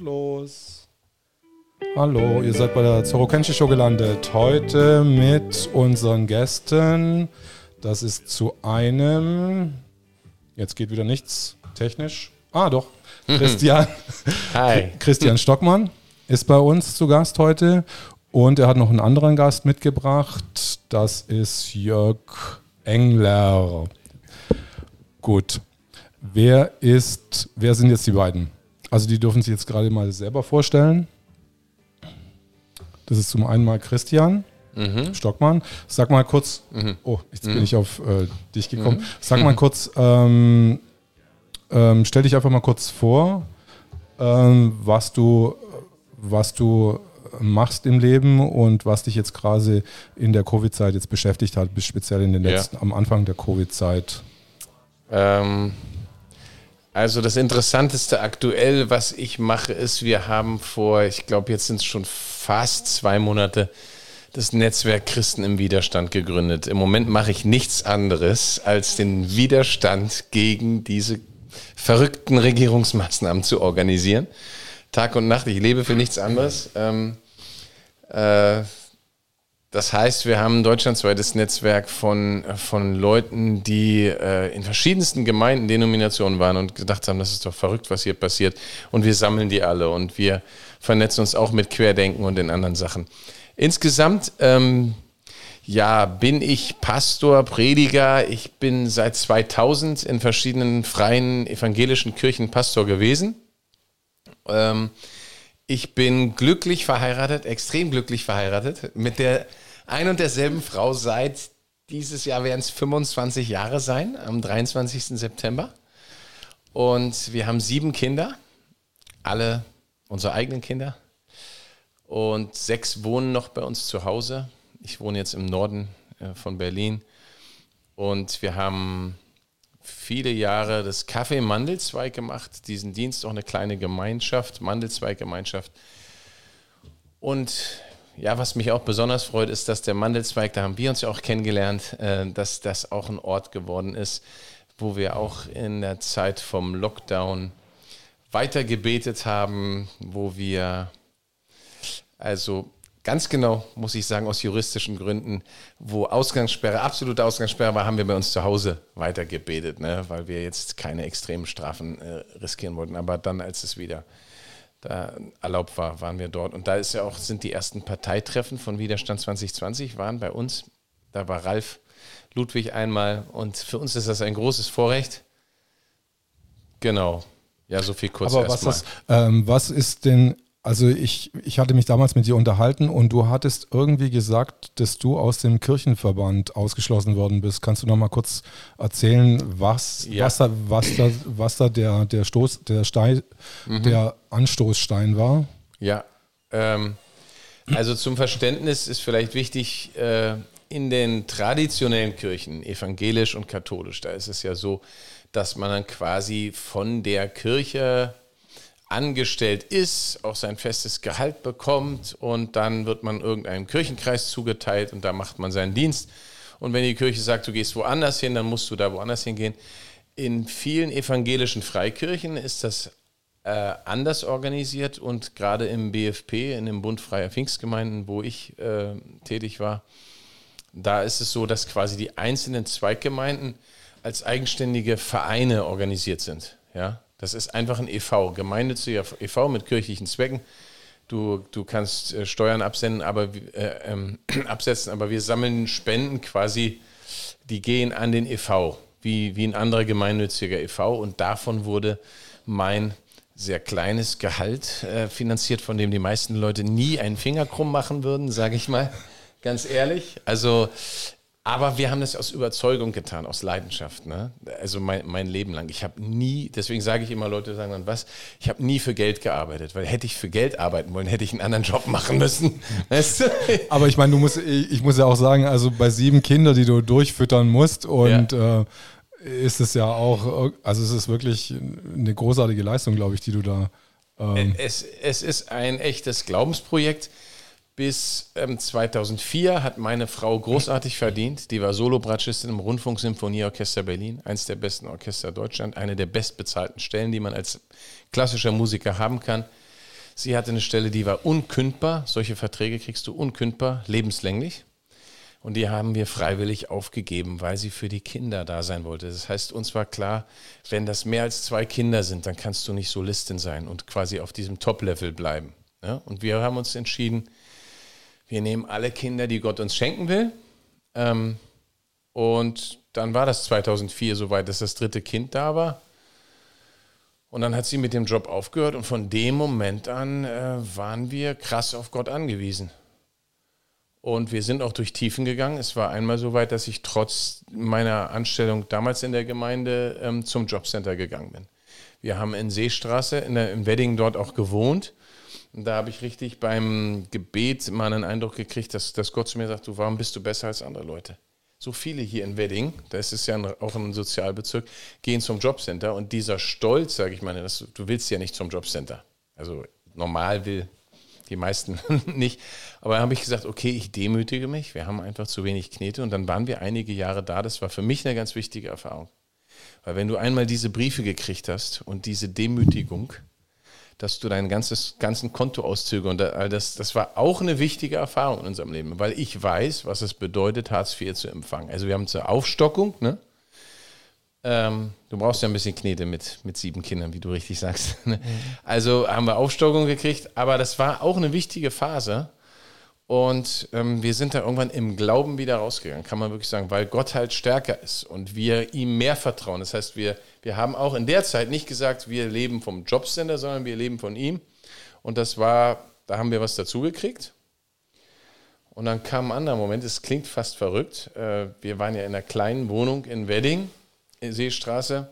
los. Hallo, ihr seid bei der Zorro Kenshi Show gelandet. Heute mit unseren Gästen. Das ist zu einem. Jetzt geht wieder nichts technisch. Ah, doch. Christian. Hi. Christian Stockmann ist bei uns zu Gast heute. Und er hat noch einen anderen Gast mitgebracht. Das ist Jörg Engler. Gut. Wer ist, wer sind jetzt die beiden? Also die dürfen sich jetzt gerade mal selber vorstellen. Das ist zum einen mal Christian Mhm. Stockmann. Sag mal kurz, oh, jetzt bin ich auf äh, dich gekommen. Sag mal kurz, ähm, ähm, stell dich einfach mal kurz vor, ähm, was du, was du machst im Leben und was dich jetzt gerade in der Covid-Zeit jetzt beschäftigt hat, bis speziell in den Ja. letzten, am Anfang der Covid-Zeit. Ähm, also das Interessanteste aktuell, was ich mache, ist, wir haben vor, ich glaube, jetzt sind es schon fast zwei Monate, das Netzwerk Christen im Widerstand gegründet. Im Moment mache ich nichts anderes, als den Widerstand gegen diese verrückten Regierungsmaßnahmen zu organisieren. Tag und Nacht, ich lebe für nichts anderes. Ähm, äh, das heißt, wir haben ein deutschlandweites Netzwerk von, von Leuten, die äh, in verschiedensten Gemeinden, Denominationen waren und gedacht haben, das ist doch verrückt, was hier passiert. Und wir sammeln die alle und wir vernetzen uns auch mit Querdenken und den anderen Sachen. Insgesamt, ähm, ja, bin ich Pastor, Prediger. Ich bin seit 2000 in verschiedenen freien evangelischen Kirchen Pastor gewesen. Ähm, ich bin glücklich verheiratet, extrem glücklich verheiratet, mit der ein und derselben Frau seit dieses Jahr werden es 25 Jahre sein, am 23. September. Und wir haben sieben Kinder, alle unsere eigenen Kinder. Und sechs wohnen noch bei uns zu Hause. Ich wohne jetzt im Norden äh, von Berlin. Und wir haben viele Jahre das Café Mandelzweig gemacht, diesen Dienst auch eine kleine Gemeinschaft, Mandelzweig-Gemeinschaft. Und ja, was mich auch besonders freut, ist, dass der Mandelzweig, da haben wir uns ja auch kennengelernt, äh, dass das auch ein Ort geworden ist, wo wir auch in der Zeit vom Lockdown weiter gebetet haben, wo wir also ganz genau, muss ich sagen, aus juristischen Gründen, wo Ausgangssperre, absolute Ausgangssperre war, haben wir bei uns zu Hause weiter gebetet, ne? weil wir jetzt keine extremen Strafen äh, riskieren wollten. Aber dann, als es wieder da erlaubt war, waren wir dort. Und da ist ja auch, sind die ersten Parteitreffen von Widerstand 2020 waren bei uns. Da war Ralf Ludwig einmal und für uns ist das ein großes Vorrecht. Genau. Ja, so viel kurz Aber was, das, ähm, was ist denn, also ich, ich hatte mich damals mit dir unterhalten und du hattest irgendwie gesagt, dass du aus dem Kirchenverband ausgeschlossen worden bist. Kannst du noch mal kurz erzählen, was, Ja. was da, was da, was da der, der Stoß, der Stein, Mhm. der Anstoßstein war? Ja, ähm, also zum Verständnis ist vielleicht wichtig, äh, in den traditionellen Kirchen, evangelisch und katholisch, da ist es ja so, dass man dann quasi von der Kirche angestellt ist, auch sein festes Gehalt bekommt und dann wird man irgendeinem Kirchenkreis zugeteilt und da macht man seinen Dienst. Und wenn die Kirche sagt, du gehst woanders hin, dann musst du da woanders hingehen. In vielen evangelischen Freikirchen ist das äh, anders organisiert und gerade im BFP, in dem Bund Freier Pfingstgemeinden, wo ich äh, tätig war, da ist es so, dass quasi die einzelnen Zweiggemeinden als eigenständige Vereine organisiert sind. Ja? Das ist einfach ein e.V., gemeinnütziger e.V. mit kirchlichen Zwecken. Du, du kannst äh, Steuern absenden, aber, äh, ähm, absetzen, aber wir sammeln Spenden quasi, die gehen an den e.V., wie, wie ein anderer gemeinnütziger e.V. Und davon wurde mein sehr kleines Gehalt äh, finanziert, von dem die meisten Leute nie einen Finger krumm machen würden, sage ich mal, ganz ehrlich. Also, aber wir haben das aus Überzeugung getan, aus Leidenschaft. Ne? Also mein, mein Leben lang. Ich habe nie, deswegen sage ich immer, Leute sagen dann was, ich habe nie für Geld gearbeitet, weil hätte ich für Geld arbeiten wollen, hätte ich einen anderen Job machen müssen. Weißt du? Aber ich meine, du musst, ich, muss ja auch sagen, also bei sieben Kindern, die du durchfüttern musst und äh, ist es ja auch, also es ist wirklich eine großartige Leistung, glaube ich, die du da. Ähm, Es, es ist ein echtes Glaubensprojekt. Bis ähm, 2004 hat meine Frau großartig verdient. Die war Solobratschistin im Rundfunksymphonieorchester Berlin, eines der besten Orchester Deutschland, eine der bestbezahlten Stellen, die man als klassischer Musiker haben kann. Sie hatte eine Stelle, die war unkündbar. Solche Verträge kriegst du unkündbar, lebenslänglich. Und die haben wir freiwillig aufgegeben, weil sie für die Kinder da sein wollte. Das heißt, uns war klar, wenn das mehr als zwei Kinder sind, dann kannst du nicht Solistin sein und quasi auf diesem Top-Level bleiben. Ja? Und wir haben uns entschieden, wir nehmen alle Kinder, die Gott uns schenken will. Ähm, und dann war das 2004 soweit, dass das dritte Kind da war. Und dann hat sie mit dem Job aufgehört und von dem Moment an äh, waren wir krass auf Gott angewiesen. Und wir sind auch durch Tiefen gegangen. Es war einmal so weit, dass ich trotz meiner Anstellung damals in der Gemeinde ähm, zum Jobcenter gegangen bin. Wir haben in Seestraße, in, der, in Wedding dort auch gewohnt. Und da habe ich richtig beim Gebet mal einen Eindruck gekriegt, dass, dass Gott zu mir sagt, du, warum bist du besser als andere Leute? So viele hier in Wedding, das ist ja auch ein Sozialbezirk, gehen zum Jobcenter und dieser Stolz, sage ich mal, das, du willst ja nicht zum Jobcenter. Also normal will die meisten nicht. Aber da habe ich gesagt, okay, ich demütige mich. Wir haben einfach zu wenig Knete. Und dann waren wir einige Jahre da. Das war für mich eine ganz wichtige Erfahrung. Weil wenn du einmal diese Briefe gekriegt hast und diese Demütigung, dass du deinen ganzes, ganzen Kontoauszüge und das, das war auch eine wichtige Erfahrung in unserem Leben, weil ich weiß, was es bedeutet, Hartz IV zu empfangen. Also wir haben zur Aufstockung, ne? Ähm, du brauchst ja ein bisschen Knete mit, mit sieben Kindern, wie du richtig sagst. Ne? Mhm. Also haben wir Aufstockung gekriegt, aber das war auch eine wichtige Phase. Und ähm, wir sind da irgendwann im Glauben wieder rausgegangen, kann man wirklich sagen, weil Gott halt stärker ist und wir ihm mehr vertrauen. Das heißt, wir, wir haben auch in der Zeit nicht gesagt, wir leben vom Jobcenter, sondern wir leben von ihm. Und das war, da haben wir was dazu gekriegt. Und dann kam ein anderer Moment, es klingt fast verrückt. Äh, wir waren ja in einer kleinen Wohnung in Wedding, in Seestraße,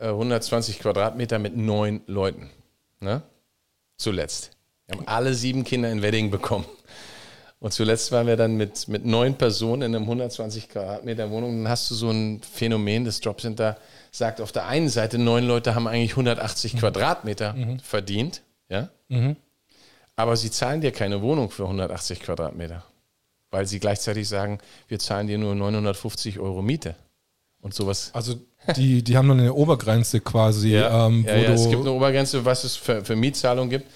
120 äh, Quadratmeter mit neun Leuten. Ne? Zuletzt. Wir haben alle sieben Kinder in Wedding bekommen. Und zuletzt waren wir dann mit, mit neun Personen in einem 120 Quadratmeter Wohnung. Dann hast du so ein Phänomen, das Jobcenter sagt auf der einen Seite, neun Leute haben eigentlich 180 mhm. Quadratmeter mhm. verdient, ja. Mhm. Aber sie zahlen dir keine Wohnung für 180 Quadratmeter, weil sie gleichzeitig sagen, wir zahlen dir nur 950 Euro Miete und sowas. Also die, die haben dann eine Obergrenze quasi. Ja, ähm, ja, ja es gibt eine Obergrenze, was es für, für Mietzahlungen gibt.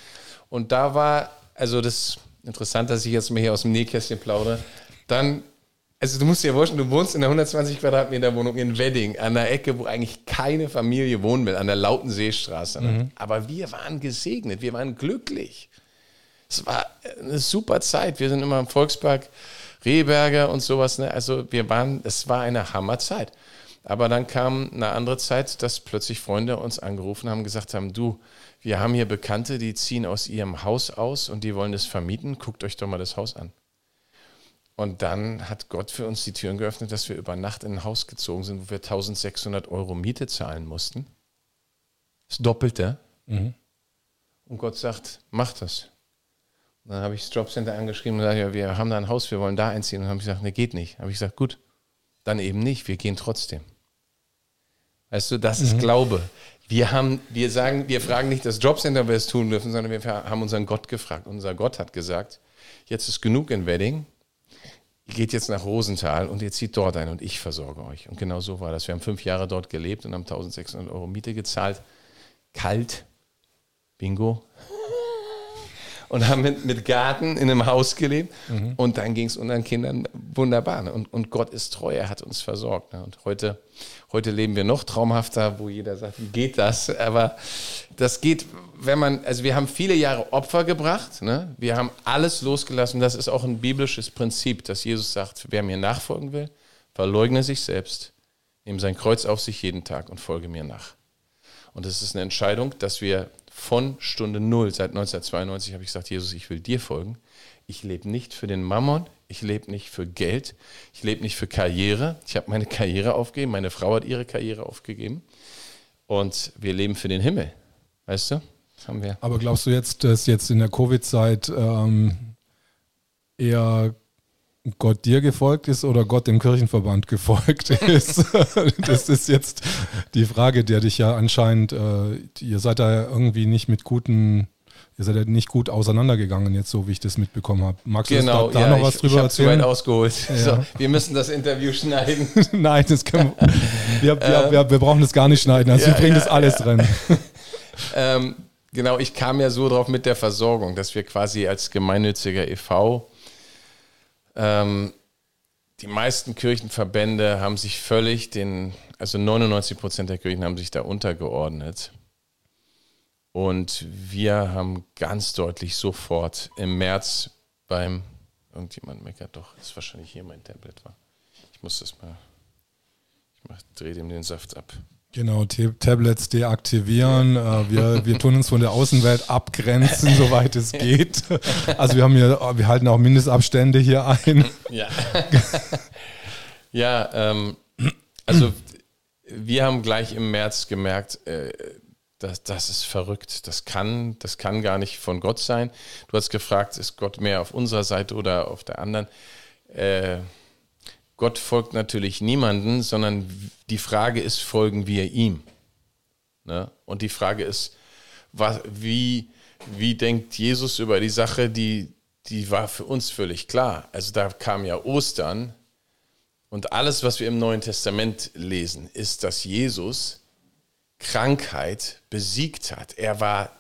Und da war, also das interessant, dass ich jetzt mal hier aus dem Nähkästchen plaudere. Dann, also du musst dir vorstellen, du wohnst in einer 120 Quadratmeter Wohnung in Wedding, an der Ecke, wo eigentlich keine Familie wohnen will, an der Lauten Seestraße. Mhm. Aber wir waren gesegnet, wir waren glücklich. Es war eine super Zeit. Wir sind immer im Volkspark, Rehberger und sowas. Ne? Also wir waren, es war eine Hammerzeit. Aber dann kam eine andere Zeit, dass plötzlich Freunde uns angerufen haben, gesagt haben, du, wir haben hier Bekannte, die ziehen aus ihrem Haus aus und die wollen das vermieten. Guckt euch doch mal das Haus an. Und dann hat Gott für uns die Türen geöffnet, dass wir über Nacht in ein Haus gezogen sind, wo wir 1600 Euro Miete zahlen mussten. Das Doppelte. Mhm. Und Gott sagt, mach das. Und dann habe ich das Jobcenter angeschrieben und gesagt, ja, wir haben da ein Haus, wir wollen da einziehen. Und dann habe ich gesagt, ne, geht nicht. Habe ich gesagt, gut, dann eben nicht, wir gehen trotzdem. Weißt du, das mhm. ist Glaube. Wir haben, wir sagen, wir fragen nicht das Jobcenter, ob wir es tun dürfen, sondern wir haben unseren Gott gefragt. Unser Gott hat gesagt, jetzt ist genug in Wedding. Ihr geht jetzt nach Rosenthal und ihr zieht dort ein und ich versorge euch. Und genau so war das. Wir haben fünf Jahre dort gelebt und haben 1600 Euro Miete gezahlt. Kalt. Bingo und haben mit, mit Garten in einem Haus gelebt. Mhm. Und dann ging es unseren Kindern wunderbar. Ne? Und, und Gott ist treu, er hat uns versorgt. Ne? Und heute, heute leben wir noch traumhafter, wo jeder sagt, wie geht das? Aber das geht, wenn man, also wir haben viele Jahre Opfer gebracht. Ne? Wir haben alles losgelassen. Das ist auch ein biblisches Prinzip, dass Jesus sagt, wer mir nachfolgen will, verleugne sich selbst, nehme sein Kreuz auf sich jeden Tag und folge mir nach. Und es ist eine Entscheidung, dass wir von Stunde Null, seit 1992 habe ich gesagt, Jesus, ich will dir folgen. Ich lebe nicht für den Mammon, ich lebe nicht für Geld, ich lebe nicht für Karriere. Ich habe meine Karriere aufgegeben, meine Frau hat ihre Karriere aufgegeben. Und wir leben für den Himmel. Weißt du? Das haben wir. Aber glaubst du jetzt, dass jetzt in der Covid-Zeit ähm, eher Gott dir gefolgt ist oder Gott dem Kirchenverband gefolgt ist. das ist jetzt die Frage, der dich ja anscheinend, äh, ihr seid da irgendwie nicht mit guten, ihr seid ja nicht gut auseinandergegangen, jetzt so wie ich das mitbekommen habe. Magst genau, du da, da ja, noch was ich, drüber ich erzählen? Zu weit ausgeholt. Ja. So, wir müssen das Interview schneiden. Nein, das können wir, wir, wir, wir, wir, brauchen das gar nicht schneiden. Also ja, wir bringen das alles drin. ähm, genau, ich kam ja so drauf mit der Versorgung, dass wir quasi als gemeinnütziger e.V. Ähm, die meisten Kirchenverbände haben sich völlig den, also 99 Prozent der Kirchen haben sich da untergeordnet. Und wir haben ganz deutlich sofort im März beim, irgendjemand meckert doch, ist wahrscheinlich hier mein Tablet war. Ich muss das mal, ich mach, drehe dem den Saft ab. Genau, Tablets deaktivieren. Äh, wir, wir tun uns von der Außenwelt abgrenzen, soweit es geht. Also wir haben hier, wir halten auch Mindestabstände hier ein. Ja. ja, ähm, also wir haben gleich im März gemerkt, äh, das, das ist verrückt. Das kann, das kann gar nicht von Gott sein. Du hast gefragt, ist Gott mehr auf unserer Seite oder auf der anderen? Äh, Gott folgt natürlich niemanden, sondern die Frage ist, folgen wir ihm? Ne? Und die Frage ist, was, wie, wie denkt Jesus über die Sache, die, die war für uns völlig klar. Also da kam ja Ostern und alles, was wir im Neuen Testament lesen, ist, dass Jesus Krankheit besiegt hat. Er war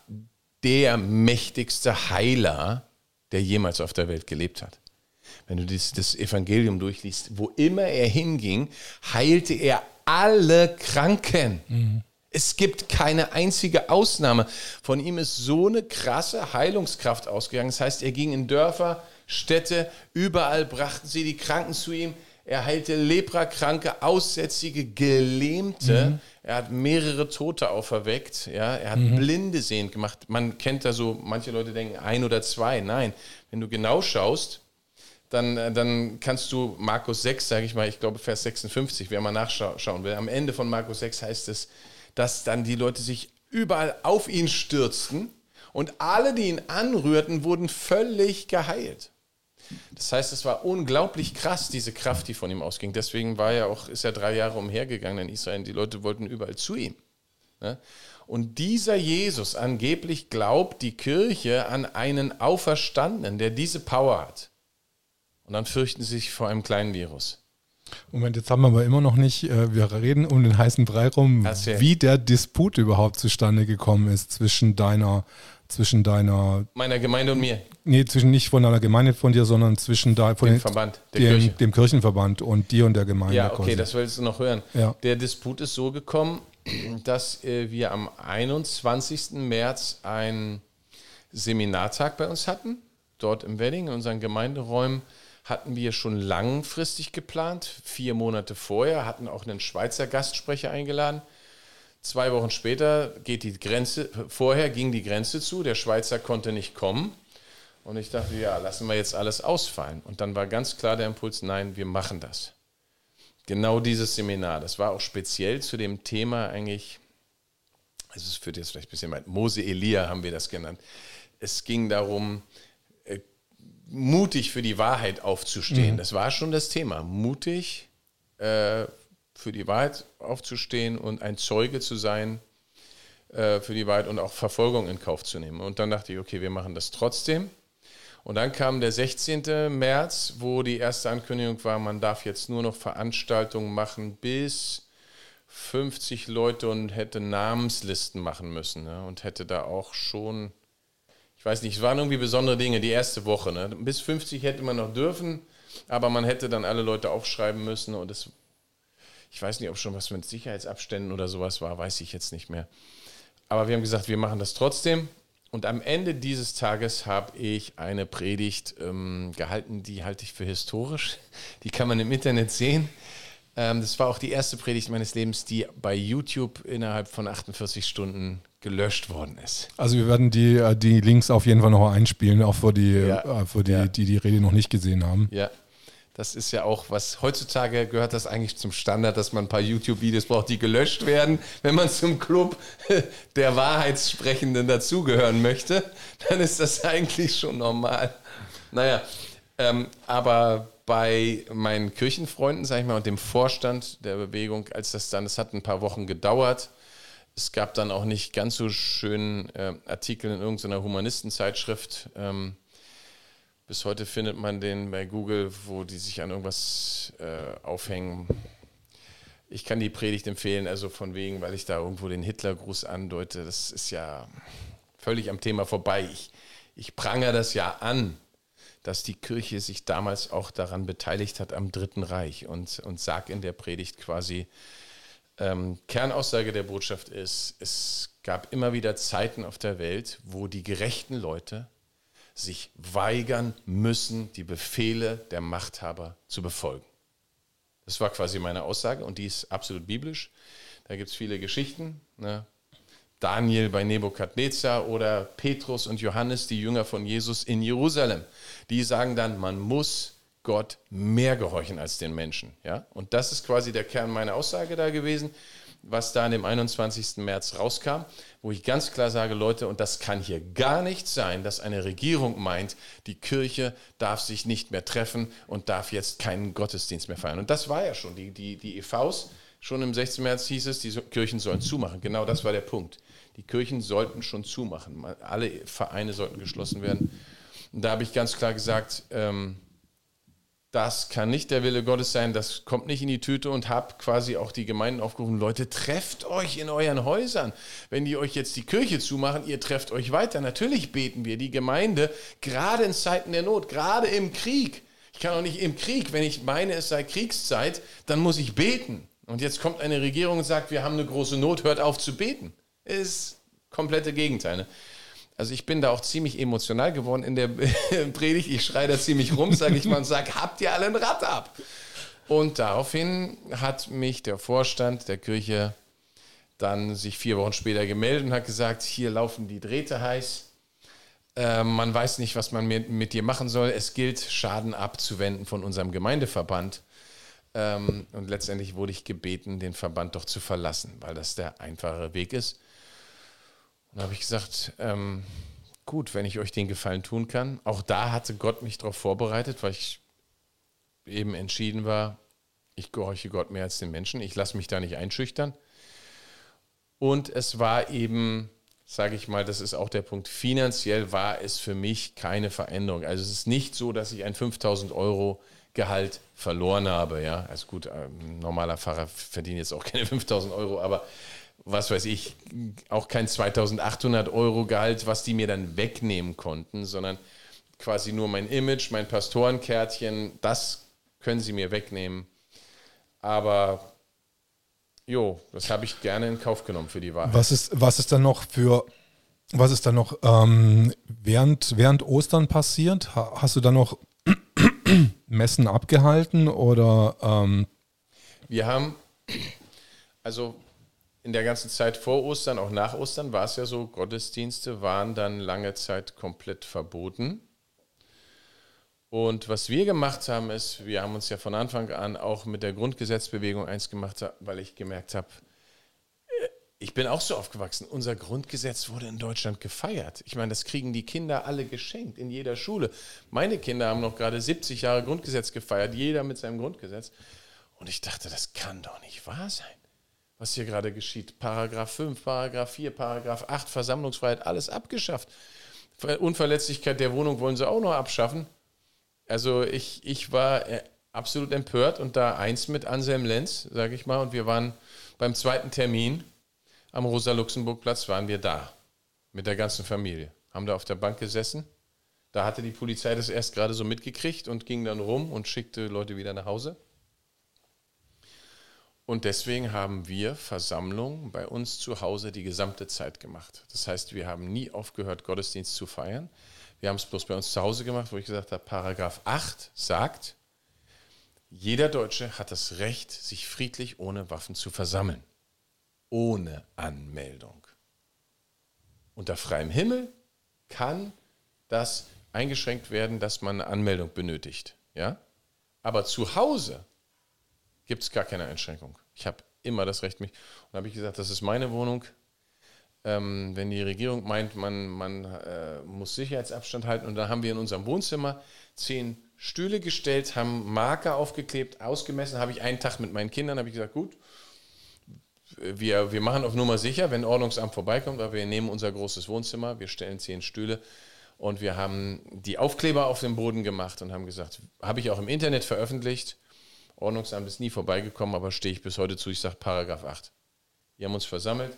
der mächtigste Heiler, der jemals auf der Welt gelebt hat wenn du das, das Evangelium durchliest, wo immer er hinging, heilte er alle Kranken. Mhm. Es gibt keine einzige Ausnahme. Von ihm ist so eine krasse Heilungskraft ausgegangen. Das heißt, er ging in Dörfer, Städte, überall brachten sie die Kranken zu ihm. Er heilte Leprakranke, Aussätzige, Gelähmte. Mhm. Er hat mehrere Tote auferweckt. Ja, er hat mhm. Blinde sehend gemacht. Man kennt da so, manche Leute denken ein oder zwei. Nein, wenn du genau schaust, dann, äh, dann kannst du Markus 6, sage ich mal, ich glaube Vers 56, wer mal nachschauen will, am Ende von Markus 6 heißt es, dass dann die Leute sich überall auf ihn stürzten und alle, die ihn anrührten, wurden völlig geheilt. Das heißt, es war unglaublich krass, diese Kraft, die von ihm ausging. Deswegen war er auch, ist er drei Jahre umhergegangen in Israel. Die Leute wollten überall zu ihm. Ne? Und dieser Jesus angeblich glaubt die Kirche an einen Auferstandenen, der diese Power hat. Und dann fürchten sie sich vor einem kleinen Virus. Moment, jetzt haben wir aber immer noch nicht, äh, wir reden um den heißen Brei rum, wie der Disput überhaupt zustande gekommen ist zwischen deiner, zwischen deiner. Meiner Gemeinde und mir. Nee, zwischen nicht von deiner Gemeinde von dir, sondern zwischen da, von dem den, Verband, dem, Kirche. dem, Kirchenverband und dir und der Gemeinde. Ja, okay, quasi. das willst du noch hören. Ja. Der Disput ist so gekommen, dass äh, wir am 21. März einen Seminartag bei uns hatten, dort im Wedding, in unseren Gemeinderäumen hatten wir schon langfristig geplant, vier Monate vorher, hatten auch einen Schweizer Gastsprecher eingeladen. Zwei Wochen später geht die Grenze, vorher ging die Grenze zu, der Schweizer konnte nicht kommen. Und ich dachte, ja, lassen wir jetzt alles ausfallen. Und dann war ganz klar der Impuls, nein, wir machen das. Genau dieses Seminar, das war auch speziell zu dem Thema eigentlich, also es führt jetzt vielleicht ein bisschen weit, Mose Elia haben wir das genannt. Es ging darum, mutig für die Wahrheit aufzustehen. Mhm. Das war schon das Thema. Mutig äh, für die Wahrheit aufzustehen und ein Zeuge zu sein äh, für die Wahrheit und auch Verfolgung in Kauf zu nehmen. Und dann dachte ich, okay, wir machen das trotzdem. Und dann kam der 16. März, wo die erste Ankündigung war, man darf jetzt nur noch Veranstaltungen machen bis 50 Leute und hätte Namenslisten machen müssen. Ne? Und hätte da auch schon ich weiß nicht, es waren irgendwie besondere Dinge, die erste Woche. Ne? Bis 50 hätte man noch dürfen, aber man hätte dann alle Leute aufschreiben müssen und es, ich weiß nicht, ob schon was mit Sicherheitsabständen oder sowas war, weiß ich jetzt nicht mehr. Aber wir haben gesagt, wir machen das trotzdem. Und am Ende dieses Tages habe ich eine Predigt ähm, gehalten, die halte ich für historisch. Die kann man im Internet sehen. Ähm, das war auch die erste Predigt meines Lebens, die bei YouTube innerhalb von 48 Stunden gelöscht worden ist. Also wir werden die, äh, die Links auf jeden Fall noch einspielen, auch für die, ja. Äh, für die, ja. die die Rede noch nicht gesehen haben. Ja. Das ist ja auch was, heutzutage gehört das eigentlich zum Standard, dass man ein paar YouTube-Videos braucht, die gelöscht werden. Wenn man zum Club der Wahrheitssprechenden dazugehören möchte, dann ist das eigentlich schon normal. Naja, ähm, aber bei meinen Kirchenfreunden, sag ich mal, und dem Vorstand der Bewegung, als das dann, es hat ein paar Wochen gedauert, es gab dann auch nicht ganz so schönen äh, Artikel in irgendeiner Humanistenzeitschrift. Ähm, bis heute findet man den bei Google, wo die sich an irgendwas äh, aufhängen. Ich kann die Predigt empfehlen, also von wegen, weil ich da irgendwo den Hitlergruß andeute. Das ist ja, völlig am Thema vorbei. Ich, ich prangere das ja an, dass die Kirche sich damals auch daran beteiligt hat am Dritten Reich und, und sage in der Predigt quasi, ähm, Kernaussage der Botschaft ist, es gab immer wieder Zeiten auf der Welt, wo die gerechten Leute sich weigern müssen, die Befehle der Machthaber zu befolgen. Das war quasi meine Aussage und die ist absolut biblisch. Da gibt es viele Geschichten. Ne? Daniel bei Nebukadnezar oder Petrus und Johannes, die Jünger von Jesus in Jerusalem. Die sagen dann, man muss Gott mehr gehorchen als den Menschen. Ja? Und das ist quasi der Kern meiner Aussage da gewesen, was da an dem 21. März rauskam, wo ich ganz klar sage, Leute, und das kann hier gar nicht sein, dass eine Regierung meint, die Kirche darf sich nicht mehr treffen und darf jetzt keinen Gottesdienst mehr feiern. Und das war ja schon, die, die, die EVs, schon im 16. März hieß es, die Kirchen sollen zumachen. Genau das war der Punkt. Die Kirchen sollten schon zumachen. Alle Vereine sollten geschlossen werden. Und da habe ich ganz klar gesagt, ähm, das kann nicht der Wille Gottes sein, das kommt nicht in die Tüte und habe quasi auch die Gemeinden aufgerufen, Leute, trefft euch in euren Häusern. Wenn die euch jetzt die Kirche zumachen, ihr trefft euch weiter. Natürlich beten wir, die Gemeinde, gerade in Zeiten der Not, gerade im Krieg. Ich kann auch nicht im Krieg, wenn ich meine, es sei Kriegszeit, dann muss ich beten. Und jetzt kommt eine Regierung und sagt, wir haben eine große Not, hört auf zu beten. Ist komplette Gegenteil. Ne? Also ich bin da auch ziemlich emotional geworden in der Predigt. Ich schreie da ziemlich rum, sage ich mal, und sage, habt ihr alle ein Rad ab? Und daraufhin hat mich der Vorstand der Kirche dann sich vier Wochen später gemeldet und hat gesagt, hier laufen die Drähte heiß. Äh, man weiß nicht, was man mit, mit dir machen soll. Es gilt, Schaden abzuwenden von unserem Gemeindeverband. Ähm, und letztendlich wurde ich gebeten, den Verband doch zu verlassen, weil das der einfache Weg ist. Und da habe ich gesagt, ähm, gut, wenn ich euch den Gefallen tun kann. Auch da hatte Gott mich darauf vorbereitet, weil ich eben entschieden war, ich gehorche Gott mehr als den Menschen. Ich lasse mich da nicht einschüchtern. Und es war eben, sage ich mal, das ist auch der Punkt, finanziell war es für mich keine Veränderung. Also es ist nicht so, dass ich ein 5000 Euro Gehalt verloren habe. Ja, also gut, ein normaler Pfarrer verdient jetzt auch keine 5000 Euro, aber was weiß ich, auch kein 2800 Euro Gehalt, was die mir dann wegnehmen konnten, sondern quasi nur mein Image, mein Pastorenkärtchen, das können sie mir wegnehmen. Aber jo, das habe ich gerne in Kauf genommen für die Wahl. Was ist, was ist dann noch für, was ist dann noch ähm, während, während Ostern passiert? Hast du dann noch Messen abgehalten oder? Ähm Wir haben, also in der ganzen Zeit vor Ostern, auch nach Ostern, war es ja so, Gottesdienste waren dann lange Zeit komplett verboten. Und was wir gemacht haben, ist, wir haben uns ja von Anfang an auch mit der Grundgesetzbewegung eins gemacht, weil ich gemerkt habe, äh, ich bin auch so aufgewachsen. Unser Grundgesetz wurde in Deutschland gefeiert. Ich meine, das kriegen die Kinder alle geschenkt in jeder Schule. Meine Kinder haben noch gerade 70 Jahre Grundgesetz gefeiert, jeder mit seinem Grundgesetz. Und ich dachte, das kann doch nicht wahr sein was hier gerade geschieht. Paragraph 5, Paragraph 4, Paragraph 8, Versammlungsfreiheit, alles abgeschafft. Unverletzlichkeit der Wohnung wollen sie auch noch abschaffen. Also ich, ich war äh, absolut empört und da eins mit Anselm Lenz, sage ich mal, und wir waren beim zweiten Termin am Rosa-Luxemburg-Platz, waren wir da mit der ganzen Familie. Haben da auf der Bank gesessen. Da hatte die Polizei das erst gerade so mitgekriegt und ging dann rum und schickte Leute wieder nach Hause. Und deswegen haben wir Versammlungen bei uns zu Hause die gesamte Zeit gemacht. Das heißt, wir haben nie aufgehört, Gottesdienst zu feiern. Wir haben es bloß bei uns zu Hause gemacht, wo ich gesagt habe, Paragraph 8 sagt, jeder Deutsche hat das Recht, sich friedlich ohne Waffen zu versammeln. Ohne Anmeldung. Unter freiem Himmel kann das eingeschränkt werden, dass man eine Anmeldung benötigt. Ja? Aber zu Hause gibt es gar keine Einschränkung. Ich habe immer das Recht, mich. Und habe ich gesagt, das ist meine Wohnung. Ähm, wenn die Regierung meint, man, man äh, muss Sicherheitsabstand halten, und dann haben wir in unserem Wohnzimmer zehn Stühle gestellt, haben Marker aufgeklebt, ausgemessen, habe ich einen Tag mit meinen Kindern, habe ich gesagt, gut, wir, wir machen auf Nummer sicher, wenn Ordnungsamt vorbeikommt, aber wir nehmen unser großes Wohnzimmer, wir stellen zehn Stühle und wir haben die Aufkleber auf dem Boden gemacht und haben gesagt, habe ich auch im Internet veröffentlicht, Ordnungsamt ist nie vorbeigekommen, aber stehe ich bis heute zu. Ich sage Paragraph 8. Wir haben uns versammelt.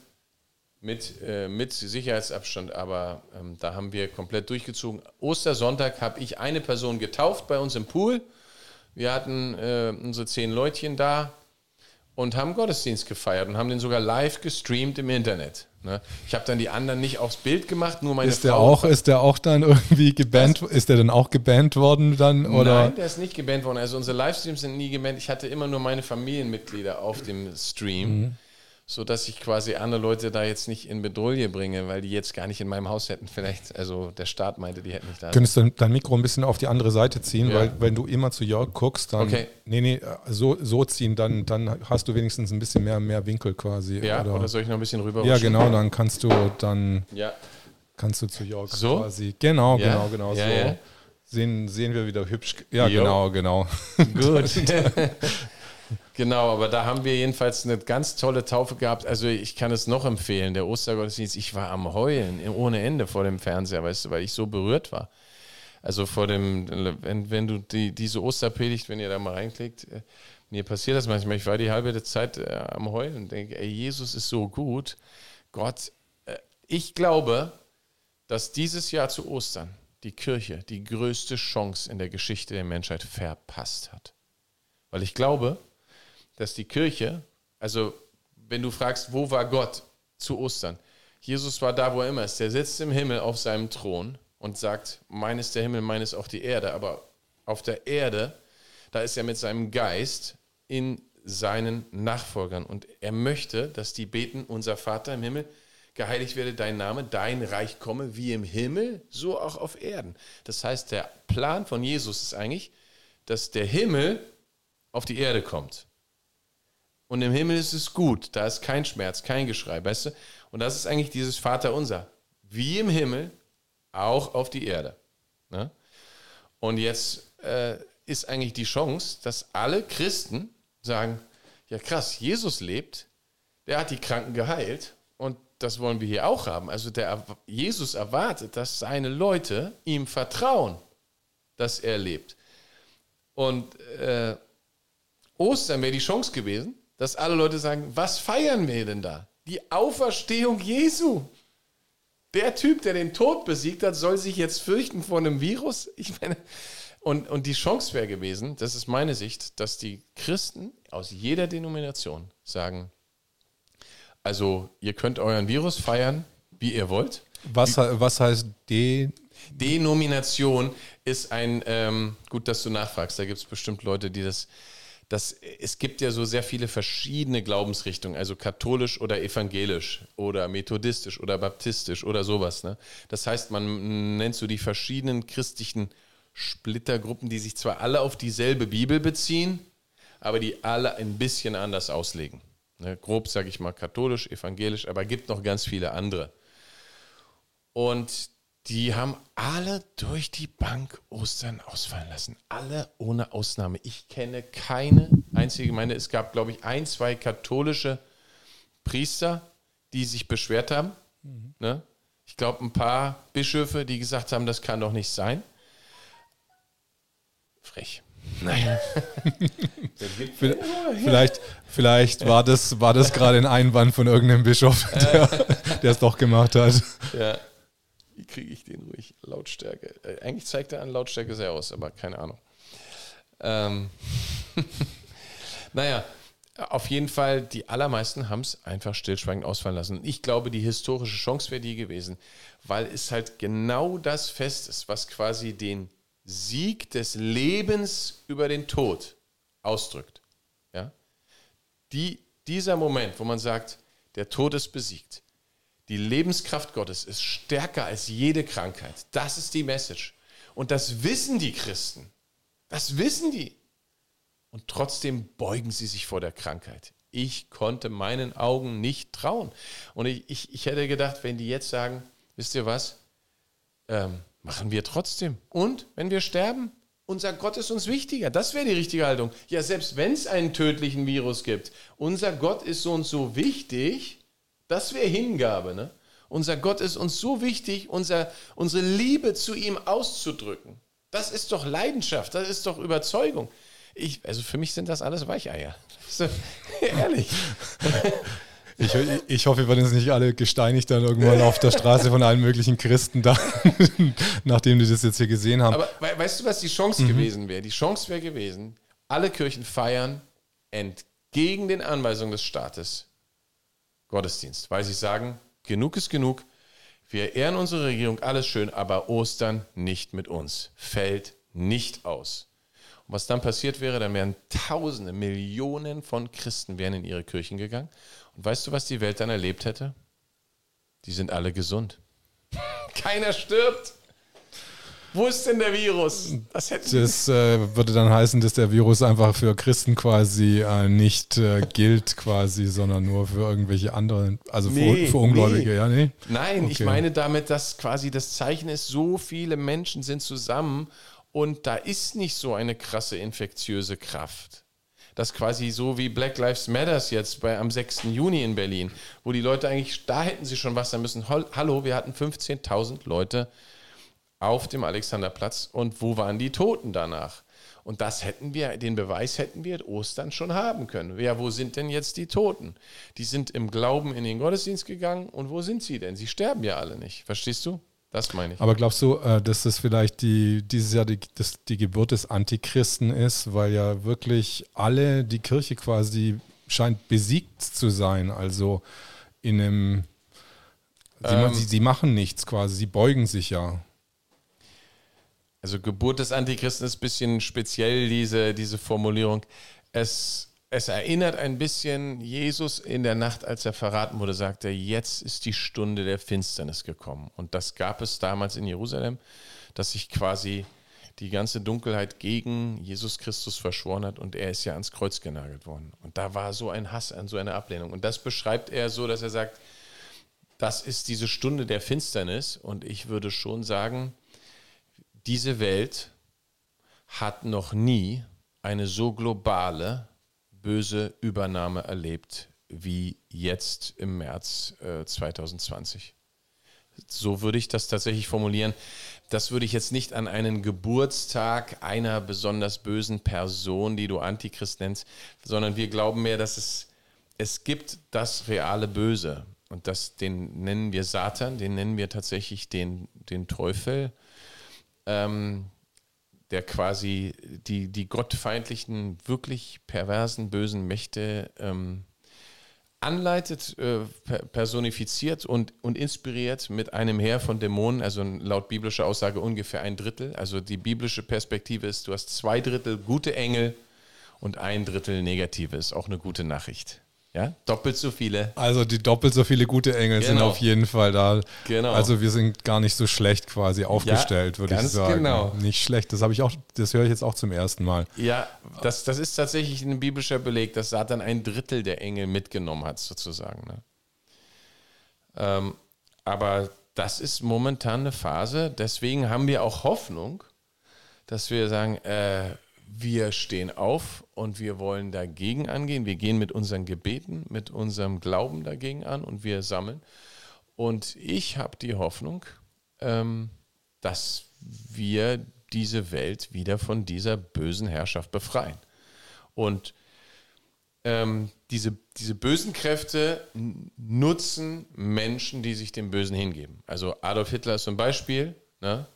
mit, äh, mit Sicherheitsabstand, aber ähm, da haben wir komplett durchgezogen. Ostersonntag habe ich eine Person getauft bei uns im Pool. Wir hatten äh, unsere zehn Leutchen da und haben Gottesdienst gefeiert und haben den sogar live gestreamt im Internet. Ne? Ich habe dann die anderen nicht aufs Bild gemacht, nur meine ist der Auch, ist der auch dann irgendwie gebannt? Was? Ist der dann auch gebannt worden dann? Oder? Nein, der ist nicht gebannt worden. Also unsere Livestreams sind nie gebannt. Ich hatte immer nur meine Familienmitglieder auf dem Stream. Mhm so dass ich quasi andere Leute da jetzt nicht in Bedrohung bringe, weil die jetzt gar nicht in meinem Haus hätten. Vielleicht, also der Staat meinte, die hätten nicht da. Könntest du dein Mikro ein bisschen auf die andere Seite ziehen, ja. weil wenn du immer zu Jörg guckst, dann okay. nee, nee, so, so ziehen, dann, dann hast du wenigstens ein bisschen mehr, mehr Winkel quasi. Ja, oder, oder soll ich noch ein bisschen rüber? Ja, genau, dann kannst du dann ja. kannst du zu Jörg so? quasi. Genau, ja. genau, genau so. Sehen, sehen wir wieder hübsch. Ja, jo. genau, genau. Gut. Genau, aber da haben wir jedenfalls eine ganz tolle Taufe gehabt. Also ich kann es noch empfehlen, der Ostergottesdienst, ich war am Heulen ohne Ende vor dem Fernseher, weißt du, weil ich so berührt war. Also vor dem, wenn, wenn du die, diese Osterpredigt, wenn ihr da mal reinklickt, äh, mir passiert das manchmal, ich war die halbe Zeit äh, am Heulen und denke, ey, Jesus ist so gut. Gott, äh, ich glaube, dass dieses Jahr zu Ostern die Kirche die größte Chance in der Geschichte der Menschheit verpasst hat. Weil ich glaube, dass die Kirche, also wenn du fragst, wo war Gott zu Ostern? Jesus war da, wo er immer ist. Der sitzt im Himmel auf seinem Thron und sagt, mein ist der Himmel, mein ist auch die Erde. Aber auf der Erde, da ist er mit seinem Geist in seinen Nachfolgern. Und er möchte, dass die beten, unser Vater im Himmel, geheiligt werde dein Name, dein Reich komme, wie im Himmel, so auch auf Erden. Das heißt, der Plan von Jesus ist eigentlich, dass der Himmel auf die Erde kommt. Und im Himmel ist es gut. Da ist kein Schmerz, kein Geschrei, weißt du? Und das ist eigentlich dieses Vaterunser. Wie im Himmel, auch auf die Erde. Ne? Und jetzt äh, ist eigentlich die Chance, dass alle Christen sagen, ja krass, Jesus lebt, der hat die Kranken geheilt und das wollen wir hier auch haben. Also der Jesus erwartet, dass seine Leute ihm vertrauen, dass er lebt. Und äh, Ostern wäre die Chance gewesen, dass alle Leute sagen, was feiern wir denn da? Die Auferstehung Jesu. Der Typ, der den Tod besiegt hat, soll sich jetzt fürchten vor einem Virus? Ich meine, und, und die Chance wäre gewesen, das ist meine Sicht, dass die Christen aus jeder Denomination sagen, also ihr könnt euren Virus feiern, wie ihr wollt. Was, was heißt de Denomination ist ein, ähm, gut, dass du nachfragst, da gibt es bestimmt Leute, die das dass es gibt ja so sehr viele verschiedene Glaubensrichtungen, also katholisch oder evangelisch oder methodistisch oder baptistisch oder sowas. Ne? Das heißt, man nennt so die verschiedenen christlichen Splittergruppen, die sich zwar alle auf dieselbe Bibel beziehen, aber die alle ein bisschen anders auslegen. Ne? Grob sage ich mal katholisch, evangelisch, aber gibt noch ganz viele andere. Und die haben alle durch die Bank Ostern ausfallen lassen. Alle ohne Ausnahme. Ich kenne keine einzige Gemeinde. Es gab, glaube ich, ein, zwei katholische Priester, die sich beschwert haben. Mhm. Ne? Ich glaube, ein paar Bischöfe, die gesagt haben, das kann doch nicht sein. Frech. Naja. vielleicht vielleicht war das, war das gerade ein Einwand von irgendeinem Bischof, der, der es doch gemacht hat. Ja. Wie kriege ich den ruhig? Lautstärke. Äh, eigentlich zeigt er an Lautstärke sehr aus, aber keine Ahnung. Ähm naja, auf jeden Fall, die allermeisten haben es einfach stillschweigend ausfallen lassen. Ich glaube, die historische Chance wäre die gewesen, weil es halt genau das Fest ist, was quasi den Sieg des Lebens über den Tod ausdrückt. Ja? Die, dieser Moment, wo man sagt, der Tod ist besiegt, die Lebenskraft Gottes ist stärker als jede Krankheit. Das ist die Message. Und das wissen die Christen. Das wissen die. Und trotzdem beugen sie sich vor der Krankheit. Ich konnte meinen Augen nicht trauen. Und ich, ich, ich hätte gedacht, wenn die jetzt sagen, wisst ihr was, ähm, machen wir trotzdem. Und wenn wir sterben, unser Gott ist uns wichtiger. Das wäre die richtige Haltung. Ja, selbst wenn es einen tödlichen Virus gibt, unser Gott ist uns so wichtig, das wäre Hingabe. Ne? Unser Gott ist uns so wichtig, unser, unsere Liebe zu ihm auszudrücken. Das ist doch Leidenschaft, das ist doch Überzeugung. Ich, also für mich sind das alles Weicheier. ehrlich. Ich, ich hoffe, wir werden jetzt nicht alle gesteinigt dann irgendwann auf der Straße von allen möglichen Christen da, nachdem die das jetzt hier gesehen haben. Aber weißt du, was die Chance mhm. gewesen wäre? Die Chance wäre gewesen, alle Kirchen feiern entgegen den Anweisungen des Staates Gottesdienst, weil sie sagen, genug ist genug, wir ehren unsere Regierung, alles schön, aber Ostern nicht mit uns, fällt nicht aus. Und was dann passiert wäre, dann wären Tausende, Millionen von Christen wären in ihre Kirchen gegangen. Und weißt du, was die Welt dann erlebt hätte? Die sind alle gesund. Keiner stirbt. Wo ist denn der Virus? Das, das äh, würde dann heißen, dass der Virus einfach für Christen quasi äh, nicht äh, gilt, quasi, sondern nur für irgendwelche anderen, also nee, für, für, Ungläubige, nee. ja, nee? Nein, okay. ich meine damit, dass quasi das Zeichen ist, so viele Menschen sind zusammen und da ist nicht so eine krasse infektiöse Kraft. Das quasi so wie Black Lives Matters jetzt bei, am 6. Juni in Berlin, wo die Leute eigentlich, da hätten sie schon was da müssen. Hallo, wir hatten 15.000 Leute auf dem Alexanderplatz und wo waren die Toten danach? Und das hätten wir, den Beweis hätten wir Ostern schon haben können. Ja, wo sind denn jetzt die Toten? Die sind im Glauben in den Gottesdienst gegangen und wo sind sie denn? Sie sterben ja alle nicht. Verstehst du? Das meine ich. Aber glaubst du, äh, dass das vielleicht die, dieses Jahr die, das, die Geburt des Antichristen ist, weil ja wirklich alle, die Kirche quasi scheint besiegt zu sein, also in einem, ähm, sie, sie machen nichts quasi, sie beugen sich ja. Also Geburt des Antichristen ist ein bisschen speziell, diese, diese Formulierung. Es es erinnert ein bisschen Jesus in der Nacht, als er verraten wurde, sagte er, jetzt ist die Stunde der Finsternis gekommen. Und das gab es damals in Jerusalem, dass sich quasi die ganze Dunkelheit gegen Jesus Christus verschworen hat und er ist ja ans Kreuz genagelt worden. Und da war so ein Hass an so eine Ablehnung. Und das beschreibt er so, dass er sagt, das ist diese Stunde der Finsternis. Und ich würde schon sagen, diese Welt hat noch nie eine so globale böse Übernahme erlebt wie jetzt im März äh, 2020. So würde ich das tatsächlich formulieren. Das würde ich jetzt nicht an einen Geburtstag einer besonders bösen Person, die du Antichrist nennst, sondern wir glauben mehr, dass es, es gibt das reale Böse. Und das, den nennen wir Satan, den nennen wir tatsächlich den, den Teufel. Ähm, der quasi die, die gottfeindlichen, wirklich perversen, bösen Mächte ähm, anleitet, äh, personifiziert und, und inspiriert mit einem Heer von Dämonen, also laut biblischer Aussage ungefähr ein Drittel. Also die biblische Perspektive ist, du hast zwei Drittel gute Engel und ein Drittel negative, ist auch eine gute Nachricht. Ja, doppelt so viele. Also die doppelt so viele gute Engel genau. sind auf jeden Fall da. Genau. Also wir sind gar nicht so schlecht quasi aufgestellt, ja, würde ich sagen. Genau. Nicht schlecht. Das habe ich auch, das höre ich jetzt auch zum ersten Mal. Ja, das, das ist tatsächlich ein biblischer Beleg, dass Satan ein Drittel der Engel mitgenommen hat, sozusagen. Ne? Ähm, aber das ist momentan eine Phase. Deswegen haben wir auch Hoffnung, dass wir sagen, äh, wir stehen auf und wir wollen dagegen angehen. Wir gehen mit unseren Gebeten, mit unserem Glauben dagegen an und wir sammeln. Und ich habe die Hoffnung, ähm, dass wir diese Welt wieder von dieser bösen Herrschaft befreien. Und ähm, diese, diese bösen Kräfte nutzen Menschen, die sich dem Bösen hingeben. Also Adolf Hitler ist zum Beispiel, ne?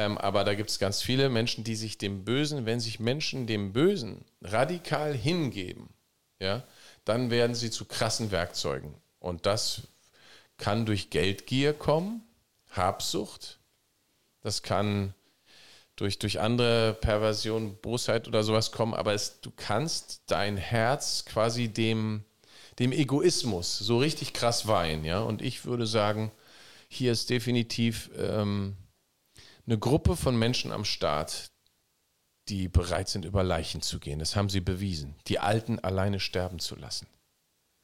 Ähm, aber da gibt es ganz viele Menschen, die sich dem Bösen, wenn sich Menschen dem Bösen radikal hingeben, ja, dann werden sie zu krassen Werkzeugen. Und das kann durch Geldgier kommen, Habsucht, das kann durch, durch andere Perversion, Bosheit oder sowas kommen, aber es, du kannst dein Herz quasi dem, dem Egoismus so richtig krass weihen, ja. Und ich würde sagen, hier ist definitiv ähm, eine Gruppe von Menschen am Start, die bereit sind, über Leichen zu gehen. Das haben sie bewiesen. Die Alten alleine sterben zu lassen.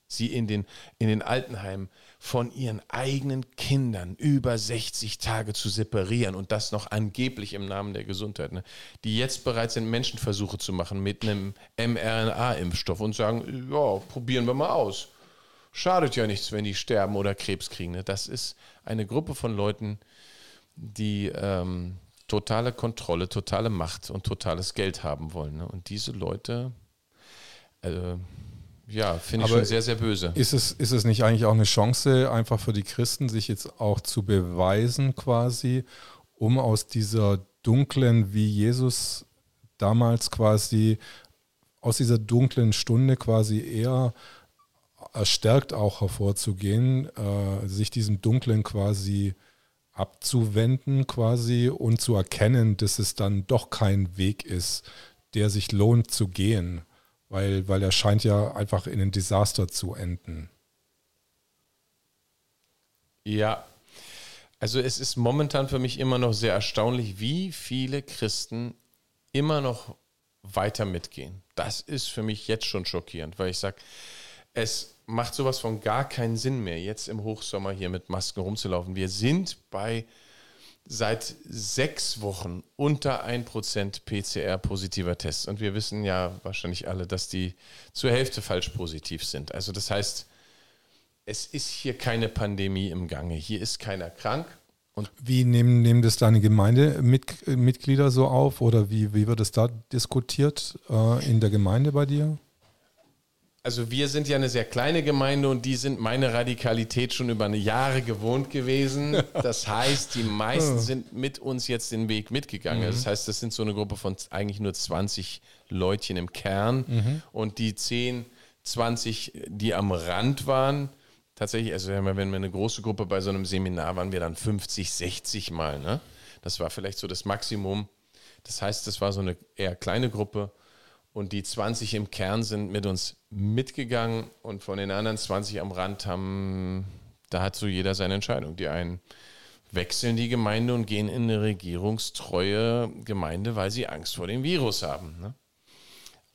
Sie in den, in den Altenheimen von ihren eigenen Kindern über 60 Tage zu separieren und das noch angeblich im Namen der Gesundheit. Ne? Die jetzt bereit sind, Menschenversuche zu machen mit einem mRNA-Impfstoff und sagen, ja, probieren wir mal aus. Schadet ja nichts, wenn die sterben oder Krebs kriegen. Ne? Das ist eine Gruppe von Leuten, die ähm, totale Kontrolle, totale Macht und totales Geld haben wollen. Ne? Und diese Leute, äh, ja, finde ich Aber schon sehr, sehr böse. Ist es, ist es nicht eigentlich auch eine Chance, einfach für die Christen, sich jetzt auch zu beweisen quasi, um aus dieser dunklen, wie Jesus damals quasi, aus dieser dunklen Stunde quasi eher erstärkt auch hervorzugehen, äh, sich diesem Dunklen quasi abzuwenden quasi und zu erkennen, dass es dann doch kein Weg ist, der sich lohnt zu gehen, weil, weil er scheint ja einfach in ein Desaster zu enden. Ja, also es ist momentan für mich immer noch sehr erstaunlich, wie viele Christen immer noch weiter mitgehen. Das ist für mich jetzt schon schockierend, weil ich sage, es macht sowas von gar keinen Sinn mehr, jetzt im Hochsommer hier mit Masken rumzulaufen. Wir sind bei seit sechs Wochen unter 1% PCR-positiver Tests. Und wir wissen ja wahrscheinlich alle, dass die zur Hälfte falsch positiv sind. Also das heißt, es ist hier keine Pandemie im Gange. Hier ist keiner krank. Und wie nehmen, nehmen das deine Gemeindemitglieder so auf oder wie, wie wird es da diskutiert äh, in der Gemeinde bei dir? Also wir sind ja eine sehr kleine Gemeinde und die sind meine Radikalität schon über eine Jahre gewohnt gewesen. Das heißt, die meisten sind mit uns jetzt den Weg mitgegangen. Mhm. Das heißt, das sind so eine Gruppe von eigentlich nur 20 Leutchen im Kern mhm. und die 10, 20, die am Rand waren. Tatsächlich, also wenn wir eine große Gruppe bei so einem Seminar waren, wir dann 50, 60 Mal. Ne? Das war vielleicht so das Maximum. Das heißt, das war so eine eher kleine Gruppe und die 20 im Kern sind mit uns mitgegangen und von den anderen 20 am Rand haben, da hat so jeder seine Entscheidung. Die einen wechseln die Gemeinde und gehen in eine regierungstreue Gemeinde, weil sie Angst vor dem Virus haben. Ne?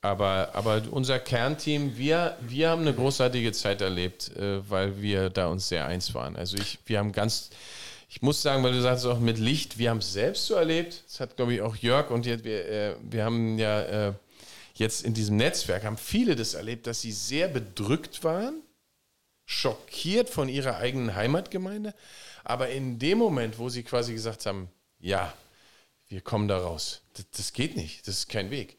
Aber, aber unser Kernteam, wir, wir haben eine großartige Zeit erlebt, äh, weil wir da uns sehr eins waren. Also ich, wir haben ganz, ich muss sagen, weil du sagst auch mit Licht, wir haben es selbst so erlebt. Das hat, glaube ich, auch Jörg und wir, äh, wir haben ja äh, jetzt in diesem Netzwerk haben viele das erlebt, dass sie sehr bedrückt waren, schockiert von ihrer eigenen Heimatgemeinde, aber in dem Moment, wo sie quasi gesagt haben, ja, wir kommen da raus, das, das geht nicht, das ist kein Weg,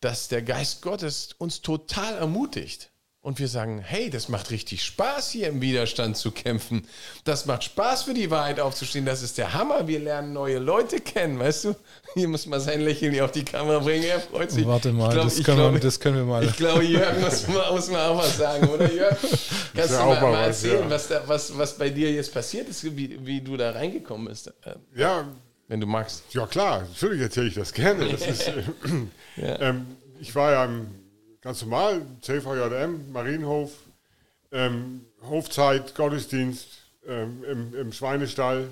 dass der Geist Gottes uns total ermutigt und wir sagen, hey, das macht richtig Spaß, hier im Widerstand zu kämpfen. Das macht Spaß, für die Wahrheit aufzustehen. Das ist der Hammer. Wir lernen neue Leute kennen, weißt du? Hier muss man sein Lächeln hier auf die Kamera bringen. Er freut sich. Warte mal, glaub, das, können glaube, wir, das, können wir, mal. Ich glaube, Jörg muss, muss man auch was sagen, oder Jörg? Kannst du mal, mal was, erzählen, ja. was, da, was, was bei dir jetzt passiert ist, wie, wie du da reingekommen bist? Ja. Wenn du magst. Ja, klar. Natürlich erzähle ich das gerne. Das ist, ja. ähm, ich war ja im ganz normal, CVJM, Marienhof, ähm, Hofzeit, Gottesdienst ähm, im, im, Schweinestall.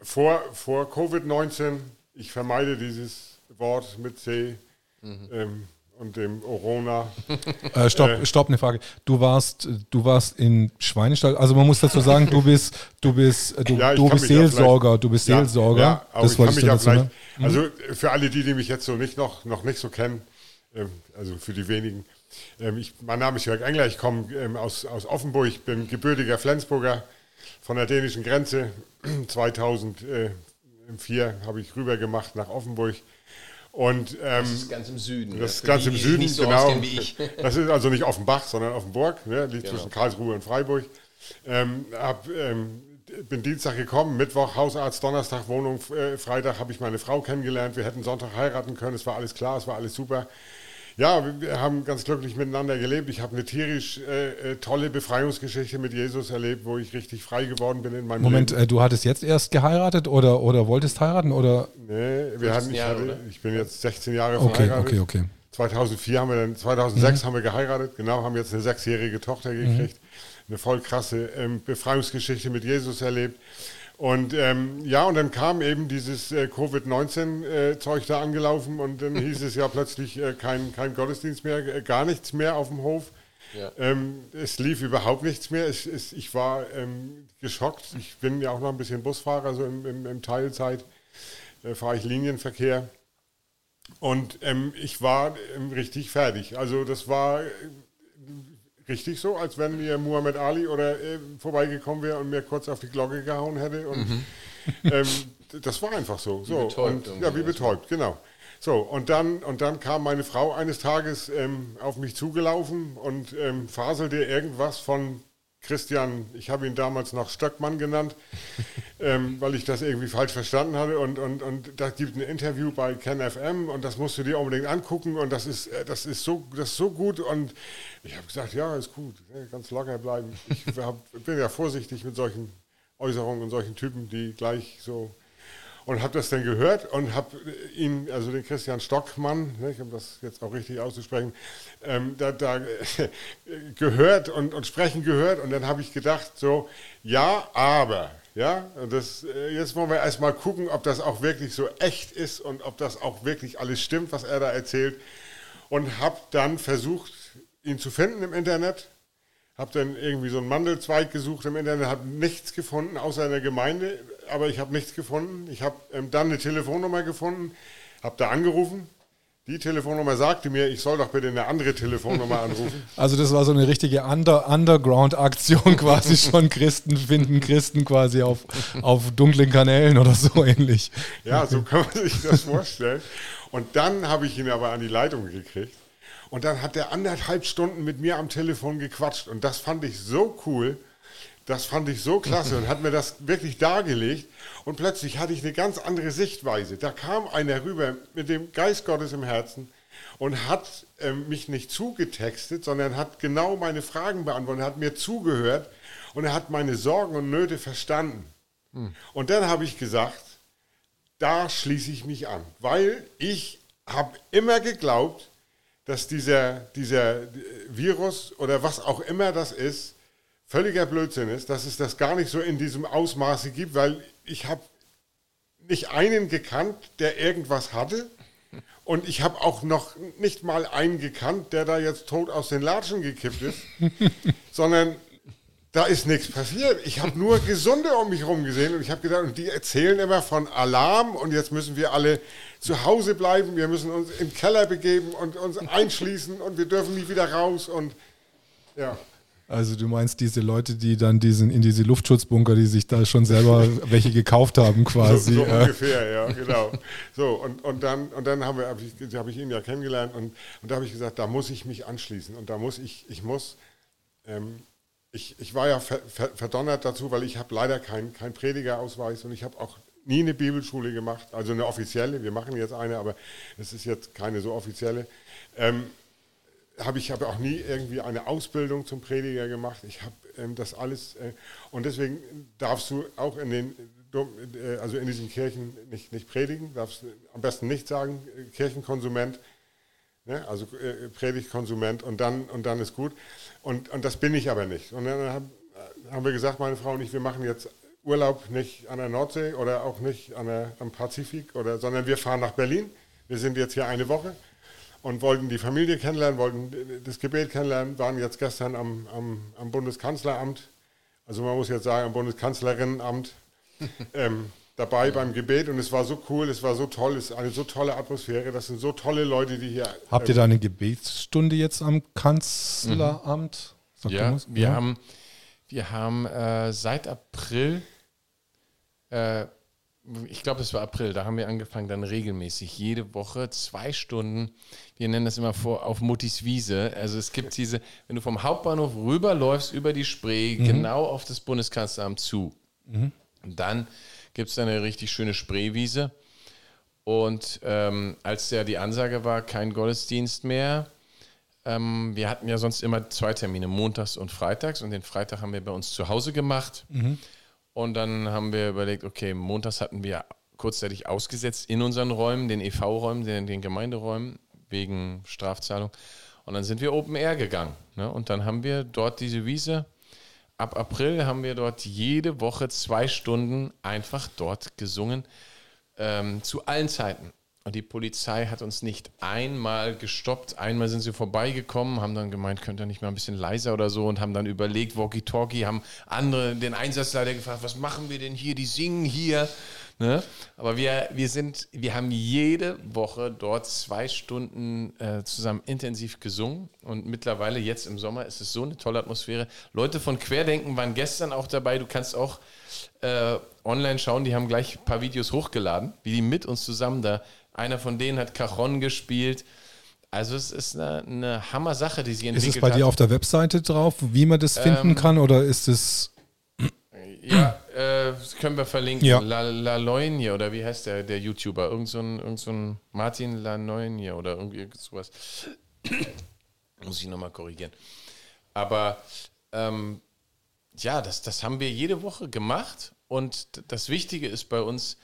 Vor, vor Covid-19, ich vermeide dieses Wort mit C mhm. ähm, und dem Corona. Äh, stopp, äh, stopp, eine Frage. Du warst, du warst in Schweinestall, also man muss dazu sagen, du bist, du bist, du, ja, du bist Seelsorger, du bist ja, Seelsorger. Ja, das ich kann mich ja vielleicht, also für alle die, die mich jetzt so nicht noch, noch nicht so kennen, also für die wenigen. Ähm, ich, mein Name ist Jörg Engler, ich komme ähm, aus, aus Offenburg, bin gebürtiger Flensburger von der dänischen Grenze. 2004 habe ich rüber gemacht nach Offenburg. Und, ähm, das ist ganz im Süden. Das ist ganz im Süden, so genau. Das ist also nicht Offenbach, sondern Offenburg, ne, liegt genau. zwischen Karlsruhe und Freiburg. Ähm, hab, ähm, bin Dienstag gekommen, Mittwoch Hausarzt, Donnerstag Wohnung, äh, Freitag habe ich meine Frau kennengelernt. Wir hätten Sonntag heiraten können, es war alles klar, es war alles super. Ja, wir haben ganz glücklich miteinander gelebt. Ich habe eine tierisch äh, äh, tolle Befreiungsgeschichte mit Jesus erlebt, wo ich richtig frei geworden bin in meinem Moment, Leben. Moment, äh, du hattest jetzt erst geheiratet oder, oder wolltest heiraten? Oder? Nee, wir hatten, ich, hatte, ich bin jetzt 16 Jahre okay, verheiratet. Okay, okay, 2004 haben wir dann, 2006 mhm. haben wir geheiratet, genau, haben jetzt eine sechsjährige Tochter gekriegt. Mhm. Eine voll krasse ähm, Befreiungsgeschichte mit Jesus erlebt. Und ähm, ja, und dann kam eben dieses äh, Covid-19-Zeug äh, da angelaufen und dann hieß es ja plötzlich äh, kein, kein Gottesdienst mehr, äh, gar nichts mehr auf dem Hof. Ja. Ähm, es lief überhaupt nichts mehr. Es, es, ich war ähm, geschockt. Ich bin ja auch noch ein bisschen Busfahrer, so im, im, im Teilzeit äh, fahre ich Linienverkehr. Und ähm, ich war ähm, richtig fertig. Also das war richtig so, als wenn mir Muhammad Ali oder äh, vorbeigekommen wäre und mir kurz auf die Glocke gehauen hätte. Und mhm. ähm, das war einfach so. so. Wie betäubt. Und, ja, wie betäubt, genau. So, und dann, und dann kam meine Frau eines Tages ähm, auf mich zugelaufen und ähm, faselte irgendwas von Christian, ich habe ihn damals noch Stöckmann genannt, ähm, weil ich das irgendwie falsch verstanden hatte. Und, und, und da gibt ein Interview bei KenFM und das musst du dir unbedingt angucken und das ist, äh, das ist, so, das ist so gut. Und ich habe gesagt, ja, ist gut, ganz locker bleiben. Ich hab, bin ja vorsichtig mit solchen Äußerungen und solchen Typen, die gleich so und habe das dann gehört und habe ihn, also den Christian Stockmann, ne, um das jetzt auch richtig auszusprechen, ähm, da, da gehört und, und sprechen gehört. Und dann habe ich gedacht, so, ja, aber, ja, das, äh, jetzt wollen wir erstmal gucken, ob das auch wirklich so echt ist und ob das auch wirklich alles stimmt, was er da erzählt. Und habe dann versucht, ihn zu finden im Internet. Habe dann irgendwie so einen Mandelzweig gesucht im Internet, habe nichts gefunden, außer in der Gemeinde, aber ich habe nichts gefunden. Ich habe ähm, dann eine Telefonnummer gefunden, habe da angerufen. Die Telefonnummer sagte mir, ich soll doch bitte eine andere Telefonnummer anrufen. Also das war so eine richtige Under Underground-Aktion quasi schon Christen finden, Christen quasi auf, auf dunklen Kanälen oder so ähnlich. Ja, so kann man sich das vorstellen. Und dann habe ich ihn aber an die Leitung gekriegt. Und dann hat er anderthalb Stunden mit mir am Telefon gequatscht. Und das fand ich so cool. Das fand ich so klasse und hat mir das wirklich dargelegt. Und plötzlich hatte ich eine ganz andere Sichtweise. Da kam einer rüber mit dem Geist Gottes im Herzen und hat äh, mich nicht zugetextet, sondern hat genau meine Fragen beantwortet, hat mir zugehört und er hat meine Sorgen und Nöte verstanden. Hm. Und dann habe ich gesagt, da schließe ich mich an, weil ich habe immer geglaubt, dass dieser, dieser Virus oder was auch immer das ist, völliger Blödsinn ist, dass es das gar nicht so in diesem Ausmaße gibt, weil ich habe nicht einen gekannt, der irgendwas hatte. Und ich habe auch noch nicht mal einen gekannt, der da jetzt tot aus den Latschen gekippt ist, sondern da ist nichts passiert. Ich habe nur Gesunde um mich herum gesehen und ich habe gedacht, und die erzählen immer von Alarm und jetzt müssen wir alle zu Hause bleiben, wir müssen uns im Keller begeben und uns einschließen und wir dürfen nie wieder raus und ja. Also du meinst diese Leute, die dann diesen in diese Luftschutzbunker, die sich da schon selber welche gekauft haben quasi. So, so äh. ungefähr, ja, genau. So, und, und dann, und dann habe hab ich, hab ich ihn ja kennengelernt und, und da habe ich gesagt, da muss ich mich anschließen und da muss ich, ich muss, ähm, ich, ich war ja ver, ver, verdonnert dazu, weil ich habe leider keinen kein Predigerausweis und ich habe auch nie eine Bibelschule gemacht, also eine offizielle, wir machen jetzt eine, aber es ist jetzt keine so offizielle. Ähm, habe ich habe auch nie irgendwie eine Ausbildung zum Prediger gemacht. Ich habe ähm, das alles äh, und deswegen darfst du auch in den äh, also in diesen Kirchen nicht, nicht predigen, darfst am besten nicht sagen äh, Kirchenkonsument, ne? also äh, Predigtkonsument und dann und dann ist gut und, und das bin ich aber nicht. Und dann haben, äh, haben wir gesagt, meine Frau und ich, wir machen jetzt Urlaub nicht an der Nordsee oder auch nicht an der, am Pazifik, oder, sondern wir fahren nach Berlin. Wir sind jetzt hier eine Woche und wollten die Familie kennenlernen, wollten das Gebet kennenlernen, waren jetzt gestern am, am, am Bundeskanzleramt, also man muss jetzt sagen am Bundeskanzlerinnenamt, ähm, dabei beim Gebet und es war so cool, es war so toll, es ist eine so tolle Atmosphäre, das sind so tolle Leute, die hier. Habt ihr da eine Gebetsstunde jetzt am Kanzleramt? Mhm. Ja, wir ja, haben, wir haben äh, seit April äh, ich glaube, es war April, da haben wir angefangen, dann regelmäßig jede Woche zwei Stunden, wir nennen das immer vor, auf Muttis Wiese. Also es gibt diese, wenn du vom Hauptbahnhof rüberläufst über die Spree, mhm. genau auf das Bundeskanzleramt zu. Mhm. Und dann gibt es eine richtig schöne Spreewiese. Und ähm, als ja die Ansage war, kein Gottesdienst mehr, ähm, wir hatten ja sonst immer zwei Termine, montags und freitags. Und den Freitag haben wir bei uns zu Hause gemacht. Mhm. Und dann haben wir überlegt, okay, montags hatten wir kurzzeitig ausgesetzt in unseren Räumen, den EV-Räumen, den, den Gemeinderäumen, wegen Strafzahlung. Und dann sind wir Open Air gegangen. Ne? Und dann haben wir dort diese Wiese. Ab April haben wir dort jede Woche zwei Stunden einfach dort gesungen, ähm, zu allen Zeiten. Und die Polizei hat uns nicht einmal gestoppt. Einmal sind sie vorbeigekommen, haben dann gemeint, könnt ihr nicht mal ein bisschen leiser oder so und haben dann überlegt, Walkie-Talkie, haben andere den Einsatzleiter gefragt, was machen wir denn hier? Die singen hier. Ne? Aber wir, wir sind, wir haben jede Woche dort zwei Stunden äh, zusammen intensiv gesungen und mittlerweile jetzt im Sommer ist es so eine tolle Atmosphäre. Leute von Querdenken waren gestern auch dabei. Du kannst auch äh, online schauen, die haben gleich ein paar Videos hochgeladen, wie die mit uns zusammen da. Einer von denen hat Cajon gespielt. Also es ist eine, eine Hammer-Sache, die sie entwickelt hat. Ist es bei hat. dir auf der Webseite drauf, wie man das finden ähm, kann, oder ist es... Ja, äh, das können wir verlinken. Ja. La, La Loigne, oder wie heißt der, der YouTuber? Irgend so ein, irgend so ein Martin La Loigne oder irgendwie sowas. Muss ich nochmal korrigieren. Aber ähm, ja, das, das haben wir jede Woche gemacht. Und das Wichtige ist bei uns,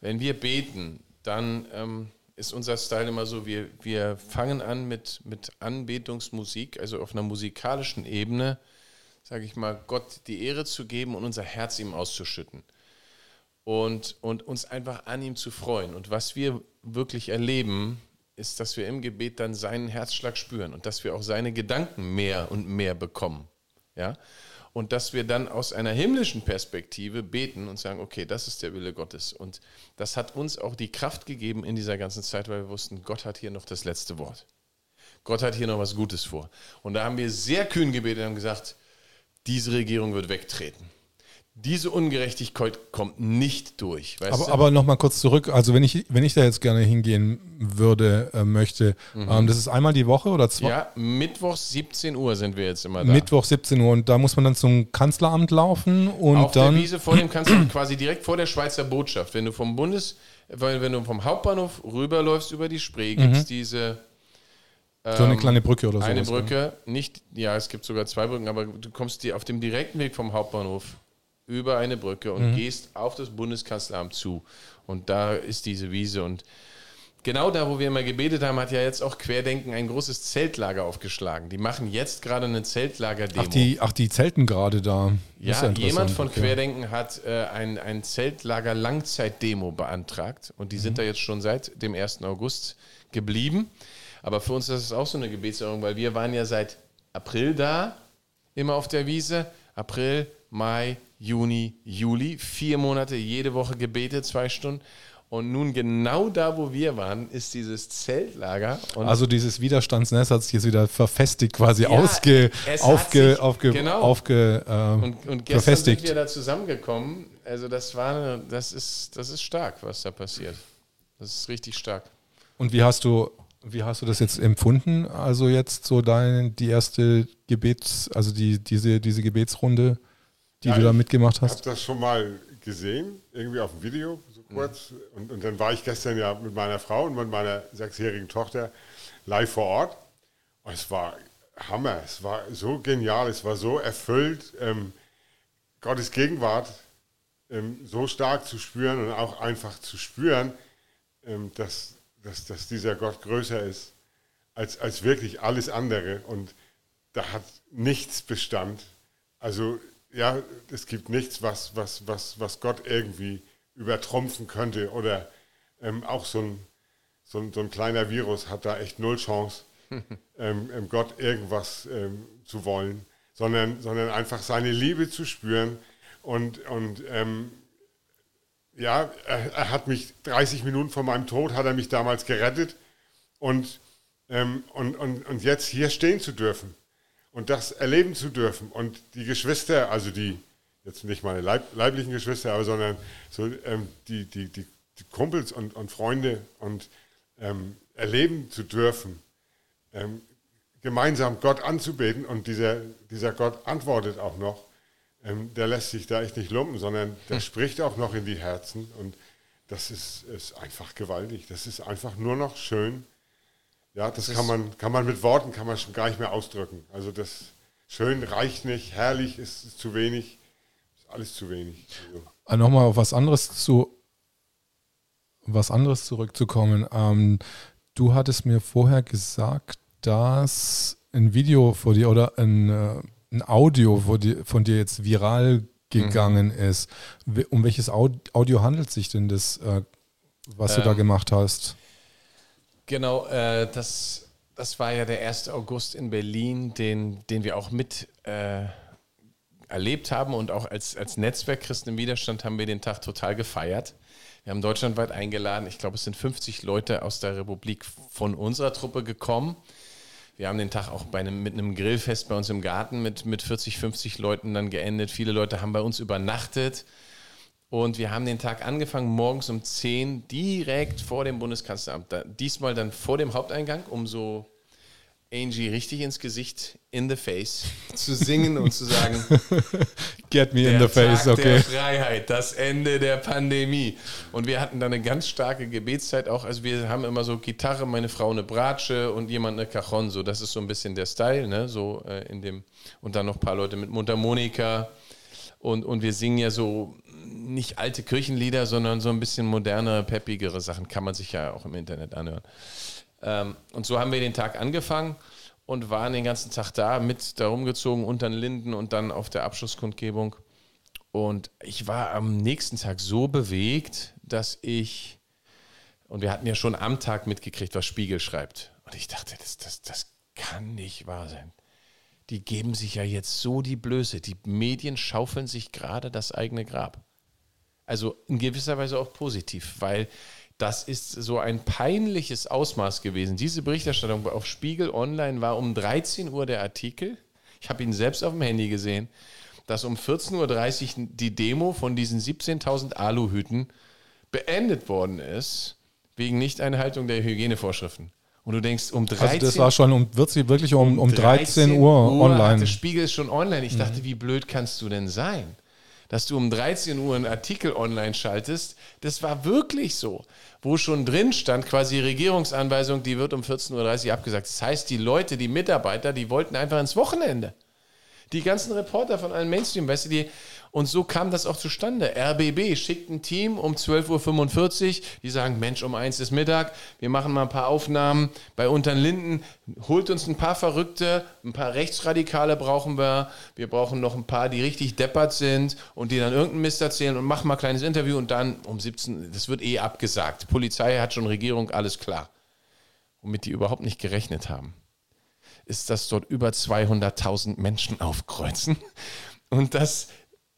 wenn wir beten, dann ähm, ist unser Style immer so, wir, wir fangen an mit, mit Anbetungsmusik, also auf einer musikalischen Ebene, sage ich mal, Gott die Ehre zu geben und unser Herz ihm auszuschütten. Und, und uns einfach an ihm zu freuen. Und was wir wirklich erleben, ist, dass wir im Gebet dann seinen Herzschlag spüren und dass wir auch seine Gedanken mehr und mehr bekommen. Ja? Und dass wir dann aus einer himmlischen Perspektive beten und sagen, okay, das ist der Wille Gottes. Und das hat uns auch die Kraft gegeben in dieser ganzen Zeit, weil wir wussten, Gott hat hier noch das letzte Wort. Gott hat hier noch was Gutes vor. Und da haben wir sehr kühn gebetet und gesagt, diese Regierung wird wegtreten diese Ungerechtigkeit kommt nicht durch. aber, aber nochmal kurz zurück, also wenn ich, wenn ich da jetzt gerne hingehen würde, äh, möchte, mhm. ähm, das ist einmal die Woche oder zwei? Ja, Mittwoch 17 Uhr sind wir jetzt immer da. Mittwoch 17 Uhr und da muss man dann zum Kanzleramt laufen und Auf dann... der Wiese vor dem Kanzleramt, quasi direkt vor der Schweizer Botschaft. Wenn du vom Bundes, weil wenn du vom Hauptbahnhof rüberläufst über die Spree, gibt es mhm. diese... so eine ähm, kleine Brücke oder so. Eine Brücke, nicht, ja, es gibt sogar zwei Brücken, aber du kommst die auf dem direkten Weg vom Hauptbahnhof über eine Brücke und mhm. gehst auf das Bundeskanzleramt zu. Und da ist diese Wiese. Und genau da, wo wir immer gebetet haben, hat ja jetzt auch Querdenken ein großes Zeltlager aufgeschlagen. Die machen jetzt gerade eine Zeltlager-Demo. Ach die, ach, die zelten gerade da. Ja, ja jemand von okay. Querdenken hat äh, ein, ein Zeltlager-Langzeit-Demo beantragt. Und die mhm. sind da jetzt schon seit dem 1. August geblieben. Aber für uns ist das auch so eine Gebetsübung, weil wir waren ja seit April da, immer auf der Wiese. April, Mai, Juni, Juli. Vier Monate, jede Woche gebetet, zwei Stunden. Und nun genau da, wo wir waren, ist dieses Zeltlager. also dieses Widerstandsnetz hat sich jetzt wieder verfestigt, quasi ja, ausge, aufge, aufge, genau. aufge, äh, und, und gestern verfestigt. sind wir da zusammengekommen. Also das war, das ist, das ist stark, was da passiert. Das ist richtig stark. Und wie hast du, wie hast du das jetzt empfunden? Also jetzt so dein, die erste Gebets, also die, diese, diese Gebetsrunde? Die ja, du da mitgemacht hast? Ich habe das schon mal gesehen, irgendwie auf dem Video, so kurz. Mhm. Und, und dann war ich gestern ja mit meiner Frau und mit meiner sechsjährigen Tochter live vor Ort. Und es war Hammer, es war so genial, es war so erfüllt, ähm, Gottes Gegenwart ähm, so stark zu spüren und auch einfach zu spüren, ähm, dass, dass, dass dieser Gott größer ist als, als wirklich alles andere. Und da hat nichts Bestand. Also ja, es gibt nichts, was, was, was, was Gott irgendwie übertrumpfen könnte. Oder ähm, auch so ein, so, ein, so ein kleiner Virus hat da echt null Chance, ähm, ähm, Gott irgendwas ähm, zu wollen, sondern, sondern einfach seine Liebe zu spüren. Und, und ähm, ja, er, er, hat mich 30 Minuten vor meinem Tod, hat er mich damals gerettet. Und, ähm, und, und, und jetzt hier stehen zu dürfen und das erleben zu dürfen und die Geschwister, also die, jetzt nicht meine Leib, leiblichen Geschwister, aber sondern so ähm, die, die, die, die, Kumpels und, und Freunde und ähm, erleben zu dürfen, ähm, gemeinsam Gott anzubeten und dieser, dieser Gott antwortet auch noch, ähm, der lässt sich da echt nicht lumpen, sondern der hm. spricht auch noch in die Herzen und das ist, ist einfach gewaltig. Das ist einfach nur noch schön ja, das, das kann, man, kann man mit Worten kann man schon gar nicht mehr ausdrücken. Also das schön reicht nicht, herrlich ist, ist zu wenig, ist alles zu wenig. Also. Ah, Nochmal auf was anderes zu was anderes zurückzukommen. Ähm, du hattest mir vorher gesagt, dass ein Video vor dir oder ein, äh, ein Audio von dir, von dir jetzt viral gegangen mhm. ist. Um welches Audio handelt sich denn das, äh, was ähm, du da ähm, gemacht hast? Genau, äh, das, das war ja der 1. August in Berlin, den, den wir auch mit äh, erlebt haben und auch als, als Netzwerk Christen im Widerstand haben wir den Tag total gefeiert. Wir haben deutschlandweit eingeladen. Ich glaube, es sind 50 Leute aus der Republik von unserer Truppe gekommen. Wir haben den Tag auch bei einem, mit einem Grillfest bei uns im Garten mit, mit 40, 50 Leuten dann geendet. Viele Leute haben bei uns übernachtet. Und wir haben den Tag angefangen, morgens um 10, direkt vor dem Bundeskanzleramt. Diesmal dann vor dem Haupteingang, um so Angie richtig ins Gesicht, in the face, zu singen und zu sagen: Get me in the face, Tag okay. Der Freiheit, das Ende der Pandemie. Und wir hatten dann eine ganz starke Gebetszeit auch. Also, wir haben immer so Gitarre, meine Frau eine Bratsche und jemand eine Cajon. So, das ist so ein bisschen der Style, ne? So äh, in dem. Und dann noch ein paar Leute mit Mundharmonika. Und, und wir singen ja so nicht alte Kirchenlieder, sondern so ein bisschen moderne, peppigere Sachen. Kann man sich ja auch im Internet anhören. Ähm, und so haben wir den Tag angefangen und waren den ganzen Tag da, mit da rumgezogen unter den Linden und dann auf der Abschlusskundgebung. Und ich war am nächsten Tag so bewegt, dass ich, und wir hatten ja schon am Tag mitgekriegt, was Spiegel schreibt. Und ich dachte, das, das, das kann nicht wahr sein. Die geben sich ja jetzt so die Blöße. Die Medien schaufeln sich gerade das eigene Grab. Also in gewisser Weise auch positiv, weil das ist so ein peinliches Ausmaß gewesen. Diese Berichterstattung auf Spiegel Online war um 13 Uhr der Artikel. Ich habe ihn selbst auf dem Handy gesehen, dass um 14.30 Uhr die Demo von diesen 17.000 Aluhüten beendet worden ist, wegen Nichteinhaltung der Hygienevorschriften. Und du denkst, um 13 Also das war schon um, wird sie wirklich um, um 13 Uhr online. Der Spiegel ist schon online. Ich dachte, wie blöd kannst du denn sein? Dass du um 13 Uhr einen Artikel online schaltest, das war wirklich so. Wo schon drin stand, quasi Regierungsanweisung, die wird um 14.30 Uhr abgesagt. Das heißt, die Leute, die Mitarbeiter, die wollten einfach ins Wochenende. Die ganzen Reporter von allen Mainstream, weißt du, die, und so kam das auch zustande. RBB schickt ein Team um 12.45 Uhr, die sagen, Mensch, um eins ist Mittag, wir machen mal ein paar Aufnahmen bei Unternlinden, holt uns ein paar Verrückte, ein paar Rechtsradikale brauchen wir, wir brauchen noch ein paar, die richtig deppert sind und die dann irgendeinen Mist erzählen und machen mal ein kleines Interview und dann um 17, das wird eh abgesagt. Polizei hat schon Regierung, alles klar. Womit die überhaupt nicht gerechnet haben ist, dass dort über 200.000 Menschen aufkreuzen und dass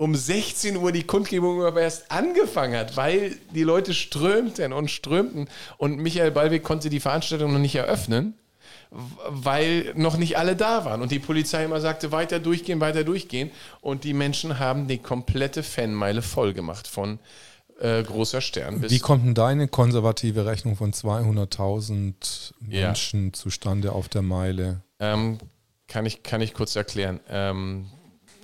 um 16 Uhr die Kundgebung aber erst angefangen hat, weil die Leute strömten und strömten und Michael Ballweg konnte die Veranstaltung noch nicht eröffnen, weil noch nicht alle da waren und die Polizei immer sagte, weiter durchgehen, weiter durchgehen und die Menschen haben die komplette Fanmeile voll gemacht von äh, großer Stern bis Wie kommt denn deine konservative Rechnung von 200.000 Ja. Menschen zustande auf der Meile? Ähm, kann, ich, kann ich kurz erklären. Ähm,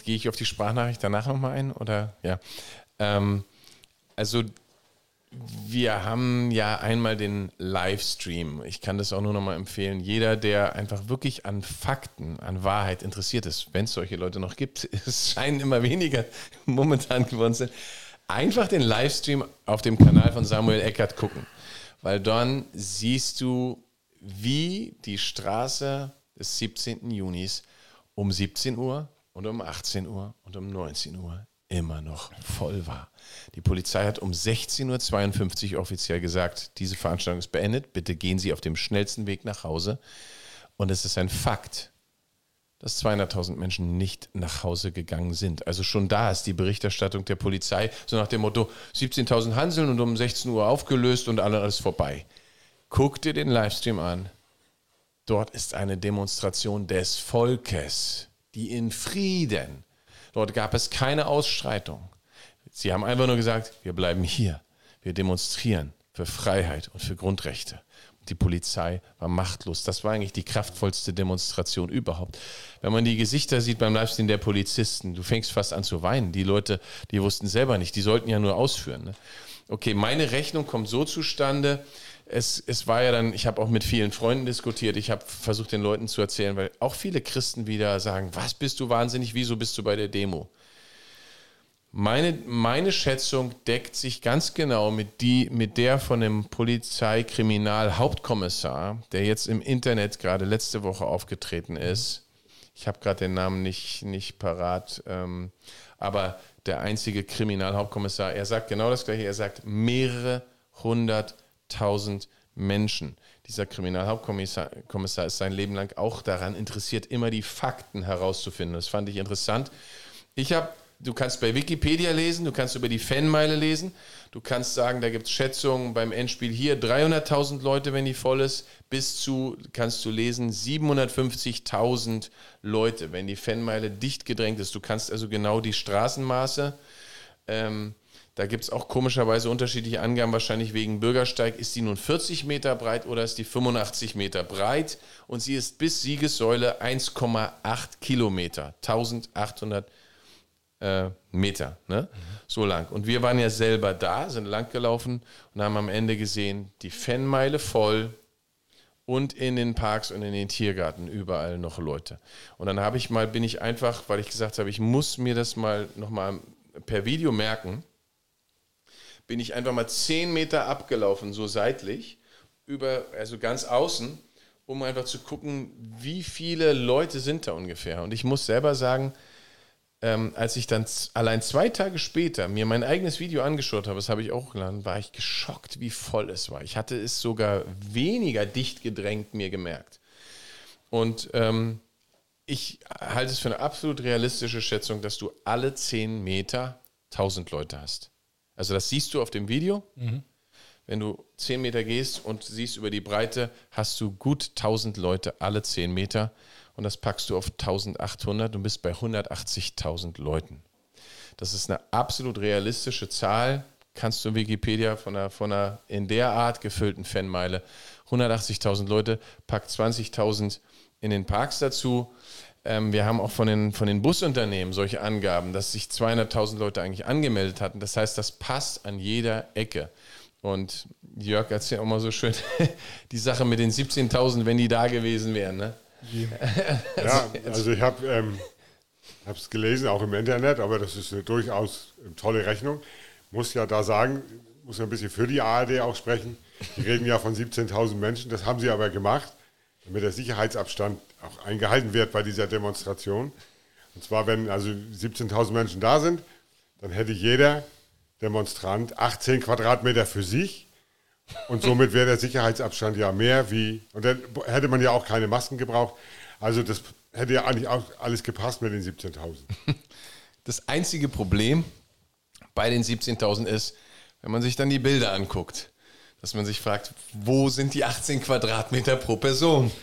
Gehe ich auf die Sprachnachricht danach nochmal ein? Oder ja. Ähm, also wir haben ja einmal den Livestream. Ich kann das auch nur nochmal empfehlen. Jeder, der einfach wirklich an Fakten, an Wahrheit interessiert ist, wenn es solche Leute noch gibt, es scheinen immer weniger momentan geworden sein, einfach den Livestream auf dem Kanal von Samuel Eckert gucken. Weil dann siehst du, wie die Straße des 17. Junis um 17 Uhr und um 18 Uhr und um 19 Uhr immer noch voll war. Die Polizei hat um 16.52 Uhr offiziell gesagt, diese Veranstaltung ist beendet, bitte gehen Sie auf dem schnellsten Weg nach Hause. Und es ist ein Fakt, dass 200.000 Menschen nicht nach Hause gegangen sind. Also schon da ist die Berichterstattung der Polizei so nach dem Motto 17.000 Hanseln und um 16 Uhr aufgelöst und alles vorbei. Guck dir den Livestream an. Dort ist eine Demonstration des Volkes, die in Frieden. Dort gab es keine Ausschreitung. Sie haben einfach nur gesagt, wir bleiben hier. Wir demonstrieren für Freiheit und für Grundrechte. Die Polizei war machtlos. Das war eigentlich die kraftvollste Demonstration überhaupt. Wenn man die Gesichter sieht beim Livestream der Polizisten, du fängst fast an zu weinen. Die Leute, die wussten selber nicht, die sollten ja nur ausführen. Ne? Okay, meine Rechnung kommt so zustande. Es, es war ja dann, ich habe auch mit vielen Freunden diskutiert, ich habe versucht den Leuten zu erzählen, weil auch viele Christen wieder sagen, was bist du wahnsinnig, wieso bist du bei der Demo? Meine, meine Schätzung deckt sich ganz genau mit, die, mit der von dem Polizeikriminalhauptkommissar, der jetzt im Internet gerade letzte Woche aufgetreten ist. Ich habe gerade den Namen nicht, nicht parat, ähm, aber der einzige Kriminalhauptkommissar, er sagt genau das gleiche, er sagt mehrere hunderttausend Menschen. Dieser Kriminalhauptkommissar Kommissar ist sein Leben lang auch daran interessiert, immer die Fakten herauszufinden. Das fand ich interessant. Ich habe du kannst bei Wikipedia lesen, du kannst über die Fanmeile lesen, du kannst sagen, da gibt es Schätzungen beim Endspiel hier 300.000 Leute, wenn die voll ist, bis zu, kannst du lesen, 750.000 Leute, wenn die Fanmeile dicht gedrängt ist. Du kannst also genau die Straßenmaße ähm, da gibt es auch komischerweise unterschiedliche Angaben, wahrscheinlich wegen Bürgersteig. Ist die nun 40 Meter breit oder ist die 85 Meter breit? Und sie ist bis Siegessäule 1,8 Kilometer, 1800 äh, Meter, ne? Mhm. so lang. Und wir waren ja selber da, sind lang gelaufen und haben am Ende gesehen, die Fanmeile voll und in den Parks und in den Tiergarten überall noch Leute. Und dann habe ich mal, bin ich einfach, weil ich gesagt habe, ich muss mir das mal nochmal per Video merken, bin ich einfach mal zehn Meter abgelaufen, so seitlich, über, also ganz außen, um einfach zu gucken, wie viele Leute sind da ungefähr. Und ich muss selber sagen, ähm, als ich dann allein zwei Tage später mir mein eigenes Video angeschaut habe, das habe ich auch geladen, war ich geschockt, wie voll es war. Ich hatte es sogar weniger dicht gedrängt mir gemerkt. Und ähm, ich halte es für eine absolut realistische Schätzung, dass du alle zehn Meter 1000 Leute hast. Also das siehst du auf dem Video. Mhm. Wenn du 10 Meter gehst und siehst über die Breite, hast du gut 1000 Leute alle 10 Meter und das packst du auf 1800 und bist bei 180.000 Leuten. Das ist eine absolut realistische Zahl. Kannst du in Wikipedia von einer, von einer in der Art gefüllten Fanmeile 180.000 Leute, pack 20.000 in den Parks dazu ähm, wir haben auch von den, von den Busunternehmen solche Angaben, dass sich 200.000 Leute eigentlich angemeldet hatten. Das heißt, das passt an jeder Ecke. Und Jörg erzählt auch mal so schön die Sache mit den 17.000, wenn die da gewesen wären. Ne? Ja, also ich habe ähm, es gelesen, auch im Internet, aber das ist eine durchaus tolle Rechnung. Muss ja da sagen, muss ja ein bisschen für die ARD auch sprechen. Die reden ja von 17.000 Menschen, das haben sie aber gemacht, damit der Sicherheitsabstand auch eingehalten wird bei dieser Demonstration. Und zwar, wenn also 17.000 Menschen da sind, dann hätte jeder Demonstrant 18 Quadratmeter für sich. Und somit wäre der Sicherheitsabstand ja mehr wie, und dann hätte man ja auch keine Masken gebraucht. Also das hätte ja eigentlich auch alles gepasst mit den 17.000. Das einzige Problem bei den 17.000 ist, wenn man sich dann die Bilder anguckt, dass man sich fragt, wo sind die 18 Quadratmeter pro Person?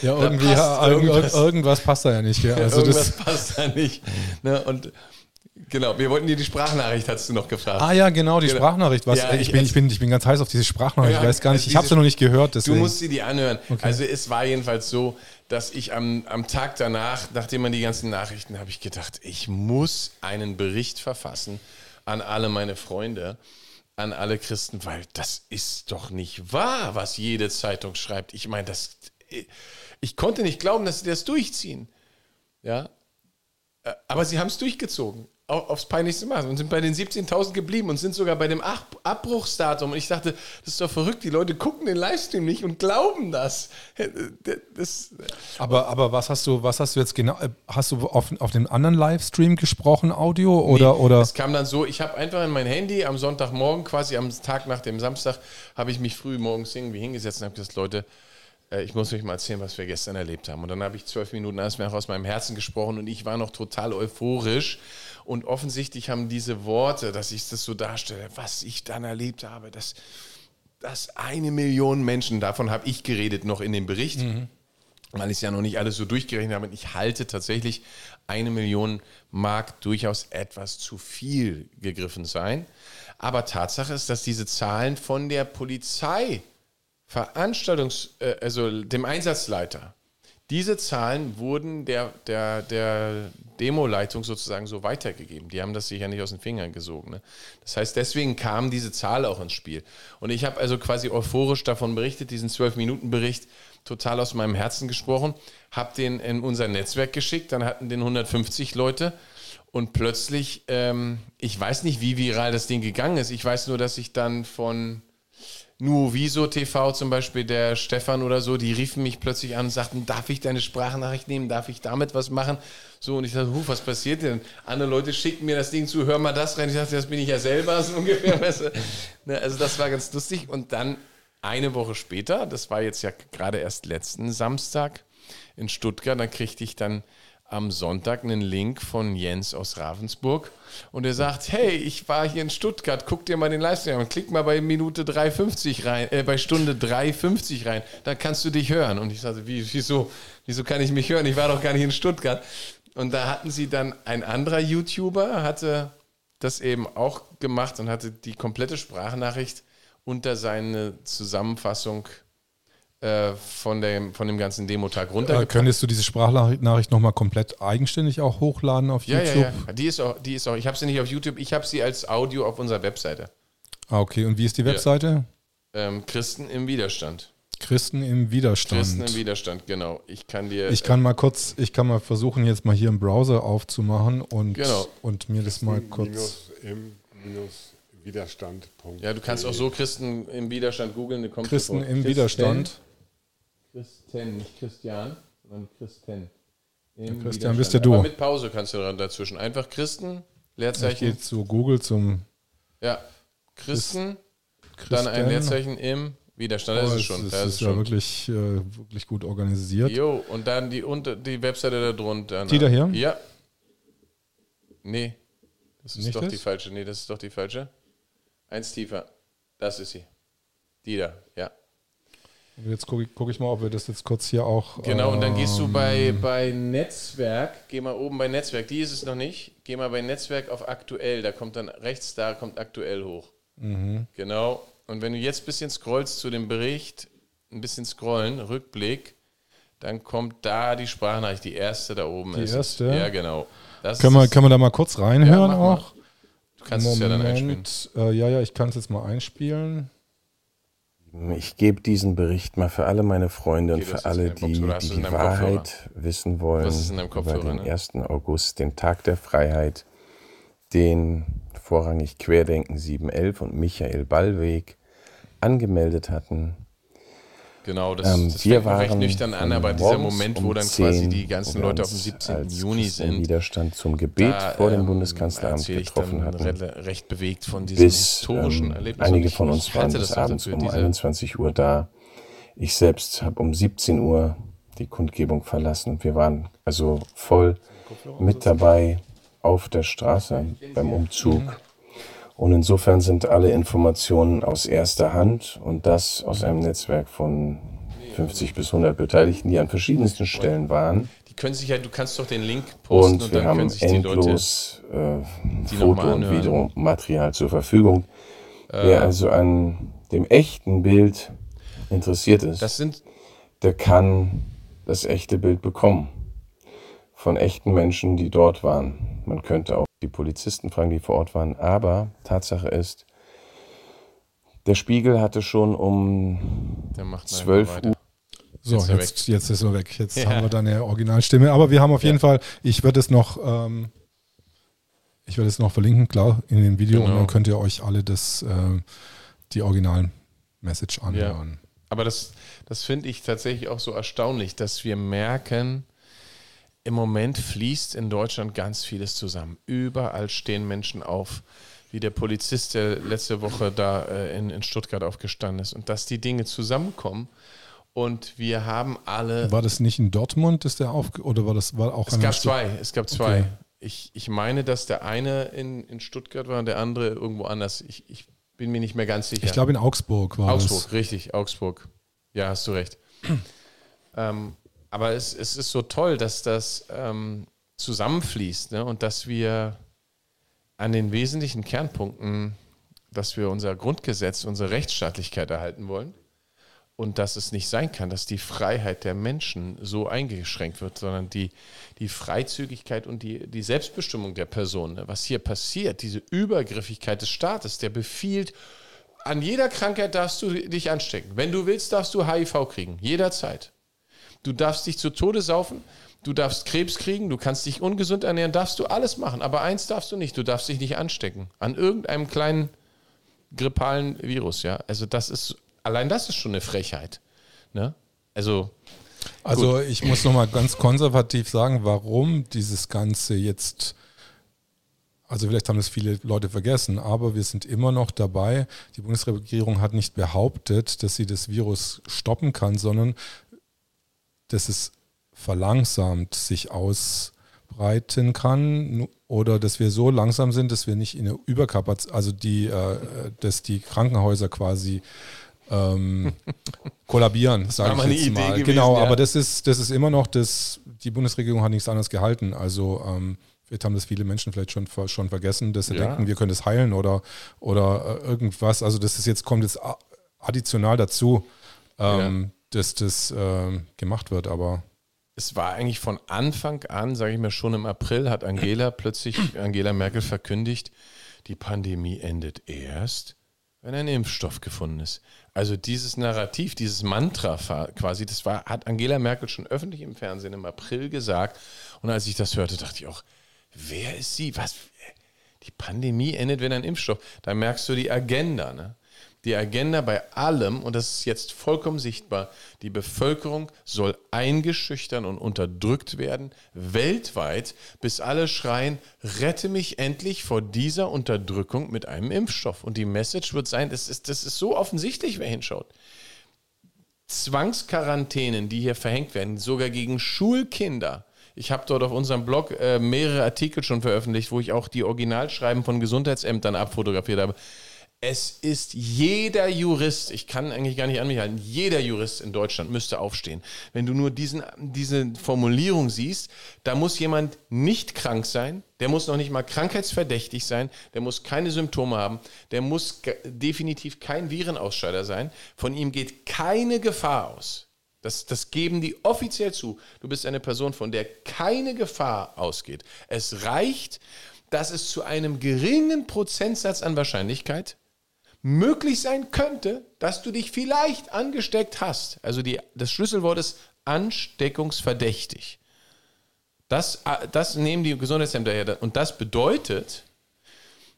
Ja, irgendwie, ja, irgendwas. irgendwas. passt da ja nicht. Ja. Also irgendwas das passt da nicht. Ne? Und Genau, wir wollten dir die Sprachnachricht, hast du noch gefragt. Ah ja, genau, die genau. Sprachnachricht. Was, ja, ich, bin, ich, bin, ich bin ganz heiß auf diese Sprachnachricht. Ja, ich weiß gar nicht, ich habe sie noch nicht gehört. Deswegen. Du musst sie dir anhören. Okay. Also es war jedenfalls so, dass ich am, am Tag danach, nachdem man die ganzen Nachrichten, habe ich gedacht, ich muss einen Bericht verfassen an alle meine Freunde an alle Christen, weil das ist doch nicht wahr, was jede Zeitung schreibt. Ich meine, das, ich konnte nicht glauben, dass sie das durchziehen. Ja, äh, aber sie haben es durchgezogen aufs peinlichste Maß und sind bei den 17.000 geblieben und sind sogar bei dem Abbruchsdatum. Und ich dachte, das ist doch verrückt, die Leute gucken den Livestream nicht und glauben das. das aber, aber was hast du, was hast du jetzt genau, hast du auf, auf dem anderen Livestream gesprochen, Audio oder? Nee, oder? Es kam dann so, ich habe einfach in mein Handy am Sonntagmorgen, quasi am Tag nach dem Samstag, habe ich mich früh morgens irgendwie hingesetzt und habe gesagt, Leute, äh, ich muss euch mal erzählen, was wir gestern erlebt haben. Und dann habe ich zwölf Minuten erstmal aus meinem Herzen gesprochen und ich war noch total euphorisch und offensichtlich haben diese Worte, dass ich das so darstelle, was ich dann erlebt habe, dass, dass eine Million Menschen, davon habe ich geredet noch in dem Bericht, mhm. weil ich es ja noch nicht alles so durchgerechnet habe. Ich halte tatsächlich eine Million mag durchaus etwas zu viel gegriffen sein. Aber Tatsache ist, dass diese Zahlen von der Polizei, Veranstaltungs-, äh, also dem Einsatzleiter, diese Zahlen wurden der, der, der Demo-Leitung sozusagen so weitergegeben. Die haben das sich ja nicht aus den Fingern gesogen. Ne? Das heißt, deswegen kam diese Zahl auch ins Spiel. Und ich habe also quasi euphorisch davon berichtet, diesen 12-Minuten-Bericht total aus meinem Herzen gesprochen, habe den in unser Netzwerk geschickt, dann hatten den 150 Leute und plötzlich, ähm, ich weiß nicht, wie viral das Ding gegangen ist. Ich weiß nur, dass ich dann von Nuoviso TV zum Beispiel, der Stefan oder so, die riefen mich plötzlich an und sagten, darf ich deine Sprachnachricht nehmen, darf ich damit was machen? So, und ich dachte, was passiert denn? Andere Leute schicken mir das Ding zu, hör mal das rein. Ich dachte, das bin ich ja selber, so ungefähr. Ne, also das war ganz lustig. Und dann eine Woche später, das war jetzt ja gerade erst letzten Samstag in Stuttgart, dann kriegte ich dann am Sonntag einen Link von Jens aus Ravensburg und er sagt, hey, ich war hier in Stuttgart, guck dir mal den Livestream an, klick mal bei Minute 3,50 rein, äh, bei Stunde 3,50 rein, dann kannst du dich hören. Und ich sagte, wie, wieso, wieso kann ich mich hören? Ich war doch gar nicht in Stuttgart. Und da hatten sie dann ein anderer YouTuber, hatte das eben auch gemacht und hatte die komplette Sprachnachricht unter seine Zusammenfassung von, dem, von dem ganzen Demotag runtergepackt. Äh, könntest du diese Sprachnachricht nochmal komplett eigenständig auch hochladen auf ja, YouTube? Ja, ja, die ist auch, die ist auch ich habe sie nicht auf YouTube, ich habe sie als Audio auf unserer Webseite. Ah, okay. Und wie ist die Webseite? Ja. Ähm, Christen im Widerstand. Christen im Widerstand. Christen im Widerstand, genau. Ich kann dir. Ich kann mal kurz, ich kann mal versuchen, jetzt mal hier im Browser aufzumachen und, genau. und mir das mal kurz. Minus im minus Widerstand. Ja, du kannst auch so Christen im Widerstand googeln. Christen im Christen, Widerstand. Christen, nicht Christian, sondern Christen. Im Christian bist ja du. Aber mit Pause kannst du dazwischen. Einfach Christen, Leerzeichen. Ich gehe zu Google zum. Ja, Christen, Christen. dann ein Leerzeichen im Widerstand, das oh, ist es schon. Das, das ist, ist ja wirklich, äh, wirklich gut organisiert. Jo, und dann die, unter, die Webseite da drunter. Die da hier? Ja. Nee, das ist Nicht doch das? die falsche. Nee, das ist doch die falsche. Eins tiefer. Das ist sie. Die da, ja. Jetzt gucke ich, guck ich, mal, ob wir das jetzt kurz hier auch. Genau, und dann gehst du bei, ähm, bei Netzwerk, geh mal oben bei Netzwerk, die ist es noch nicht, geh mal bei Netzwerk auf aktuell, da kommt dann rechts, da kommt aktuell hoch. Mhm. Genau, und wenn du jetzt ein bisschen scrollst zu dem Bericht, ein bisschen scrollen, Rückblick, dann kommt da die Sprachnachricht, die erste da oben die ist. Die erste? Ja, genau. Das können, wir, können wir da mal kurz reinhören ja, auch? Mal. Du kannst Moment, es ja dann einspielen. Äh, ja, ja, ich kann es jetzt mal einspielen. Ich gebe diesen Bericht mal für alle meine Freunde und für alle, die die, die Wahrheit wissen wollen über den 1. Ne? August, den Tag der Freiheit, den vorrangig Querdenken 711 und Michael Ballweg angemeldet hatten. Genau, das, ähm, das wir waren recht nüchtern an, aber dieser Moment, wo dann quasi die ganzen Leute auf dem 17. Juni sind. Widerstand zum Gebet da, vor dem ähm, Bundeskanzleramt getroffen hatten. recht bewegt von diesem Bis, historischen ähm, Erlebnis. Einige von uns waren bis abends um 21 Uhr da. Ich selbst habe um 17 Uhr die Kundgebung verlassen. Wir waren also voll mit dabei auf der Straße beim Umzug. Und insofern sind alle Informationen aus erster Hand und das aus einem Netzwerk von 50 bis 100 Beteiligten, die an verschiedensten Stellen waren. Die können sich ja, du kannst doch den Link posten und, und wir haben endlos Leute, äh, Foto- und Videomaterial zur Verfügung. Äh, Wer also an dem echten Bild interessiert ist, der kann das echte Bild bekommen von echten Menschen, die dort waren. Man könnte auch die Polizisten fragen, die vor Ort waren. Aber Tatsache ist, der Spiegel hatte schon um 12 Uhr. So, jetzt, jetzt, jetzt, ist er weg. Jetzt ja. haben wir dann eine Originalstimme. Aber wir haben auf ja. jeden Fall, ich werde es noch, ähm, ich werde es noch verlinken, klar, in dem Video. Genau. Und dann könnt ihr euch alle das, äh, die Original-Message anhören. Ja. Aber das, das finde ich tatsächlich auch so erstaunlich, dass wir merken, im Moment fließt in Deutschland ganz vieles zusammen. Überall stehen Menschen auf, wie der Polizist, der letzte Woche da äh, in, in Stuttgart aufgestanden ist. Und dass die Dinge zusammenkommen. Und wir haben alle. War das nicht in Dortmund, ist der auf oder war das war auch? Es gab zwei. Es gab zwei. Okay. Ich, ich meine, dass der eine in, in Stuttgart war und der andere irgendwo anders. Ich, ich bin mir nicht mehr ganz sicher. Ich glaube in Augsburg war Augsburg, das. richtig, Augsburg. Ja, hast du recht. ähm, aber es, es ist so toll, dass das ähm, zusammenfließt ne? und dass wir an den wesentlichen Kernpunkten, dass wir unser Grundgesetz, unsere Rechtsstaatlichkeit erhalten wollen und dass es nicht sein kann, dass die Freiheit der Menschen so eingeschränkt wird, sondern die, die Freizügigkeit und die, die Selbstbestimmung der Person. Ne? Was hier passiert, diese Übergriffigkeit des Staates, der befiehlt, an jeder Krankheit darfst du dich anstecken. Wenn du willst, darfst du HIV kriegen, jederzeit. Du darfst dich zu Tode saufen, du darfst Krebs kriegen, du kannst dich ungesund ernähren, darfst du alles machen. Aber eins darfst du nicht, du darfst dich nicht anstecken. An irgendeinem kleinen grippalen Virus, ja. Also das ist, allein das ist schon eine Frechheit. Ne? Also. Also gut. ich muss nochmal ganz konservativ sagen, warum dieses Ganze jetzt also vielleicht haben das viele Leute vergessen, aber wir sind immer noch dabei. Die Bundesregierung hat nicht behauptet, dass sie das Virus stoppen kann, sondern dass es verlangsamt sich aus ausbreiten kann oder dass wir so langsam sind, dass wir nicht in der Überkapazität, also die, äh, dass die Krankenhäuser quasi ähm, kollabieren, sage ich jetzt mal. Gewesen, genau, ja. aber das ist, das ist immer noch, das, die Bundesregierung hat nichts anderes gehalten. Also ähm, Vielleicht haben das viele Menschen vielleicht schon, schon vergessen, dass sie ja. denken, wir können das heilen oder, oder äh, irgendwas. Also das ist jetzt, kommt jetzt additional dazu, ähm, ja. Dass das äh, gemacht wird, aber. Es war eigentlich von Anfang an, sage ich mir schon im April, hat Angela plötzlich, Angela Merkel verkündigt, die Pandemie endet erst, wenn ein Impfstoff gefunden ist. Also dieses Narrativ, dieses Mantra quasi, das war, hat Angela Merkel schon öffentlich im Fernsehen im April gesagt. Und als ich das hörte, dachte ich auch, wer ist sie? Was? Die Pandemie endet, wenn ein Impfstoff. Da merkst du die Agenda. Ne? Die Agenda bei allem, und das ist jetzt vollkommen sichtbar, die Bevölkerung soll eingeschüchtern und unterdrückt werden, weltweit, bis alle schreien, rette mich endlich vor dieser Unterdrückung mit einem Impfstoff. Und die Message wird sein, das ist, das ist so offensichtlich, wer hinschaut. Zwangsquarantänen, die hier verhängt werden, sogar gegen Schulkinder, ich habe dort auf unserem Blog äh, mehrere Artikel schon veröffentlicht, wo ich auch die Originalschreiben von Gesundheitsämtern abfotografiert habe. Es ist jeder Jurist, ich kann eigentlich gar nicht an mich halten, jeder Jurist in Deutschland müsste aufstehen. Wenn du nur diesen, diese Formulierung siehst, da muss jemand nicht krank sein, der muss noch nicht mal krankheitsverdächtig sein, der muss keine Symptome haben, der muss definitiv kein Virenausscheider sein, von ihm geht keine Gefahr aus. Das, das geben die offiziell zu. Du bist eine Person, von der keine Gefahr ausgeht. Es reicht, dass es zu einem geringen Prozentsatz an Wahrscheinlichkeit möglich sein könnte, dass du dich vielleicht angesteckt hast. Also die, das Schlüsselwort ist ansteckungsverdächtig. Das, das nehmen die Gesundheitsämter her. Und das bedeutet,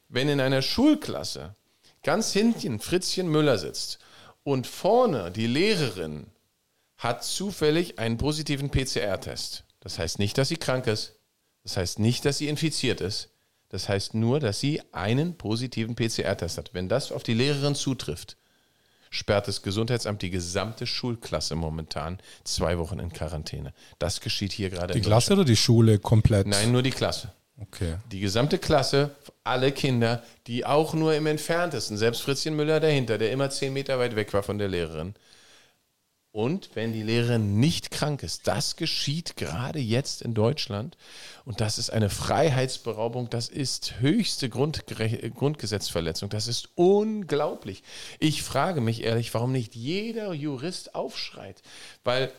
wenn in einer Schulklasse ganz hinten Fritzchen Müller sitzt und vorne die Lehrerin hat zufällig einen positiven PCR-Test. Das heißt nicht, dass sie krank ist. Das heißt nicht, dass sie infiziert ist. Das heißt nur, dass sie einen positiven PCR-Test hat. Wenn das auf die Lehrerin zutrifft, sperrt das Gesundheitsamt die gesamte Schulklasse momentan zwei Wochen in Quarantäne. Das geschieht hier gerade. Die Klasse oder die Schule komplett? Nein, nur die Klasse. Okay. Die gesamte Klasse, alle Kinder, die auch nur im entferntesten, selbst Fritzchen Müller dahinter, der immer zehn Meter weit weg war von der Lehrerin, und wenn die Lehrerin nicht krank ist. Das geschieht gerade jetzt in Deutschland. Und das ist eine Freiheitsberaubung. Das ist höchste Grundgesetzverletzung. Das ist unglaublich. Ich frage mich ehrlich, warum nicht jeder Jurist aufschreit. Weil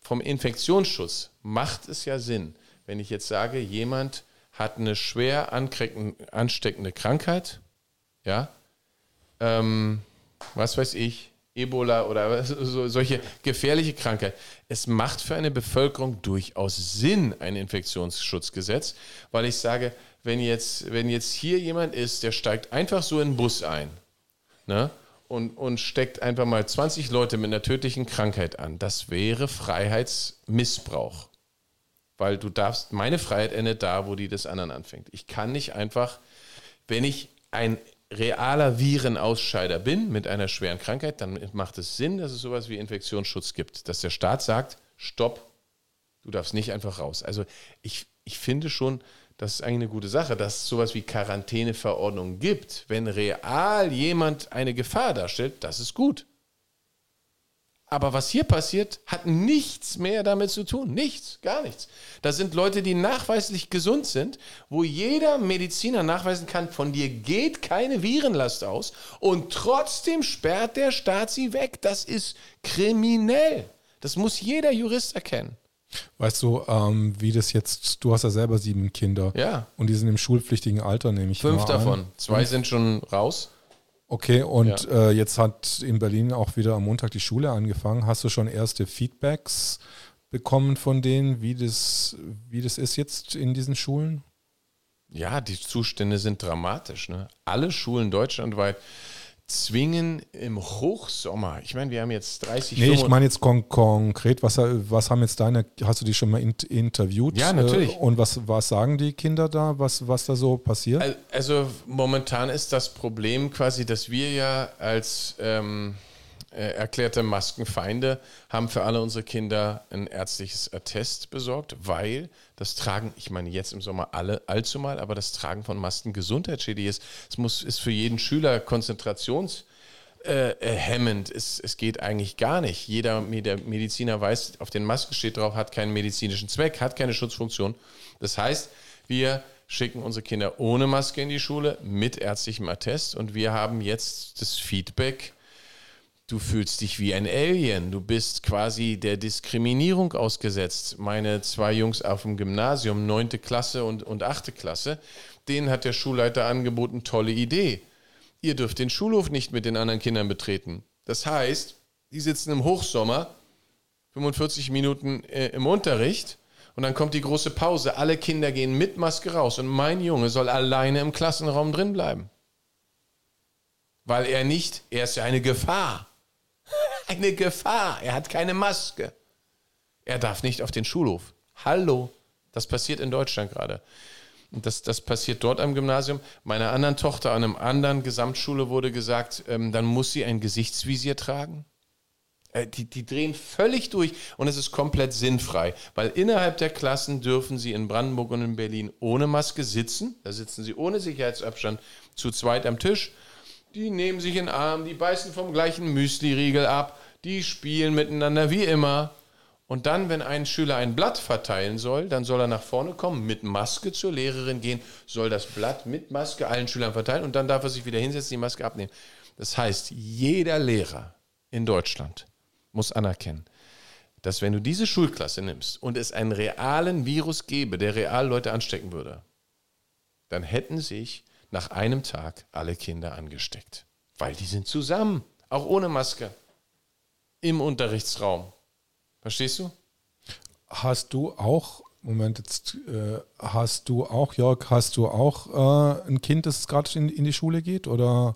vom Infektionsschutz macht es ja Sinn, wenn ich jetzt sage, jemand hat eine schwer ansteckende Krankheit, ja, ähm, was weiß ich, Ebola oder so, solche gefährliche Krankheit. Es macht für eine Bevölkerung durchaus Sinn, ein Infektionsschutzgesetz, weil ich sage, wenn jetzt, wenn jetzt hier jemand ist, der steigt einfach so in den Bus ein ne, und, und steckt einfach mal 20 Leute mit einer tödlichen Krankheit an, das wäre Freiheitsmissbrauch. Weil du darfst, meine Freiheit endet da, wo die des anderen anfängt. Ich kann nicht einfach, wenn ich ein realer Virenausscheider bin mit einer schweren Krankheit, dann macht es Sinn, dass es sowas wie Infektionsschutz gibt, dass der Staat sagt, stopp, du darfst nicht einfach raus. Also ich, ich finde schon, das ist eigentlich eine gute Sache, dass es sowas wie Quarantäneverordnungen gibt. Wenn real jemand eine Gefahr darstellt, das ist gut. Aber was hier passiert, hat nichts mehr damit zu tun. Nichts, gar nichts. Das sind Leute, die nachweislich gesund sind, wo jeder Mediziner nachweisen kann, von dir geht keine Virenlast aus und trotzdem sperrt der Staat sie weg. Das ist kriminell. Das muss jeder Jurist erkennen. Weißt du, ähm, wie das jetzt, du hast ja selber sieben Kinder. Ja. Und die sind im schulpflichtigen Alter, nehme ich Fünf davon. An. Zwei sind schon raus. Okay, und ja. äh, jetzt hat in Berlin auch wieder am Montag die Schule angefangen. Hast du schon erste Feedbacks bekommen von denen, wie das, wie das ist jetzt in diesen Schulen? Ja, die Zustände sind dramatisch. Ne? Alle Schulen deutschlandweit zwingen im Hochsommer. Ich meine, wir haben jetzt 30 Nee, ich meine jetzt kon konkret, was, was haben jetzt deine, hast du die schon mal in interviewt? Ja, natürlich. Äh, und was, was sagen die Kinder da, was, was da so passiert? Also momentan ist das Problem quasi, dass wir ja als, ähm, äh, erklärte Maskenfeinde haben für alle unsere Kinder ein ärztliches Attest besorgt, weil das Tragen, ich meine jetzt im Sommer alle allzu mal, aber das Tragen von Masken gesundheitsschädigend ist. Es muss, ist für jeden Schüler konzentrations äh, äh, hemmend. Es, es geht eigentlich gar nicht. Jeder Mediziner weiß, auf den Masken steht drauf, hat keinen medizinischen Zweck, hat keine Schutzfunktion. Das heißt, wir schicken unsere Kinder ohne Maske in die Schule mit ärztlichem Attest und wir haben jetzt das Feedback, du fühlst dich wie ein Alien, du bist quasi der Diskriminierung ausgesetzt. Meine zwei Jungs auf dem Gymnasium, neunte Klasse und, und achte Klasse, denen hat der Schulleiter angeboten, tolle Idee. Ihr dürft den Schulhof nicht mit den anderen Kindern betreten. Das heißt, die sitzen im Hochsommer 45 Minuten äh, im Unterricht und dann kommt die große Pause. Alle Kinder gehen mit Maske raus und mein Junge soll alleine im Klassenraum drin bleiben. Weil er nicht, er ist ja eine Gefahr eine Gefahr. Er hat keine Maske. Er darf nicht auf den Schulhof. Hallo. Das passiert in Deutschland gerade. Und das, das passiert dort am Gymnasium. Meiner anderen Tochter an einem anderen Gesamtschule wurde gesagt, ähm, dann muss sie ein Gesichtsvisier tragen. Äh, die, die drehen völlig durch und es ist komplett sinnfrei, weil innerhalb der Klassen dürfen sie in Brandenburg und in Berlin ohne Maske sitzen. Da sitzen sie ohne Sicherheitsabstand zu zweit am Tisch die nehmen sich in den Arm, die beißen vom gleichen Müsli-Riegel ab, die spielen miteinander wie immer. Und dann, wenn ein Schüler ein Blatt verteilen soll, dann soll er nach vorne kommen, mit Maske zur Lehrerin gehen, soll das Blatt mit Maske allen Schülern verteilen und dann darf er sich wieder hinsetzen, die Maske abnehmen. Das heißt, jeder Lehrer in Deutschland muss anerkennen, dass wenn du diese Schulklasse nimmst und es einen realen Virus gäbe, der real Leute anstecken würde, dann hätten sich nach einem Tag alle Kinder angesteckt. Weil die sind zusammen, auch ohne Maske, im Unterrichtsraum. Verstehst du? Hast du auch, Moment, jetzt äh, hast du auch, Jörg, hast du auch äh, ein Kind, das gerade in, in, die Schule geht? Oder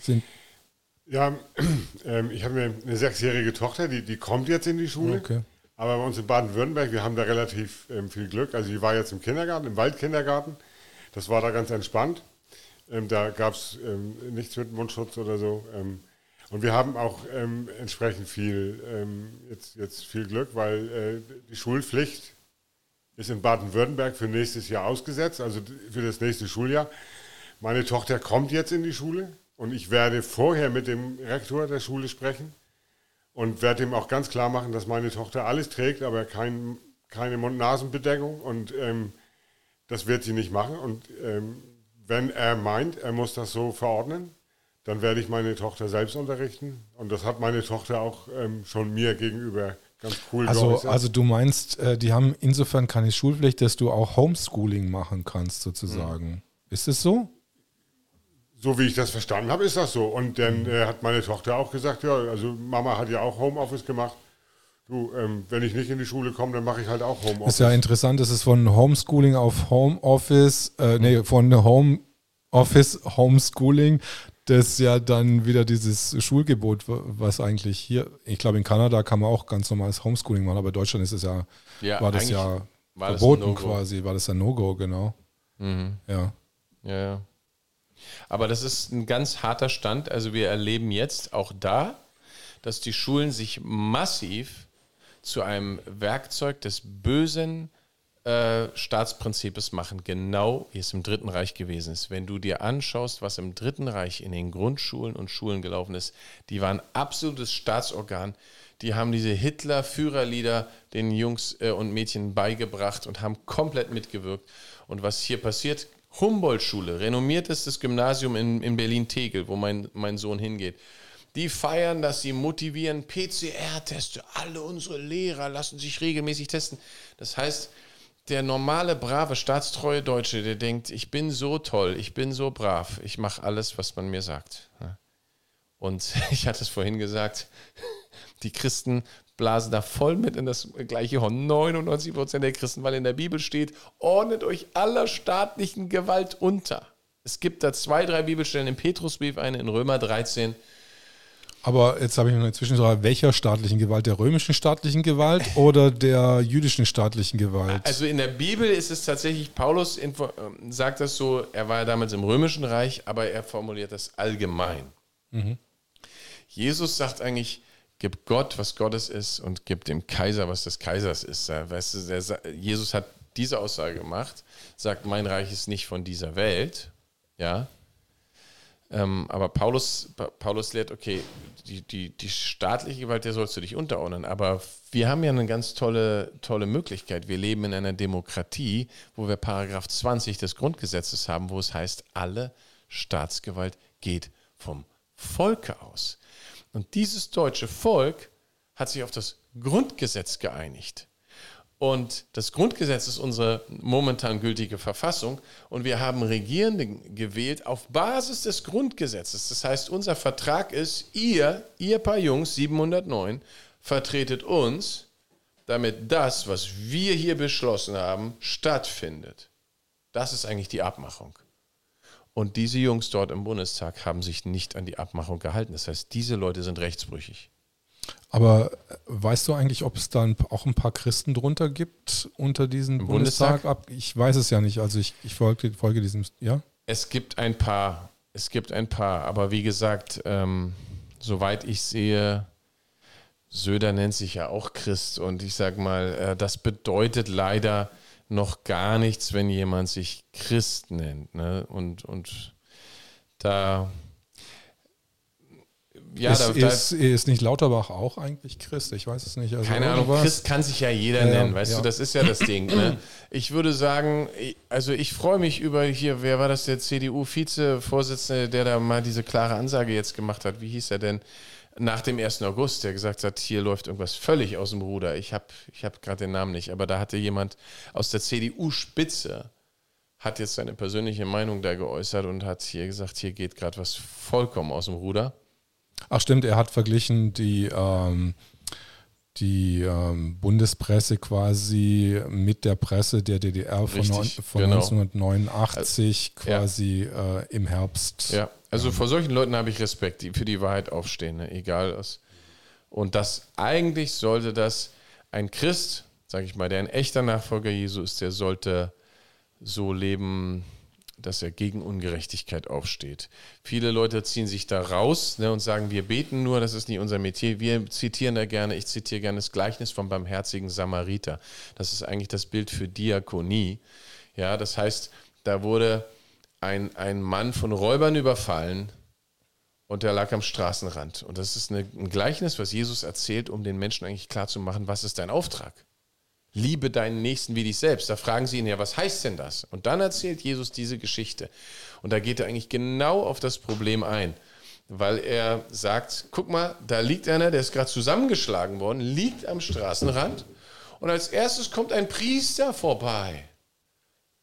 sind. Ja, äh, ich habe eine sechsjährige Tochter, die, die kommt jetzt in die Schule. Okay. Aber bei uns in Baden-Württemberg, wir haben da relativ ähm, viel Glück. Also, die war jetzt im Kindergarten, im Waldkindergarten. Das war da ganz entspannt. Ähm, da gab es ähm, nichts mit Mundschutz oder so. Ähm, und wir haben auch ähm, entsprechend viel, ähm, jetzt, jetzt viel Glück, weil äh, die Schulpflicht ist in Baden-Württemberg für nächstes Jahr ausgesetzt, also für das nächste Schuljahr. Meine Tochter kommt jetzt in die Schule und ich werde vorher mit dem Rektor der Schule sprechen und werde ihm auch ganz klar machen, dass meine Tochter alles trägt, aber kein, keine Mund-Nasen-Bedeckung und ähm, das wird sie nicht machen. Und ähm, wenn er meint, er muss das so verordnen, dann werde ich meine Tochter selbst unterrichten. Und das hat meine Tochter auch ähm, schon mir gegenüber ganz cool also, geäußert. Also du meinst, äh, die haben insofern keine Schulpflicht, dass du auch Homeschooling machen kannst, sozusagen. Mhm. Ist es so? So wie ich das verstanden habe, ist das so. Und dann äh, hat meine Tochter auch gesagt, ja, also Mama hat ja auch Homeoffice gemacht. Du, ähm, wenn ich nicht in die Schule komme, dann mache ich halt auch Homeoffice. Ist ja interessant, dass es von Homeschooling auf Homeoffice, äh, nee, von Homeoffice, Homeschooling, das ja dann wieder dieses Schulgebot, was eigentlich hier, ich glaube in Kanada kann man auch ganz normales Homeschooling machen, aber in Deutschland ist es ja, ja war das ja war verboten das quasi, war das ein No-Go, genau. Mhm. Ja. Ja, ja. Aber das ist ein ganz harter Stand. Also wir erleben jetzt auch da, dass die Schulen sich massiv zu einem Werkzeug des bösen äh, Staatsprinzips machen, genau wie es im Dritten Reich gewesen ist. Wenn du dir anschaust, was im Dritten Reich in den Grundschulen und Schulen gelaufen ist, die waren absolutes Staatsorgan. Die haben diese Hitler-Führerlieder den Jungs äh, und Mädchen beigebracht und haben komplett mitgewirkt. Und was hier passiert, Humboldt-Schule, renommiertestes Gymnasium in, in Berlin-Tegel, wo mein, mein Sohn hingeht. Die feiern dass sie motivieren PCR-Teste. Alle unsere Lehrer lassen sich regelmäßig testen. Das heißt, der normale, brave, staatstreue Deutsche, der denkt, ich bin so toll, ich bin so brav, ich mache alles, was man mir sagt. Und ich hatte es vorhin gesagt, die Christen blasen da voll mit in das gleiche Horn. 99 Prozent der Christen, weil in der Bibel steht, ordnet euch aller staatlichen Gewalt unter. Es gibt da zwei, drei Bibelstellen im Petrusbrief, eine in Römer 13, aber jetzt habe ich noch eine Zwischenfrage. Welcher staatlichen Gewalt? Der römischen staatlichen Gewalt oder der jüdischen staatlichen Gewalt? Also in der Bibel ist es tatsächlich, Paulus ähm, sagt das so, er war ja damals im römischen Reich, aber er formuliert das allgemein. Mhm. Jesus sagt eigentlich, gib Gott, was Gottes ist und gib dem Kaiser, was des Kaisers ist. Weißt du, der, Jesus hat diese Aussage gemacht, sagt, mein Reich ist nicht von dieser Welt, ja. Ähm, aber Paulus, Paulus lehrt, okay, die, die, die staatliche Gewalt, der sollst du dich unterordnen. Aber wir haben ja eine ganz tolle, tolle Möglichkeit. Wir leben in einer Demokratie, wo wir Paragraph 20 des Grundgesetzes haben, wo es heißt, alle Staatsgewalt geht vom Volke aus. Und dieses deutsche Volk hat sich auf das Grundgesetz geeinigt. Und das Grundgesetz ist unsere momentan gültige Verfassung. Und wir haben Regierende gewählt auf Basis des Grundgesetzes. Das heißt, unser Vertrag ist, ihr, ihr paar Jungs, 709, vertretet uns, damit das, was wir hier beschlossen haben, stattfindet. Das ist eigentlich die Abmachung. Und diese Jungs dort im Bundestag haben sich nicht an die Abmachung gehalten. Das heißt, diese Leute sind rechtsbrüchig. Aber äh, weißt du eigentlich, ob es da auch ein paar Christen drunter gibt unter diesem Bundestag? Bundestag? Ich weiß es ja nicht. Also ich, ich folge, folge diesem, ja? Es gibt ein paar. Es gibt ein paar. Aber wie gesagt, ähm, soweit ich sehe, Söder nennt sich ja auch Christ. Und ich sage mal, äh, das bedeutet leider, noch gar nichts, wenn jemand sich Christ nennt. Ne? Und, und da. Ja, ist, da, da ist, ist, nicht Lauterbach auch eigentlich Christ? Ich weiß es nicht. Also keine Ahnung, was? Christ kann sich ja jeder ja, nennen, weißt ja. du, das ist ja das Ding. Ne? Ich würde sagen, also ich freue mich über hier, wer war das, der CDU-Vize-Vorsitzende, der da mal diese klare Ansage jetzt gemacht hat. Wie hieß er denn? nach dem 1. August, der gesagt hat, hier läuft irgendwas völlig aus dem Ruder. Ich habe ich hab gerade den Namen nicht, aber da hatte jemand aus der CDU-Spitze, hat jetzt seine persönliche Meinung da geäußert und hat hier gesagt, hier geht gerade was vollkommen aus dem Ruder. Ach stimmt, er hat verglichen die, ähm, die ähm, Bundespresse quasi mit der Presse der DDR von, Richtig, von genau. 1989 also, quasi ja. äh, im Herbst. Ja, also vor solchen Leuten habe ich Respekt, die für die Wahrheit aufstehen, ne? egal was. Und das eigentlich sollte das ein Christ, sage ich mal, der ein echter Nachfolger Jesu ist, der sollte so leben, dass er gegen Ungerechtigkeit aufsteht. Viele Leute ziehen sich da raus ne, und sagen, wir beten nur, das ist nicht unser Metier. Wir zitieren da gerne, ich zitiere gerne das Gleichnis vom barmherzigen Samariter. Das ist eigentlich das Bild für Diakonie. Ja, das heißt, da wurde ein, ein Mann von Räubern überfallen und der lag am Straßenrand. Und das ist eine, ein Gleichnis, was Jesus erzählt, um den Menschen eigentlich klarzumachen, was ist dein Auftrag? Liebe deinen Nächsten wie dich selbst. Da fragen sie ihn ja, was heißt denn das? Und dann erzählt Jesus diese Geschichte. Und da geht er eigentlich genau auf das Problem ein. Weil er sagt, guck mal, da liegt einer, der ist gerade zusammengeschlagen worden, liegt am Straßenrand. Und als erstes kommt ein Priester vorbei.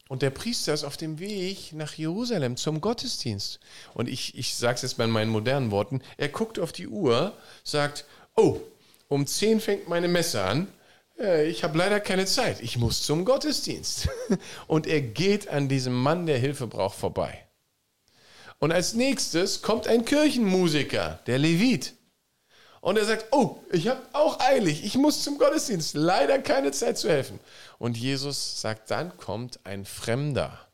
Und der Priester ist auf dem Weg nach Jerusalem zum Gottesdienst. Und ich, ich sage es jetzt mal in meinen modernen Worten. Er guckt auf die Uhr, sagt, oh, um 10 fängt meine Messe an. Äh, ich habe leider keine Zeit. Ich muss zum Gottesdienst. Und er geht an diesem Mann, der Hilfe braucht, vorbei. Und als nächstes kommt ein Kirchenmusiker, der Levit. Und er sagt, oh, ich habe auch eilig, ich muss zum Gottesdienst, leider keine Zeit zu helfen. Und Jesus sagt, dann kommt ein Fremder,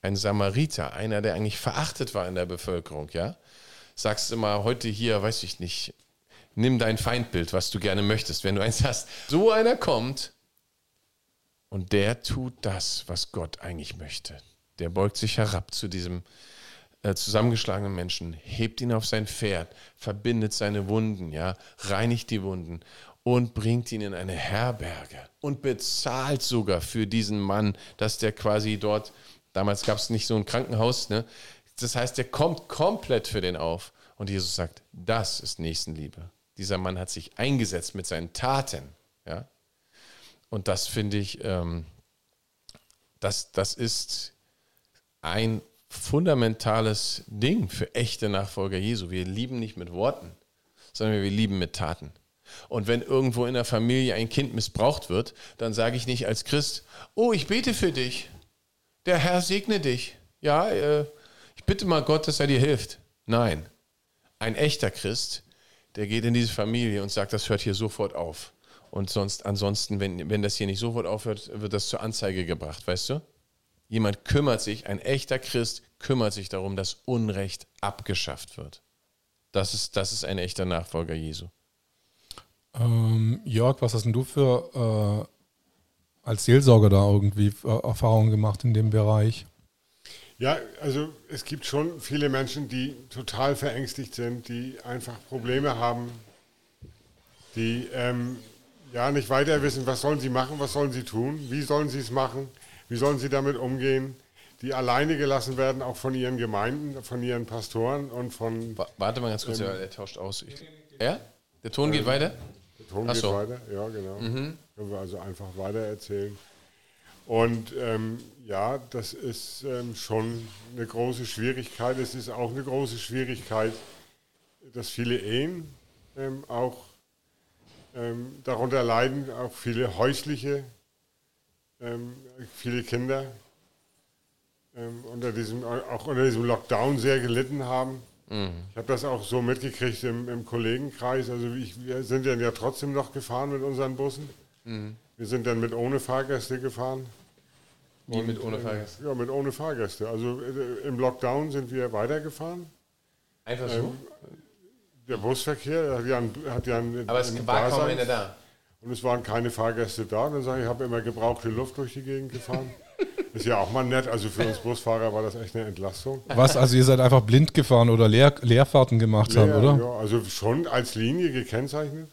ein Samariter, einer, der eigentlich verachtet war in der Bevölkerung, ja. Sagst immer heute hier, weiß ich nicht, nimm dein Feindbild, was du gerne möchtest, wenn du eins hast. So einer kommt und der tut das, was Gott eigentlich möchte. Der beugt sich herab zu diesem äh, zusammengeschlagenen Menschen, hebt ihn auf sein Pferd, verbindet seine Wunden, ja, reinigt die Wunden und bringt ihn in eine Herberge und bezahlt sogar für diesen Mann, dass der quasi dort, damals gab es nicht so ein Krankenhaus, ne? Das heißt, der kommt komplett für den auf. Und Jesus sagt, das ist Nächstenliebe. Dieser Mann hat sich eingesetzt mit seinen Taten. Ja? Und das finde ich, ähm, das, das ist ein fundamentales Ding für echte Nachfolger Jesu. Wir lieben nicht mit Worten, sondern wir lieben mit Taten. Und wenn irgendwo in der Familie ein Kind missbraucht wird, dann sage ich nicht als Christ, oh, ich bete für dich. Der Herr segne dich. Ja, äh, ich bitte mal Gott, dass er dir hilft. Nein, ein echter Christ, der geht in diese Familie und sagt, das hört hier sofort auf. Und sonst, ansonsten, wenn, wenn das hier nicht sofort aufhört, wird das zur Anzeige gebracht, weißt du? Jemand kümmert sich, ein echter Christ kümmert sich darum, dass Unrecht abgeschafft wird. Das ist, das ist ein echter Nachfolger Jesu. Ähm, Jörg, was hast denn du für äh, als Seelsorger da irgendwie äh, Erfahrungen gemacht in dem Bereich? Ja, also es gibt schon viele Menschen, die total verängstigt sind, die einfach Probleme haben, die ähm, ja nicht weiter wissen, was sollen sie machen, was sollen sie tun, wie sollen sie es machen, wie sollen sie damit umgehen, die alleine gelassen werden, auch von ihren Gemeinden, von ihren Pastoren und von. Warte mal ganz kurz, ähm, er tauscht aus. Ich, ja? Der Ton geht ähm, weiter? Der Ton Ach geht so. weiter, ja, genau. Mhm. Können wir also einfach weiter erzählen. Und ähm, ja, das ist ähm, schon eine große Schwierigkeit. Es ist auch eine große Schwierigkeit, dass viele Ehen ähm, auch ähm, darunter leiden, auch viele häusliche, ähm, viele Kinder ähm, unter diesem, auch unter diesem Lockdown sehr gelitten haben. Mhm. Ich habe das auch so mitgekriegt im, im Kollegenkreis. Also ich, wir sind dann ja trotzdem noch gefahren mit unseren Bussen. Mhm. Wir sind dann mit ohne Fahrgäste gefahren. Wie mit ohne ähm, Fahrgäste? Ja, mit ohne Fahrgäste. Also äh, im Lockdown sind wir weitergefahren. Einfach so? Ähm, der Busverkehr hat ja, ein, hat ja ein, Aber es war kaum einer da. Und es waren keine Fahrgäste da. Und dann sage ich, ich habe immer gebrauchte Luft durch die Gegend gefahren. Ist ja auch mal nett. Also für uns Busfahrer war das echt eine Entlastung. Was? Also ihr seid einfach blind gefahren oder Leer, Leerfahrten gemacht Leer, haben, oder? Ja, also schon als Linie gekennzeichnet.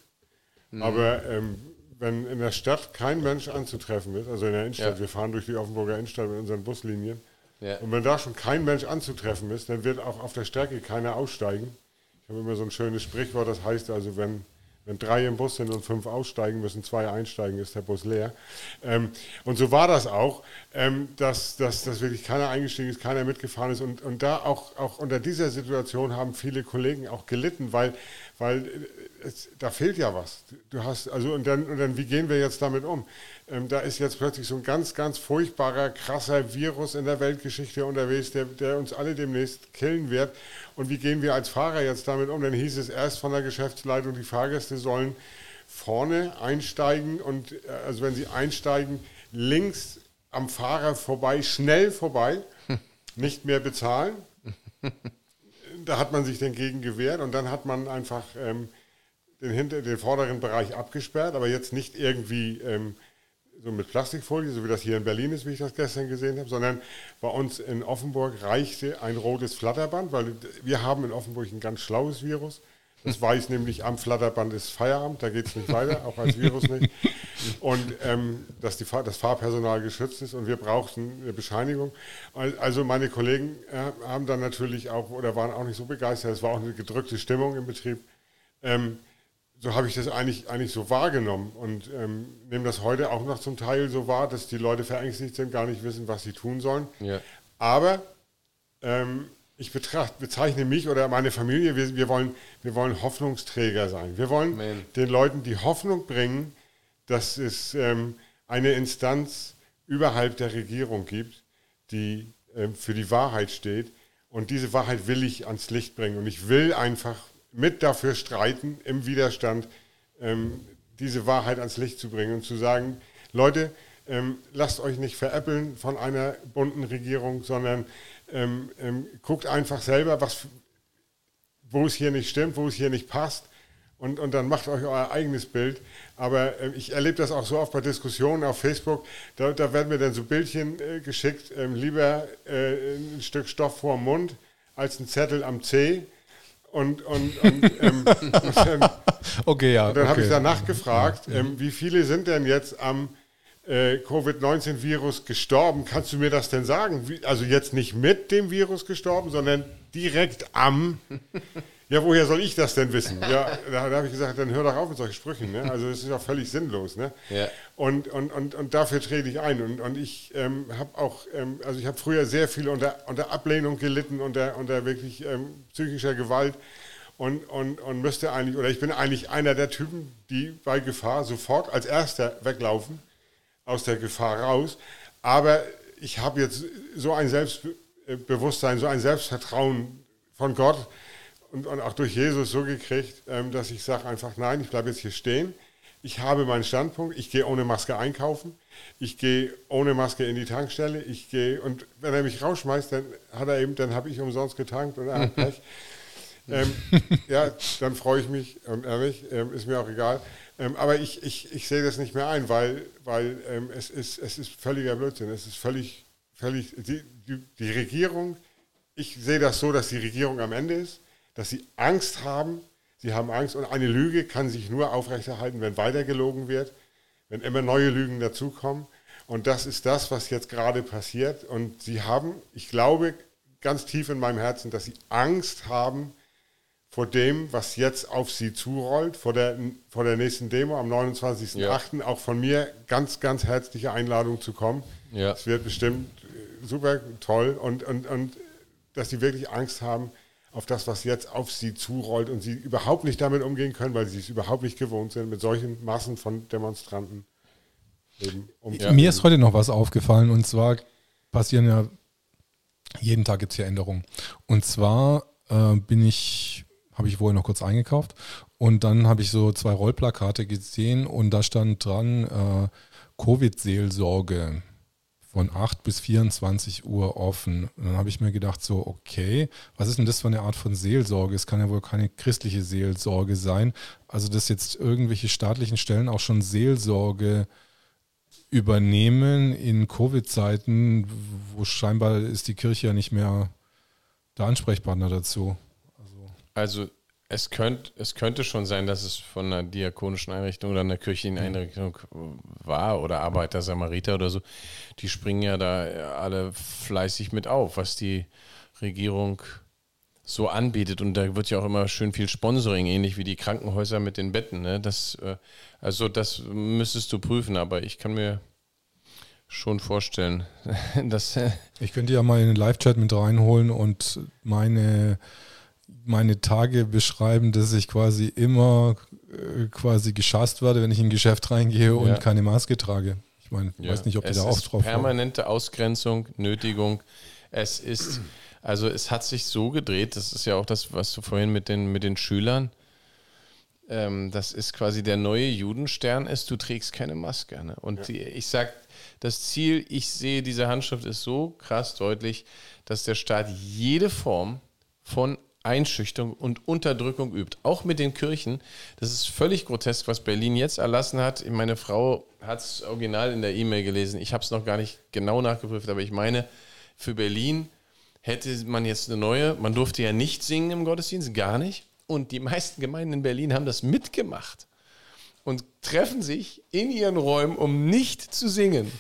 Mhm. Aber ähm, wenn in der Stadt kein Mensch anzutreffen ist, also in der Innenstadt, ja. wir fahren durch die Offenburger Innenstadt mit unseren Buslinien, ja. und wenn da schon kein Mensch anzutreffen ist, dann wird auch auf der Strecke keiner aussteigen. Ich habe immer so ein schönes Sprichwort, das heißt also, wenn wenn drei im Bus sind und fünf aussteigen, müssen zwei einsteigen, ist der Bus leer. Ähm, und so war das auch, ähm, dass, dass, dass wirklich keiner eingestiegen ist, keiner mitgefahren ist. Und, und da auch, auch unter dieser Situation haben viele Kollegen auch gelitten, weil, weil äh, es, da fehlt ja was. Du hast, also, und dann, und dann, wie gehen wir jetzt damit um? Ähm, da ist jetzt plötzlich so ein ganz, ganz furchtbarer, krasser Virus in der Weltgeschichte unterwegs, der, der uns alle demnächst killen wird. Und wie gehen wir als Fahrer jetzt damit um? Dann hieß es erst von der Geschäftsleitung, die Fahrgäste sollen vorne einsteigen und äh, also wenn sie einsteigen, links am Fahrer vorbei, schnell vorbei, nicht mehr bezahlen. Da hat man sich dagegen gewehrt und dann hat man einfach ähm, den, hinter, den vorderen Bereich abgesperrt, aber jetzt nicht irgendwie ähm, so mit Plastikfolie, so wie das hier in Berlin ist, wie ich das gestern gesehen habe, sondern bei uns in Offenburg reichte ein rotes Flatterband, weil wir haben in Offenburg ein ganz schlaues Virus. Das weiß nämlich, am Flatterband ist Feierabend, da geht es nicht weiter, auch als Virus nicht. Und ähm, dass die, das Fahrpersonal geschützt ist und wir brauchten eine Bescheinigung. Also meine Kollegen äh, haben dann natürlich auch, oder waren auch nicht so begeistert, es war auch eine gedrückte Stimmung im Betrieb. Ähm, so habe ich das eigentlich, eigentlich so wahrgenommen und ähm, nehme das heute auch noch zum Teil so wahr, dass die Leute verängstigt sind, gar nicht wissen, was sie tun sollen. Ja. Aber ähm, ich betracht, bezeichne mich oder meine Familie, wir, wir, wollen, wir wollen Hoffnungsträger sein. Wir wollen Amen. den Leuten die Hoffnung bringen, dass es ähm, eine Instanz überhalb der Regierung gibt, die ähm, für die Wahrheit steht. Und diese Wahrheit will ich ans Licht bringen. Und ich will einfach mit dafür streiten, im Widerstand, ähm, diese Wahrheit ans Licht zu bringen und zu sagen, Leute, ähm, lasst euch nicht veräppeln von einer bunten Regierung, sondern ähm, ähm guckt einfach selber, was, wo es hier nicht stimmt, wo es hier nicht passt. Und, und dann macht euch euer eigenes Bild. Aber äh, ich erlebe das auch so oft bei Diskussionen auf Facebook. Da, da werden mir dann so Bildchen äh, geschickt, ähm, lieber äh, ein Stück Stoff vor dem Mund als ein Zettel am Zeh. Und, und, und, ähm, und ähm, okay, ja. Und dann okay. habe ich danach gefragt, ähm, wie viele sind denn jetzt am äh, Covid-19-Virus gestorben? Kannst du mir das denn sagen? Wie, also jetzt nicht mit dem Virus gestorben, sondern direkt am. Ja, woher soll ich das denn wissen? Ja, da, da habe ich gesagt, dann hör doch auf mit solchen Sprüchen. Ne? Also das ist ja völlig sinnlos. Ne? Ja. Und, und, und, und dafür trete ich ein. Und, und ich ähm, habe auch, ähm, also ich habe früher sehr viel unter, unter Ablehnung gelitten, unter, unter wirklich ähm, psychischer Gewalt. Und, und, und müsste eigentlich, oder ich bin eigentlich einer der Typen, die bei Gefahr sofort als erster weglaufen, aus der Gefahr raus. Aber ich habe jetzt so ein Selbstbewusstsein, so ein Selbstvertrauen von Gott, und, und auch durch Jesus so gekriegt, ähm, dass ich sage einfach, nein, ich bleibe jetzt hier stehen. Ich habe meinen Standpunkt, ich gehe ohne Maske einkaufen, ich gehe ohne Maske in die Tankstelle, ich gehe und wenn er mich rausschmeißt, dann hat er eben, dann habe ich umsonst getankt und er hat Pech. Ähm, ja, dann freue ich mich, ähm, ehrlich, ähm, ist mir auch egal. Ähm, aber ich, ich, ich sehe das nicht mehr ein, weil, weil ähm, es, ist, es ist völliger Blödsinn. Es ist völlig, völlig, die, die, die Regierung, ich sehe das so, dass die Regierung am Ende ist, dass sie Angst haben, sie haben Angst und eine Lüge kann sich nur aufrechterhalten, wenn weiter gelogen wird, wenn immer neue Lügen dazukommen. Und das ist das, was jetzt gerade passiert. Und sie haben, ich glaube, ganz tief in meinem Herzen, dass sie Angst haben vor dem, was jetzt auf sie zurollt, vor der, vor der nächsten Demo am 29.08. Ja. Auch von mir ganz, ganz herzliche Einladung zu kommen. Ja. Es wird bestimmt äh, super toll und, und, und dass sie wirklich Angst haben auf das, was jetzt auf sie zurollt und sie überhaupt nicht damit umgehen können, weil sie es überhaupt nicht gewohnt sind, mit solchen Massen von Demonstranten eben umzugehen. Mir ist heute noch was aufgefallen und zwar passieren ja jeden Tag gibt es hier Änderungen. Und zwar äh, bin ich, habe ich vorher noch kurz eingekauft und dann habe ich so zwei Rollplakate gesehen und da stand dran äh, Covid-Seelsorge von 8 bis 24 Uhr offen. Und dann habe ich mir gedacht, so, okay, was ist denn das für eine Art von Seelsorge? Es kann ja wohl keine christliche Seelsorge sein. Also, dass jetzt irgendwelche staatlichen Stellen auch schon Seelsorge übernehmen in Covid-Zeiten, wo scheinbar ist die Kirche ja nicht mehr der Ansprechpartner dazu. Also, es, könnt, es könnte schon sein, dass es von einer diakonischen Einrichtung oder einer kirchlichen Einrichtung war oder Arbeiter Samariter oder so. Die springen ja da alle fleißig mit auf, was die Regierung so anbietet. Und da wird ja auch immer schön viel Sponsoring, ähnlich wie die Krankenhäuser mit den Betten. Ne? Das, äh, also das müsstest du prüfen, aber ich kann mir schon vorstellen, dass. Äh, ich könnte ja mal in den Live-Chat mit reinholen und meine, meine Tage beschreiben, dass ich quasi immer äh, quasi geschasst werde, wenn ich in ein Geschäft reingehe und ja. keine Maske trage. Ich meine, ich ja. weiß nicht, ob die da auch drauf Permanente Ausgrenzung, Nötigung. Es ist also es hat sich so gedreht, das ist ja auch das, was du vorhin mit den, mit den Schülern, ähm, das ist quasi der neue Judenstern ist, du trägst keine Maske. Ne? Und ja. die, ich sage, das Ziel, ich sehe, diese Handschrift ist so krass deutlich, dass der Staat jede Form von Einschüchterung und Unterdrückung übt. Auch mit den Kirchen. Das ist völlig grotesk, was Berlin jetzt erlassen hat. Meine Frau hat es original in der E-Mail gelesen. Ich habe es noch gar nicht genau nachgeprüft, aber ich meine, für Berlin hätte man jetzt eine neue, man durfte ja nicht singen im Gottesdienst, gar nicht. Und die meisten Gemeinden in Berlin haben das mitgemacht und treffen sich in ihren Räumen, um nicht zu singen.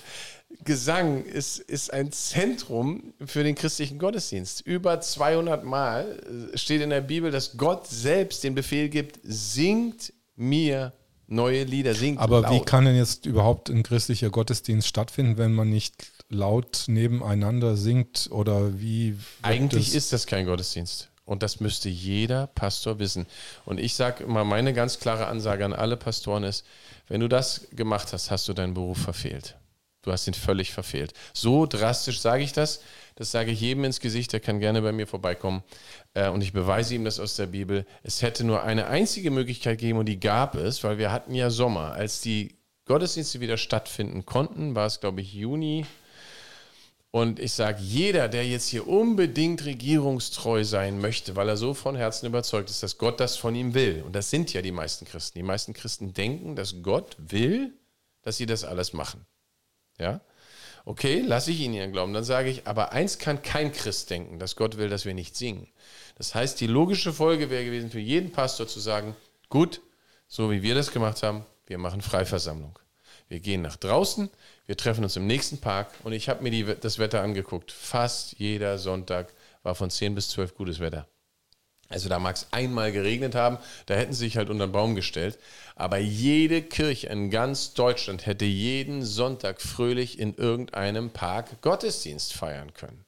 Gesang ist, ist ein Zentrum für den christlichen Gottesdienst. Über 200 Mal äh, steht in der Bibel, dass Gott selbst den Befehl gibt, singt mir neue Lieder, singt Aber laut. wie kann denn jetzt überhaupt ein christlicher Gottesdienst stattfinden, wenn man nicht laut nebeneinander singt oder wie? Eigentlich das? ist das kein Gottesdienst. Und das müsste jeder Pastor wissen. Und ich sage immer, meine ganz klare Ansage an alle Pastoren ist, wenn du das gemacht hast, hast du deinen Beruf verfehlt. Du hast ihn völlig verfehlt. So drastisch sage ich das. Das sage ich jedem ins Gesicht, der kann gerne bei mir vorbeikommen. Äh, und ich beweise ihm das aus der Bibel. Es hätte nur eine einzige Möglichkeit gegeben und die gab es, weil wir hatten ja Sommer. Als die Gottesdienste wieder stattfinden konnten, war es, glaube ich, Juni und ich sage, jeder, der jetzt hier unbedingt regierungstreu sein möchte, weil er so von Herzen überzeugt ist, dass Gott das von ihm will, und das sind ja die meisten Christen, die meisten Christen denken, dass Gott will, dass sie das alles machen. Ja? Okay, lasse ich ihnen ihren Glauben. Dann sage ich, aber eins kann kein Christ denken, dass Gott will, dass wir nicht singen. Das heißt, die logische Folge wäre gewesen für jeden Pastor zu sagen, gut, so wie wir das gemacht haben, wir machen Freiversammlung. Wir gehen nach draußen, wir treffen uns im nächsten Park und ich habe mir die, das Wetter angeguckt. Fast jeder Sonntag war von 10 bis 12 gutes Wetter. Also da mag es einmal geregnet haben, da hätten sie sich halt unter den Baum gestellt. Aber jede Kirche in ganz Deutschland hätte jeden Sonntag fröhlich in irgendeinem Park Gottesdienst feiern können.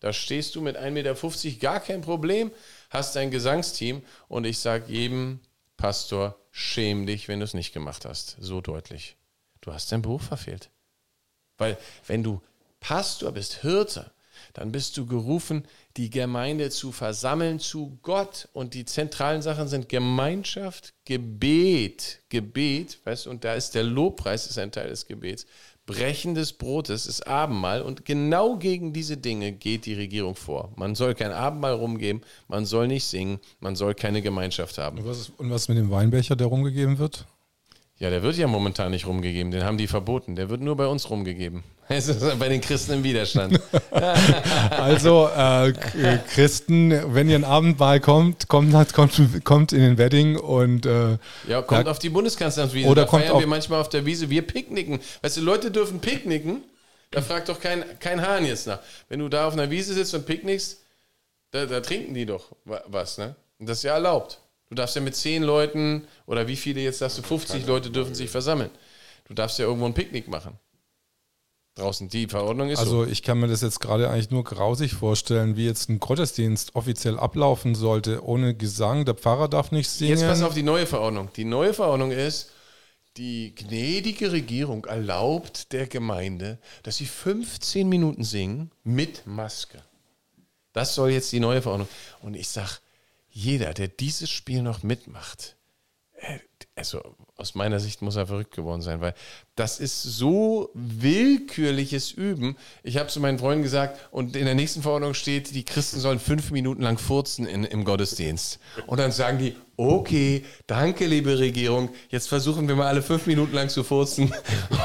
Da stehst du mit 1,50 Meter gar kein Problem, hast dein Gesangsteam und ich sage jedem Pastor, schäm dich, wenn du es nicht gemacht hast. So deutlich. Du hast deinen Beruf verfehlt. Weil wenn du Pastor bist, Hirte, dann bist du gerufen, die Gemeinde zu versammeln zu Gott. Und die zentralen Sachen sind Gemeinschaft, Gebet, Gebet, weißt und da ist der Lobpreis ist ein Teil des Gebets, Brechen des Brotes ist Abendmahl und genau gegen diese Dinge geht die Regierung vor. Man soll kein Abendmahl rumgeben, man soll nicht singen, man soll keine Gemeinschaft haben. Und was, ist, und was mit dem Weinbecher, der rumgegeben wird? Ja, der wird ja momentan nicht rumgegeben, den haben die verboten. Der wird nur bei uns rumgegeben. Also bei den Christen im Widerstand. also äh, Christen, wenn ihr ein Abendmahl kommt, kommt, kommt, kommt in den Wedding und äh, ja, kommt da, auf die Bundeskanzleramtswiese. Oder da kommt feiern wir manchmal auf der Wiese. Wir picknicken. Weißt du, Leute dürfen picknicken. Da fragt doch kein, kein Hahn jetzt nach. Wenn du da auf einer Wiese sitzt und picknickst, da, da trinken die doch was, ne? Und das ist ja erlaubt. Du darfst ja mit zehn Leuten oder wie viele jetzt sagst du, 50 Leute dürfen sich versammeln. Du darfst ja irgendwo ein Picknick machen. Draußen die Verordnung ist. Also so. ich kann mir das jetzt gerade eigentlich nur grausig vorstellen, wie jetzt ein Gottesdienst offiziell ablaufen sollte, ohne Gesang. Der Pfarrer darf nicht singen. Jetzt pass auf die neue Verordnung. Die neue Verordnung ist, die gnädige Regierung erlaubt der Gemeinde, dass sie 15 Minuten singen mit Maske. Das soll jetzt die neue Verordnung. Und ich sage, jeder, der dieses Spiel noch mitmacht, äh, also aus meiner Sicht muss er verrückt geworden sein, weil das ist so willkürliches Üben. Ich habe zu meinen Freunden gesagt, und in der nächsten Verordnung steht, die Christen sollen fünf Minuten lang furzen in, im Gottesdienst. Und dann sagen die, okay, danke, liebe Regierung, jetzt versuchen wir mal alle fünf Minuten lang zu furzen.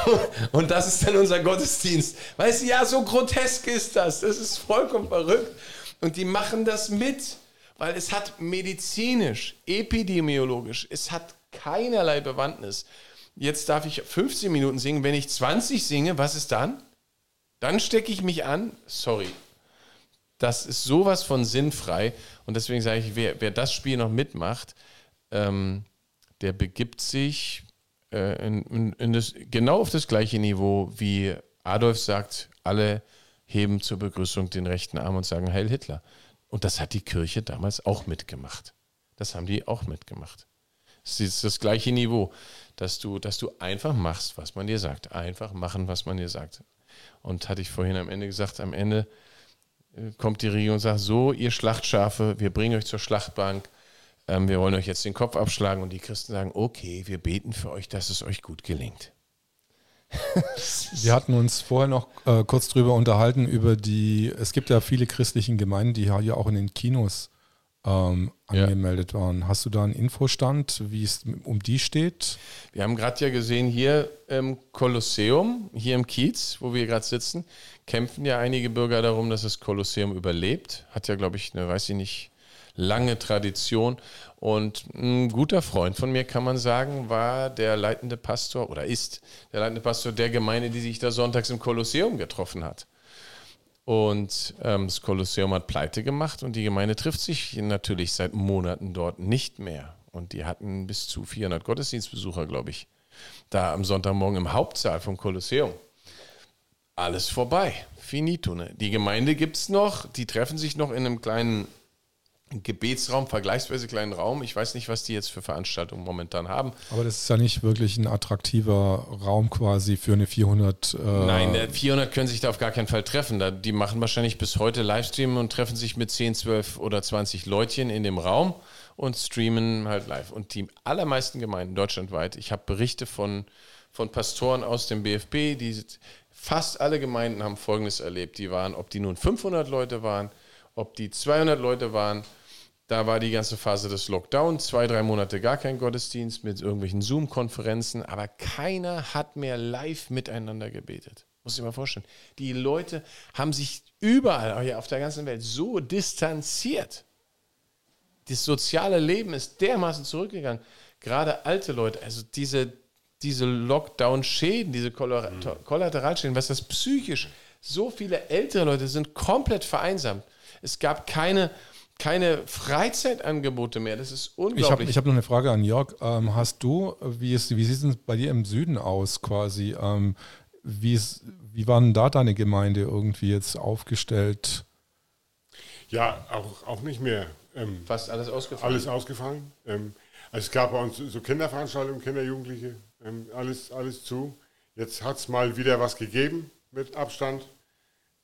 Und das ist dann unser Gottesdienst. Weißt du, ja, so grotesk ist das. Das ist vollkommen verrückt. Und die machen das mit weil es hat medizinisch, epidemiologisch, es hat keinerlei Bewandtnis. Jetzt darf ich 15 Minuten singen. Wenn ich 20 singe, was ist dann? Dann stecke ich mich an. Sorry. Das ist sowas von sinnfrei. Und deswegen sage ich, wer, wer das Spiel noch mitmacht, ähm, der begibt sich äh, in, in, in das, genau auf das gleiche Niveau, wie Adolf sagt, alle heben zur Begrüßung den rechten Arm und sagen Heil Hitler. Und das hat die Kirche damals auch mitgemacht. Das haben die auch mitgemacht. Es ist das gleiche Niveau, dass du, dass du einfach machst, was man dir sagt. Einfach machen, was man dir sagt. Und hatte ich vorhin am Ende gesagt, am Ende äh, kommt die Regierung und sagt, so, ihr Schlachtschafe, wir bringen euch zur Schlachtbank, ähm, wir wollen euch jetzt den Kopf abschlagen. Und die Christen sagen, okay, wir beten für euch, dass es euch gut gelingt. Wir hatten uns vorher noch äh, kurz drüber unterhalten, über die, es gibt ja viele christlichen Gemeinden, die ja auch in den Kinos ähm, angemeldet ja. waren. Hast du da einen Infostand, wie es um die steht? Wir haben gerade ja gesehen, hier im Kolosseum, hier im Kiez, wo wir gerade sitzen, kämpfen ja einige Bürger darum, dass das Kolosseum überlebt. Hat ja, glaube ich, eine, weiß ich nicht, lange Tradition. Und ein guter Freund von mir, kann man sagen, war der leitende Pastor oder ist der leitende Pastor der Gemeinde, die sich da sonntags im Kolosseum getroffen hat. Und ähm, das Kolosseum hat pleite gemacht und die Gemeinde trifft sich natürlich seit Monaten dort nicht mehr. Und die hatten bis zu 400 Gottesdienstbesucher, glaube ich, da am Sonntagmorgen im Hauptsaal vom Kolosseum. Alles vorbei. Finito. Ne? Die Gemeinde gibt es noch, die treffen sich noch in einem kleinen Gebetsraum, vergleichsweise kleinen Raum. Ich weiß nicht, was die jetzt für Veranstaltungen momentan haben. Aber das ist ja nicht wirklich ein attraktiver Raum quasi für eine 400. Äh Nein, 400 können sich da auf gar keinen Fall treffen. die machen wahrscheinlich bis heute Livestreamen und treffen sich mit 10, 12 oder 20 Leutchen in dem Raum und streamen halt live. Und die allermeisten Gemeinden deutschlandweit, ich habe Berichte von, von Pastoren aus dem BFB, die fast alle Gemeinden haben Folgendes erlebt. Die waren, ob die nun 500 Leute waren, ob die 200 Leute waren. Da war die ganze Phase des Lockdowns, zwei, drei Monate gar kein Gottesdienst mit irgendwelchen Zoom-Konferenzen, aber keiner hat mehr live miteinander gebetet. Muss ich mal vorstellen. Die Leute haben sich überall auf der ganzen Welt so distanziert. Das soziale Leben ist dermaßen zurückgegangen. Gerade alte Leute, also diese, diese Lockdown-Schäden, diese Kollateralschäden, was das psychisch, so viele ältere Leute sind komplett vereinsamt. Es gab keine, keine Freizeitangebote mehr. Das ist unglaublich. Ich habe ich hab noch eine Frage an Jörg. Ähm, hast du, wie, ist, wie sieht es bei dir im Süden aus quasi? Ähm, wie, ist, wie war denn da deine Gemeinde irgendwie jetzt aufgestellt? Ja, auch, auch nicht mehr. Ähm, Fast alles ausgefallen? Alles ausgefallen. Ähm, also es gab bei uns so Kinderveranstaltungen, Kinder, Jugendliche, ähm, alles, alles zu. Jetzt hat es mal wieder was gegeben mit Abstand.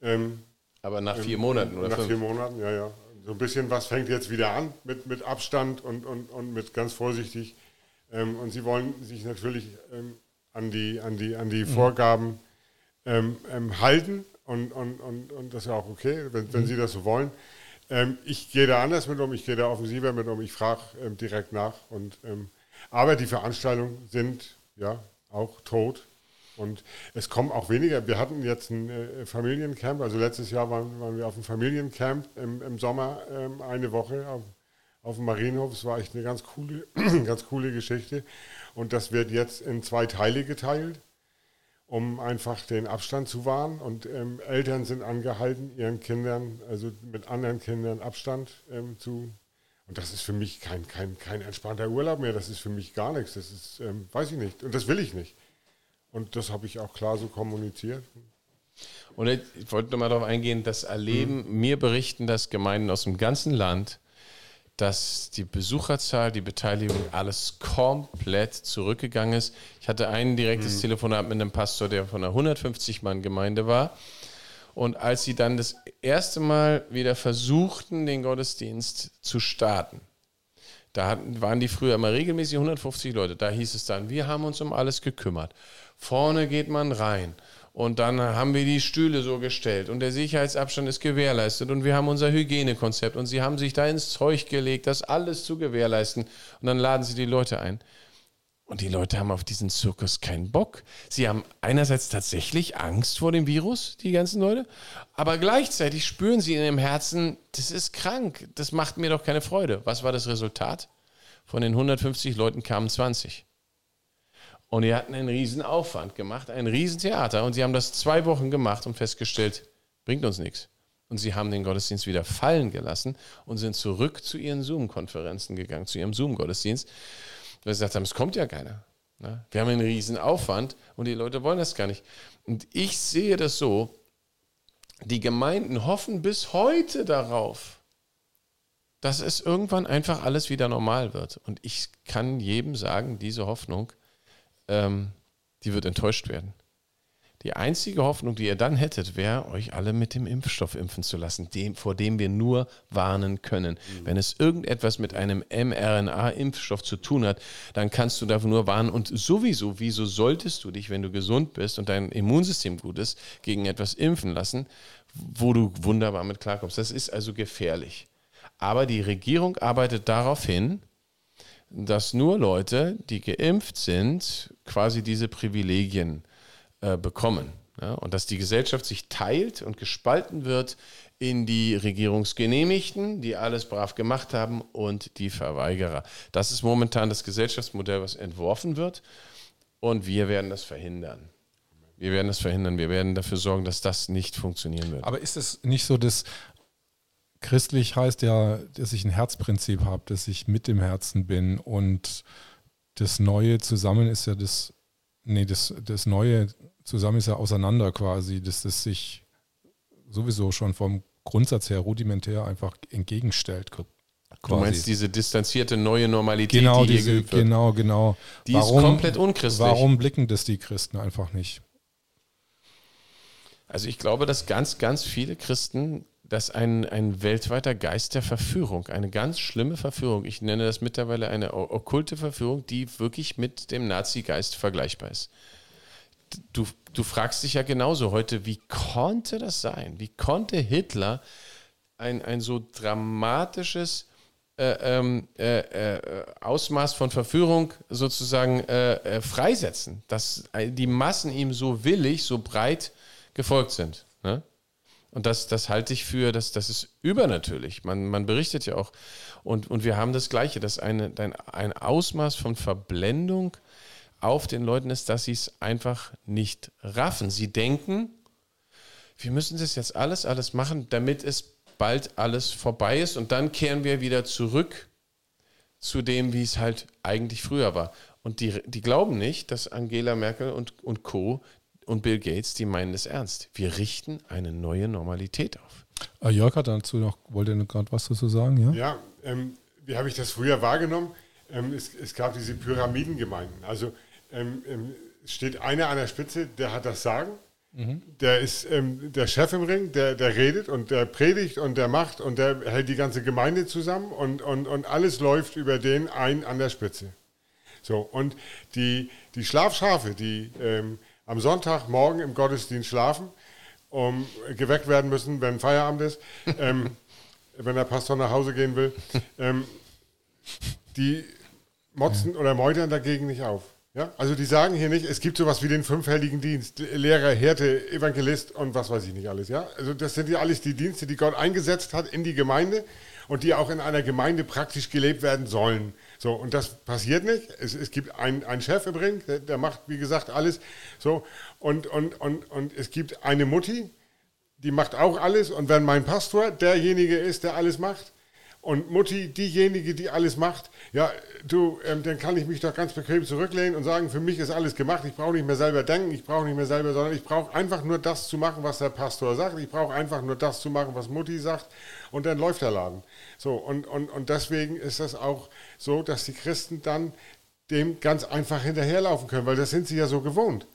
Ähm, aber nach vier Monaten oder Nach fünf? vier Monaten, ja, ja. So ein bisschen was fängt jetzt wieder an mit, mit Abstand und, und, und mit ganz vorsichtig. Ähm, und sie wollen sich natürlich ähm, an die, an die, an die mhm. Vorgaben ähm, ähm, halten und, und, und, und das ist ja auch okay, wenn, wenn mhm. Sie das so wollen. Ähm, ich gehe da anders mit um, ich gehe da offensiver mit um, ich frage ähm, direkt nach. Und, ähm, aber die Veranstaltungen sind ja auch tot. Und es kommen auch weniger. Wir hatten jetzt ein äh, Familiencamp, also letztes Jahr waren, waren, wir auf einem Familiencamp im, im Sommer ähm, eine Woche auf, auf dem Marienhof. Es war echt eine ganz coole, ganz coole Geschichte. Und das wird jetzt in zwei Teile geteilt um einfach den Abstand zu wahren. Und ähm, Eltern sind angehalten, ihren Kindern, also mit anderen Kindern Abstand ähm, zu. Und das ist für mich kein, kein, kein entspannter Urlaub mehr. Das ist für mich gar nichts. Das ist, ähm, weiß ich nicht. Und das will ich nicht. Und das habe ich auch klar so kommuniziert. Und ich wollte nochmal darauf eingehen, das Erleben, mhm. mir berichten das Gemeinden aus dem ganzen Land, dass die Besucherzahl, die Beteiligung, alles komplett zurückgegangen ist. Ich hatte ein direktes mhm. Telefonat mit einem Pastor, der von einer 150-Mann-Gemeinde war. Und als sie dann das erste Mal wieder versuchten, den Gottesdienst zu starten, da hatten, waren die früher immer regelmäßig 150 Leute. Da hieß es dann, wir haben uns um alles gekümmert. Vorne geht man rein und dann haben wir die Stühle so gestellt und der Sicherheitsabstand ist gewährleistet und wir haben unser Hygienekonzept und sie haben sich da ins Zeug gelegt, das alles zu gewährleisten. Und dann laden sie die Leute ein. Und die Leute haben auf diesen Zirkus keinen Bock. Sie haben einerseits tatsächlich Angst vor dem Virus, die ganzen Leute, aber gleichzeitig spüren sie in ihrem Herzen, das ist krank, das macht mir doch keine Freude. Was war das Resultat? Von den 150 Leuten kamen 20. Und die hatten einen riesen Aufwand gemacht, ein riesen Theater. Und sie haben das zwei Wochen gemacht und festgestellt, bringt uns nichts. Und sie haben den Gottesdienst wieder fallen gelassen und sind zurück zu ihren Zoom-Konferenzen gegangen, zu ihrem Zoom-Gottesdienst, weil sie gesagt haben, es kommt ja keiner. Ne? Wir haben einen riesen Aufwand und die Leute wollen das gar nicht. Und ich sehe das so, die Gemeinden hoffen bis heute darauf, dass es irgendwann einfach alles wieder normal wird. Und ich kann jedem sagen, diese Hoffnung ähm, die wird enttäuscht werden. Die einzige Hoffnung, die ihr dann hättet, wäre, euch alle mit dem Impfstoff impfen zu lassen, dem, vor dem wir nur warnen können. Mhm. Wenn es irgendetwas mit einem mRNA-Impfstoff zu tun hat, dann kannst du dafür nur warnen. Und sowieso, wieso solltest du dich, wenn du gesund bist und dein Immunsystem gut ist, gegen etwas impfen lassen, wo du wunderbar mit klarkommst? Das ist also gefährlich. Aber die Regierung arbeitet darauf hin, dass nur Leute, die geimpft sind, quasi diese Privilegien äh, bekommen. Ja? Und dass die Gesellschaft sich teilt und gespalten wird in die Regierungsgenehmigten, die alles brav gemacht haben, und die Verweigerer. Das ist momentan das Gesellschaftsmodell, was entworfen wird. Und wir werden das verhindern. Wir werden das verhindern. Wir werden dafür sorgen, dass das nicht funktionieren wird. Aber ist es nicht so, dass Christlich heißt ja, dass ich ein Herzprinzip habe, dass ich mit dem Herzen bin und das Neue zusammen ist ja das, nee, das, das Neue zusammen ist ja auseinander quasi, dass das sich sowieso schon vom Grundsatz her rudimentär einfach entgegenstellt. Quasi. Du meinst diese distanzierte neue Normalität, genau, die diese, hier geübt wird. Genau, genau. Die warum, ist komplett unchristlich. Warum blicken das die Christen einfach nicht? Also ich glaube, dass ganz, ganz viele Christen dass ein, ein weltweiter Geist der Verführung, eine ganz schlimme Verführung, ich nenne das mittlerweile eine okkulte Verführung, die wirklich mit dem Nazi-Geist vergleichbar ist. Du, du fragst dich ja genauso heute, wie konnte das sein? Wie konnte Hitler ein, ein so dramatisches äh, ähm, äh, äh, Ausmaß von Verführung sozusagen äh, äh, freisetzen, dass die Massen ihm so willig, so breit gefolgt sind? Und das, das halte ich für, das, das ist übernatürlich. Man, man berichtet ja auch. Und, und wir haben das Gleiche, dass eine, ein, ein Ausmaß von Verblendung auf den Leuten ist, dass sie es einfach nicht raffen. Sie denken, wir müssen das jetzt alles, alles machen, damit es bald alles vorbei ist. Und dann kehren wir wieder zurück zu dem, wie es halt eigentlich früher war. Und die, die glauben nicht, dass Angela Merkel und, und Co und Bill Gates, die meinen es ernst. Wir richten eine neue Normalität auf. Ah, Jörg hat dazu noch, wollte gerade was dazu sagen, ja? Ja, ähm, wie habe ich das früher wahrgenommen? Ähm, es, es, gab diese Pyramidengemeinden. Also ähm, ähm steht einer an der Spitze, der hat das Sagen. Mhm. Der ist ähm, der Chef im Ring, der, der redet und der predigt und der macht und der hält die ganze Gemeinde zusammen und, und, und alles läuft über den ein an der Spitze. So, und die, die Schlafschafe, die ähm, am Sonntagmorgen im Gottesdienst schlafen, um geweckt werden müssen, wenn Feierabend ist, ähm, wenn der Pastor nach Hause gehen will. Ähm, die motzen oder meutern dagegen nicht auf. Ja? Also die sagen hier nicht, es gibt sowas wie den fünfhelligen Dienst, Lehrer, Härte, Evangelist und was weiß ich nicht alles. Ja? Also das sind ja alles die Dienste, die Gott eingesetzt hat in die Gemeinde und die auch in einer Gemeinde praktisch gelebt werden sollen. So, und das passiert nicht. Es, es gibt einen Chef im Ring, der, der, macht, wie gesagt, alles. So, und, und, und, und es gibt eine Mutti, die macht auch alles. Und wenn mein Pastor derjenige ist, der alles macht, und Mutti diejenige, die alles macht, ja, du, ähm, dann kann ich mich doch ganz bequem zurücklehnen und sagen, für mich ist alles gemacht, ich brauche nicht mehr selber denken, ich brauche nicht mehr selber, sondern ich brauche einfach nur das zu machen, was der Pastor sagt, ich brauche einfach nur das zu machen, was Mutti sagt und dann läuft der Laden. So, und, und, und deswegen ist das auch so, dass die Christen dann dem ganz einfach hinterherlaufen können, weil das sind sie ja so gewohnt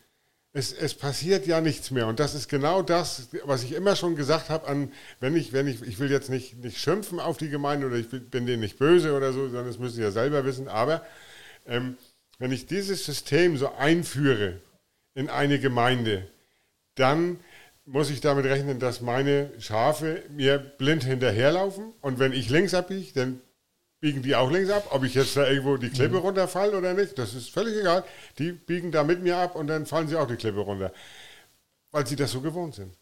es, es, passiert ja nichts mehr. Und das ist genau das, was ich immer schon gesagt habe, an, wenn ich, wenn ich, ich will jetzt nicht, nicht schimpfen auf die Gemeinde oder ich bin denen nicht böse oder so, sondern das müssen sie ja selber wissen. Aber ähm, wenn ich dieses System so einführe in eine Gemeinde, dann muss ich damit rechnen, dass meine Schafe mir blind hinterherlaufen. Und wenn ich links abbiege, dann biegen die auch links ab. Ob ich jetzt da irgendwo die Klippe mhm. runterfalle oder nicht, das ist völlig egal. Die biegen da mit mir ab und dann fallen sie auch die Klippe runter. Weil sie das so gewohnt sind.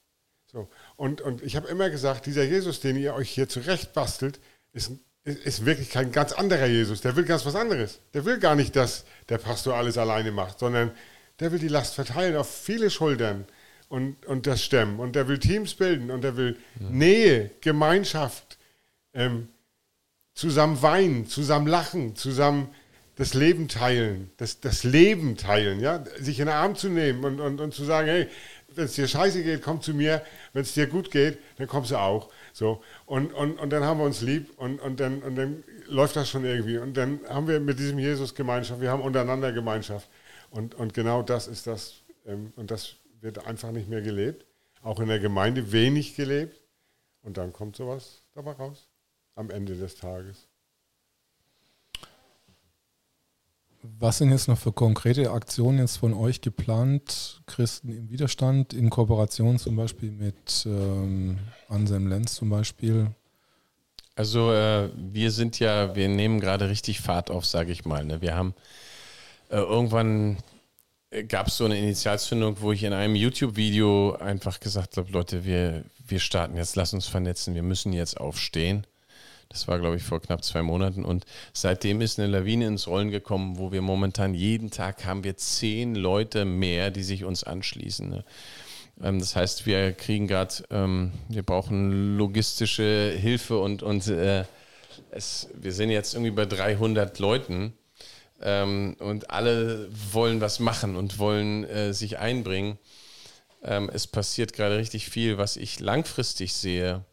So. Und, und ich habe immer gesagt, dieser Jesus, den ihr euch hier zurecht bastelt, ist, ist wirklich kein ganz anderer Jesus. Der will ganz was anderes. Der will gar nicht, dass der Pastor alles alleine macht, sondern der will die Last verteilen auf viele Schultern und, und das stemmen. Und der will Teams bilden und der will ja. Nähe, Gemeinschaft, ähm, zusammen weinen, zusammen lachen, zusammen das Leben teilen, das, das Leben teilen, ja, sich in den Arm zu nehmen und, und, und zu sagen, hey, wenn es dir scheiße geht, komm zu mir, wenn es dir gut geht, dann kommst du auch. So. Und, und, und dann haben wir uns lieb und, und, dann, und dann läuft das schon irgendwie. Und dann haben wir mit diesem Jesus Gemeinschaft, wir haben untereinander Gemeinschaft. Und, und genau das ist das, ähm, und das wird einfach nicht mehr gelebt. Auch in der Gemeinde wenig gelebt. Und dann kommt sowas dabei raus am Ende des Tages. Was sind jetzt noch für konkrete Aktionen jetzt von euch geplant, Christen im Widerstand, in Kooperation zum Beispiel mit ähm, Anselm Lenz zum Beispiel? Also äh, wir sind ja, wir nehmen gerade richtig Fahrt auf, sage ich mal. Ne? Wir haben äh, irgendwann gab es so eine Initialzündung, wo ich in einem YouTube-Video einfach gesagt habe, Leute, wir, wir starten jetzt, lass uns vernetzen, wir müssen jetzt aufstehen. Das war, glaube ich, vor knapp zwei Monaten. Und seitdem ist eine Lawine ins Rollen gekommen, wo wir momentan jeden Tag haben wir zehn Leute mehr, die sich uns anschließen. Ne? Ähm, das heißt, wir kriegen gerade, ähm, wir brauchen logistische Hilfe und, und äh, es, wir sind jetzt irgendwie bei 300 Leuten ähm, und alle wollen was machen und wollen äh, sich einbringen. Ähm, es passiert gerade richtig viel, was ich langfristig sehe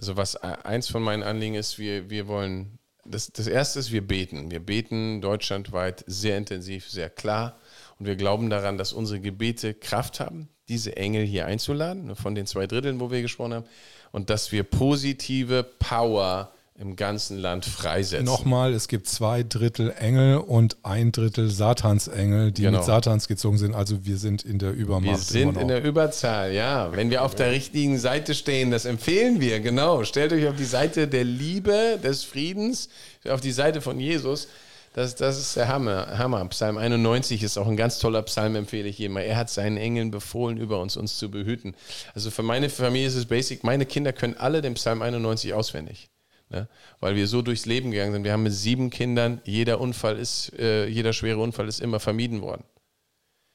also was äh, eins von meinen Anliegen ist, wir, wir wollen, das, das erste ist, wir beten. Wir beten deutschlandweit sehr intensiv, sehr klar. Und wir glauben daran, dass unsere Gebete Kraft haben, diese Engel hier einzuladen, von den zwei Dritteln, wo wir gesprochen haben. Und dass wir positive Power im ganzen Land freisetzen. Nochmal, es gibt zwei Drittel Engel und ein Drittel Satansengel, die genau. mit Satans gezogen sind. Also wir sind in der Übermacht. Wir sind in der Überzahl, ja. Wenn wir auf der richtigen Seite stehen, das empfehlen wir, genau. Stellt euch auf die Seite der Liebe, des Friedens, auf die Seite von Jesus. Das, das ist der Hammer, Hammer. Psalm 91 ist auch ein ganz toller Psalm, empfehle ich jedem. Er hat seinen Engeln befohlen, über uns, uns zu behüten. Also für meine Familie ist es basic. Meine Kinder können alle den Psalm 91 auswendig ne? weil wir so durchs Leben gegangen sind. Wir haben mit sieben Kindern, jeder Unfall ist, äh, jeder schwere Unfall ist immer vermieden worden.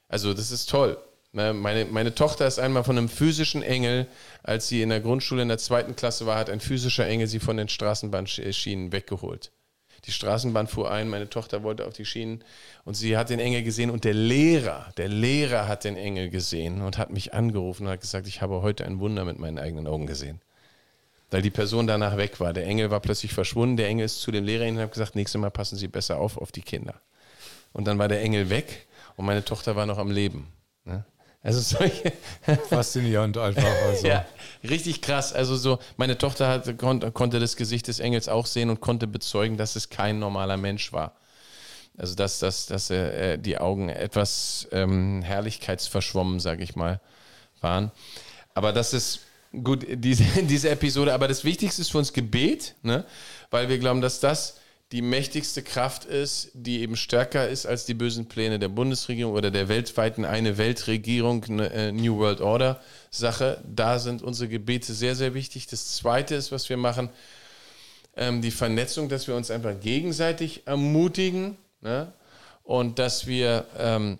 Also das ist toll. Ne? Meine, meine Tochter ist einmal von einem physischen Engel, als sie in der Grundschule in der zweiten Klasse war, hat ein physischer Engel sie von den Straßenbahnschienen weggeholt. Die Straßenbahn fuhr ein, meine Tochter wollte auf die Schienen und sie hat den Engel gesehen und der Lehrer, der Lehrer hat den Engel gesehen und hat mich angerufen und hat gesagt, ich habe heute ein Wunder mit meinen eigenen Augen gesehen weil die Person danach weg war. Der Engel war plötzlich verschwunden. Der Engel ist zu dem Lehrer hin und hat gesagt, nächstes Mal passen Sie besser auf auf die Kinder. Und dann war der Engel weg und meine Tochter war noch am Leben. Ne? Also solche faszinierend einfach. Also. ja, richtig krass. Also so, meine Tochter hat, konnte, konnte das Gesicht des Engels auch sehen und konnte bezeugen, dass es kein normaler Mensch war. Also dass, dass, dass äh, die Augen etwas ähm, herrlichkeitsverschwommen, sage ich mal, waren. Aber das ist gut, diese, diese Episode. Aber das Wichtigste ist für uns Gebet, ne? weil wir glauben, dass das die mächtigste Kraft ist, die eben stärker ist als die bösen Pläne der Bundesregierung oder der weltweiten eine Weltregierung, eine äh, New World Order Sache. Da sind unsere Gebete sehr, sehr wichtig. Das Zweite ist, was wir machen, ähm, die Vernetzung, dass wir uns einfach gegenseitig ermutigen ne? und dass wir ähm,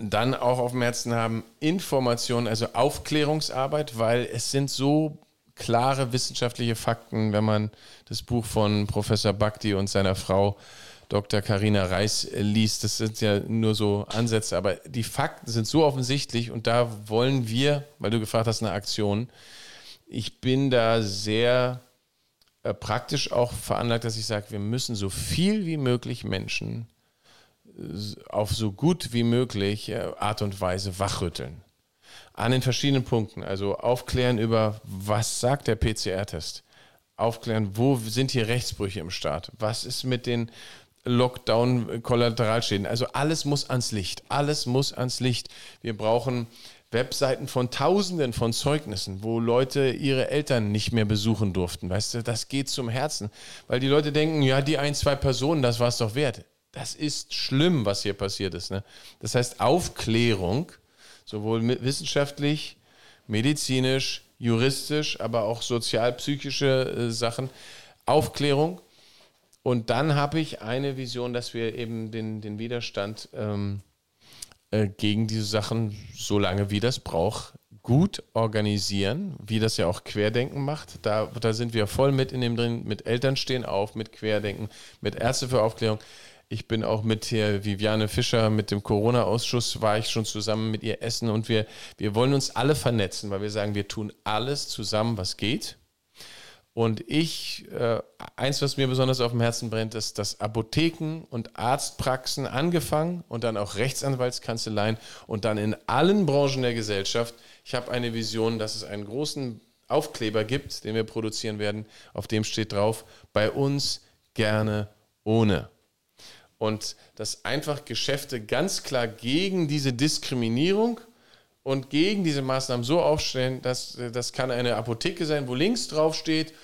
dann auch auf dem Herzen haben Informationen, also Aufklärungsarbeit, weil es sind so klare wissenschaftliche Fakten, wenn man das Buch von Professor Bhakti und seiner Frau Dr. Karina Reis liest. Das sind ja nur so Ansätze, aber die Fakten sind so offensichtlich und da wollen wir, weil du gefragt hast, eine Aktion. Ich bin da sehr äh, praktisch auch veranlagt, dass ich sage, wir müssen so viel wie möglich Menschen auf so gut wie möglich äh, Art und Weise wachrütteln an den verschiedenen Punkten. Also aufklären über, was sagt der PCR-Test? Aufklären, wo sind hier Rechtsbrüche im Staat? Was ist mit den Lockdown-Kollateralschäden? Also alles muss ans Licht. Alles muss ans Licht. Wir brauchen Webseiten von Tausenden von Zeugnissen, wo Leute ihre Eltern nicht mehr besuchen durften. Weißt du, das geht zum Herzen. Weil die Leute denken, ja, die ein, zwei Personen, das war es doch wert. Das ist schlimm, was hier passiert ist. Ne? Das heißt, Aufklärung sowohl wissenschaftlich, medizinisch, juristisch, aber auch sozialpsychische äh, Sachen, Aufklärung. Und dann habe ich eine Vision, dass wir eben den, den Widerstand ähm, äh, gegen diese Sachen, so lange wie das braucht, gut organisieren, wie das ja auch Querdenken macht. Da, da sind wir voll mit in dem drin, mit Eltern stehen auf, mit Querdenken, mit Ärzte für Aufklärung. Ich bin auch mit hier Viviane Fischer, mit dem Corona-Ausschuss, war ich schon zusammen mit ihr essen und wir, wir wollen uns alle vernetzen, weil wir sagen, wir tun alles zusammen, was geht. Und ich, äh, eins, was mir besonders auf dem Herzen brennt, ist, dass Apotheken und Arztpraxen angefangen und dann auch Rechtsanwaltskanzleien und dann in allen Branchen der Gesellschaft. Ich habe eine Vision, dass es einen großen Aufkleber gibt, den wir produzieren werden, auf dem steht drauf, bei uns gerne ohne und dass einfach Geschäfte ganz klar gegen diese Diskriminierung und gegen diese Maßnahmen so aufstellen, dass das kann eine Apotheke sein, wo links drauf steht,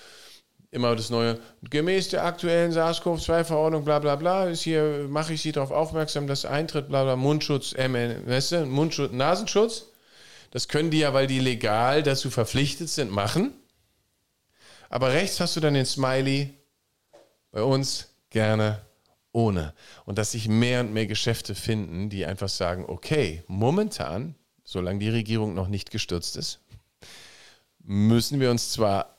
immer das neue, gemäß der aktuellen SARS-CoV-2-Verordnung, bla bla bla, ist hier, mache ich Sie darauf aufmerksam, dass Eintritt, bla bla, Mundschutz, äh, weißt du, Mundschutz, Nasenschutz. Das können die ja, weil die legal dazu verpflichtet sind, machen. Aber rechts hast du dann den Smiley, bei uns gerne ohne. Und dass sich mehr und mehr Geschäfte finden, die einfach sagen, okay, momentan, solange die Regierung noch nicht gestürzt ist, müssen wir uns zwar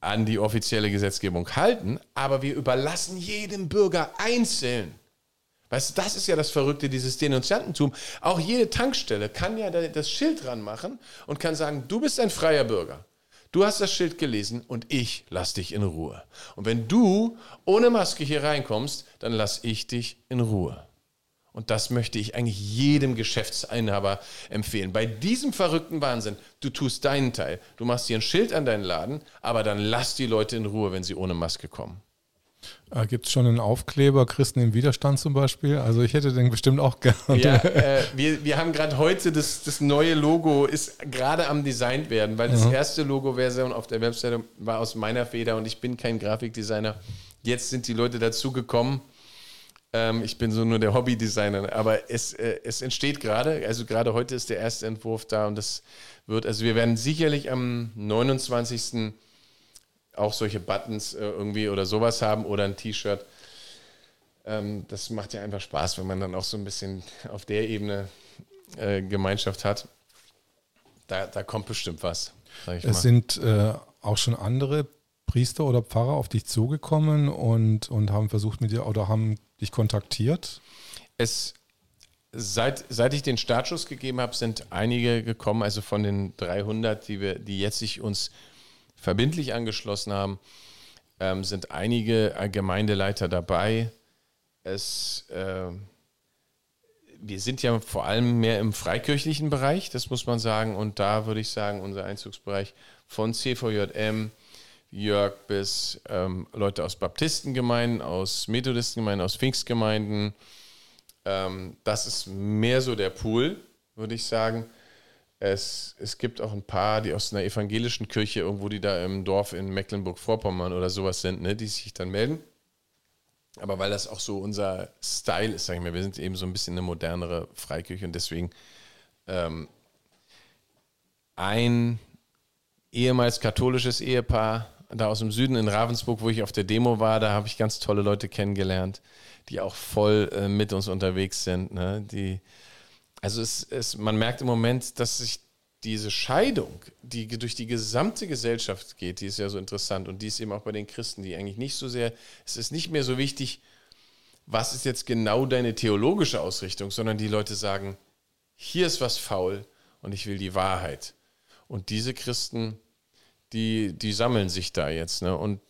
an die offizielle Gesetzgebung halten, aber wir überlassen jedem Bürger einzeln. Weißt du, das ist ja das Verrückte, dieses Denunziantentum. Auch jede Tankstelle kann ja das Schild dran machen und kann sagen, du bist ein freier Bürger. Du hast das Schild gelesen und ich lass dich in Ruhe. Und wenn du ohne Maske hier reinkommst, dann lass ich dich in Ruhe. Und das möchte ich eigentlich jedem Geschäftsinhaber empfehlen. Bei diesem verrückten Wahnsinn, du tust deinen Teil. Du machst hier ein Schild an deinen Laden, aber dann lass die Leute in Ruhe, wenn sie ohne Maske kommen. Äh, Gibt es schon einen Aufkleber, Christen im Widerstand zum Beispiel? Also ich hätte den bestimmt auch gerne. Ja, äh, wir, wir haben gerade heute, das, das neue Logo ist gerade am Designt werden, weil das mhm. erste Logo-Version auf der Webseite war aus meiner Feder und ich bin kein Grafikdesigner. Jetzt sind die Leute dazu gekommen. Ähm, ich bin so nur der Hobbydesigner, aber es, äh, es entsteht gerade, also gerade heute ist der erste Entwurf da und das wird, also wir werden sicherlich am 29 auch solche Buttons äh, irgendwie oder sowas haben oder ein T-Shirt. Ähm, das macht ja einfach Spaß, wenn man dann auch so ein bisschen auf der Ebene äh, Gemeinschaft hat. Da, da kommt bestimmt was. es mal. sind äh, auch schon andere Priester oder Pfarrer auf dich zugekommen und, und haben versucht mit dir oder haben dich kontaktiert? Es, seit, seit ich den Startschuss gegeben habe, sind einige gekommen, also von den 300, die, wir, die jetzt sich uns verbindlich angeschlossen haben, ähm, sind einige äh, Gemeindeleiter dabei. Es, äh, wir sind ja vor allem mehr im freikirchlichen Bereich, das muss man sagen. Und da würde ich sagen, unser Einzugsbereich von CVJM, Jörg bis ähm, Leute aus Baptistengemeinden, aus Methodistengemeinden, aus Pfingstgemeinden. Ähm, das ist mehr so der Pool, würde ich sagen. Es, es gibt auch ein paar, die aus einer evangelischen Kirche irgendwo, die da im Dorf in Mecklenburg-Vorpommern oder sowas sind, ne, die sich dann melden. Aber weil das auch so unser Style ist, sage ich mal, wir sind eben so ein bisschen eine modernere Freikirche und deswegen ähm, ein ehemals katholisches Ehepaar da aus dem Süden in Ravensburg, wo ich auf der Demo war, da habe ich ganz tolle Leute kennengelernt, die auch voll äh, mit uns unterwegs sind. Ne? Die, also es, es, man merkt im Moment, dass sich diese Scheidung, die durch die gesamte Gesellschaft geht, die ist ja so interessant und die ist eben auch bei den Christen, die eigentlich nicht so sehr, es ist nicht mehr so wichtig, was ist jetzt genau deine theologische Ausrichtung, sondern die Leute sagen, hier ist was faul und ich will die Wahrheit. Und diese Christen, die, die sammeln sich da jetzt. Ne? Und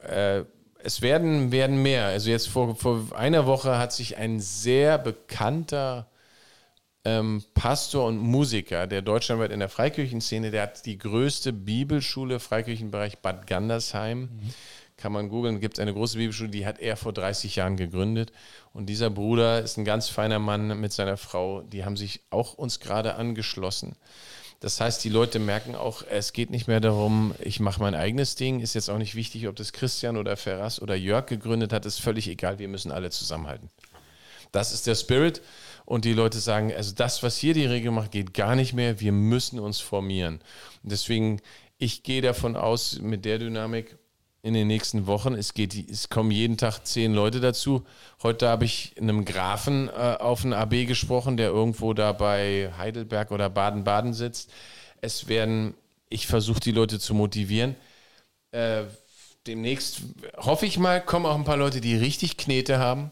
äh, es werden, werden mehr. Also jetzt vor, vor einer Woche hat sich ein sehr bekannter ähm, Pastor und Musiker, der deutschlandweit in der Freikirchenszene, der hat die größte Bibelschule, Freikirchenbereich Bad Gandersheim. Mhm. Kann man googeln, gibt es eine große Bibelschule, die hat er vor 30 Jahren gegründet. Und dieser Bruder ist ein ganz feiner Mann mit seiner Frau. Die haben sich auch uns gerade angeschlossen. Das heißt, die Leute merken auch, es geht nicht mehr darum, ich mache mein eigenes Ding. Ist jetzt auch nicht wichtig, ob das Christian oder Ferras oder Jörg gegründet hat, ist völlig egal. Wir müssen alle zusammenhalten. Das ist der Spirit. Und die Leute sagen, also das, was hier die Regel macht, geht gar nicht mehr. Wir müssen uns formieren. Und deswegen, ich gehe davon aus, mit der Dynamik in den nächsten Wochen, es, geht, es kommen jeden Tag zehn Leute dazu. Heute habe ich einem Grafen äh, auf einen AB gesprochen, der irgendwo da bei Heidelberg oder Baden-Baden sitzt. Es werden, ich versuche die Leute zu motivieren. Äh, demnächst hoffe ich mal, kommen auch ein paar Leute, die richtig Knete haben,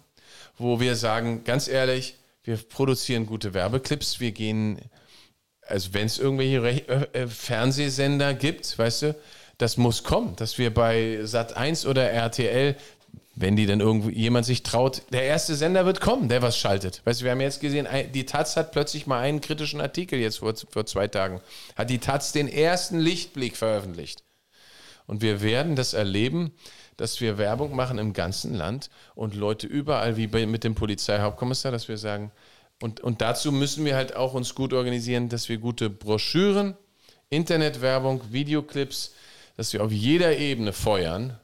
wo wir sagen, ganz ehrlich, wir produzieren gute Werbeclips, wir gehen, also wenn es irgendwelche Re äh, Fernsehsender gibt, weißt du, das muss kommen, dass wir bei Sat 1 oder RTL, wenn die dann irgendwo jemand sich traut, der erste Sender wird kommen, der was schaltet. Weißt du, wir haben jetzt gesehen, die Taz hat plötzlich mal einen kritischen Artikel jetzt vor, vor zwei Tagen, hat die Taz den ersten Lichtblick veröffentlicht. Und wir werden das erleben, dass wir Werbung machen im ganzen Land und Leute überall, wie bei, mit dem Polizeihauptkommissar, dass wir sagen, und, und dazu müssen wir halt auch uns gut organisieren, dass wir gute Broschüren, Internetwerbung, Videoclips, dass wir auf jeder Ebene feuern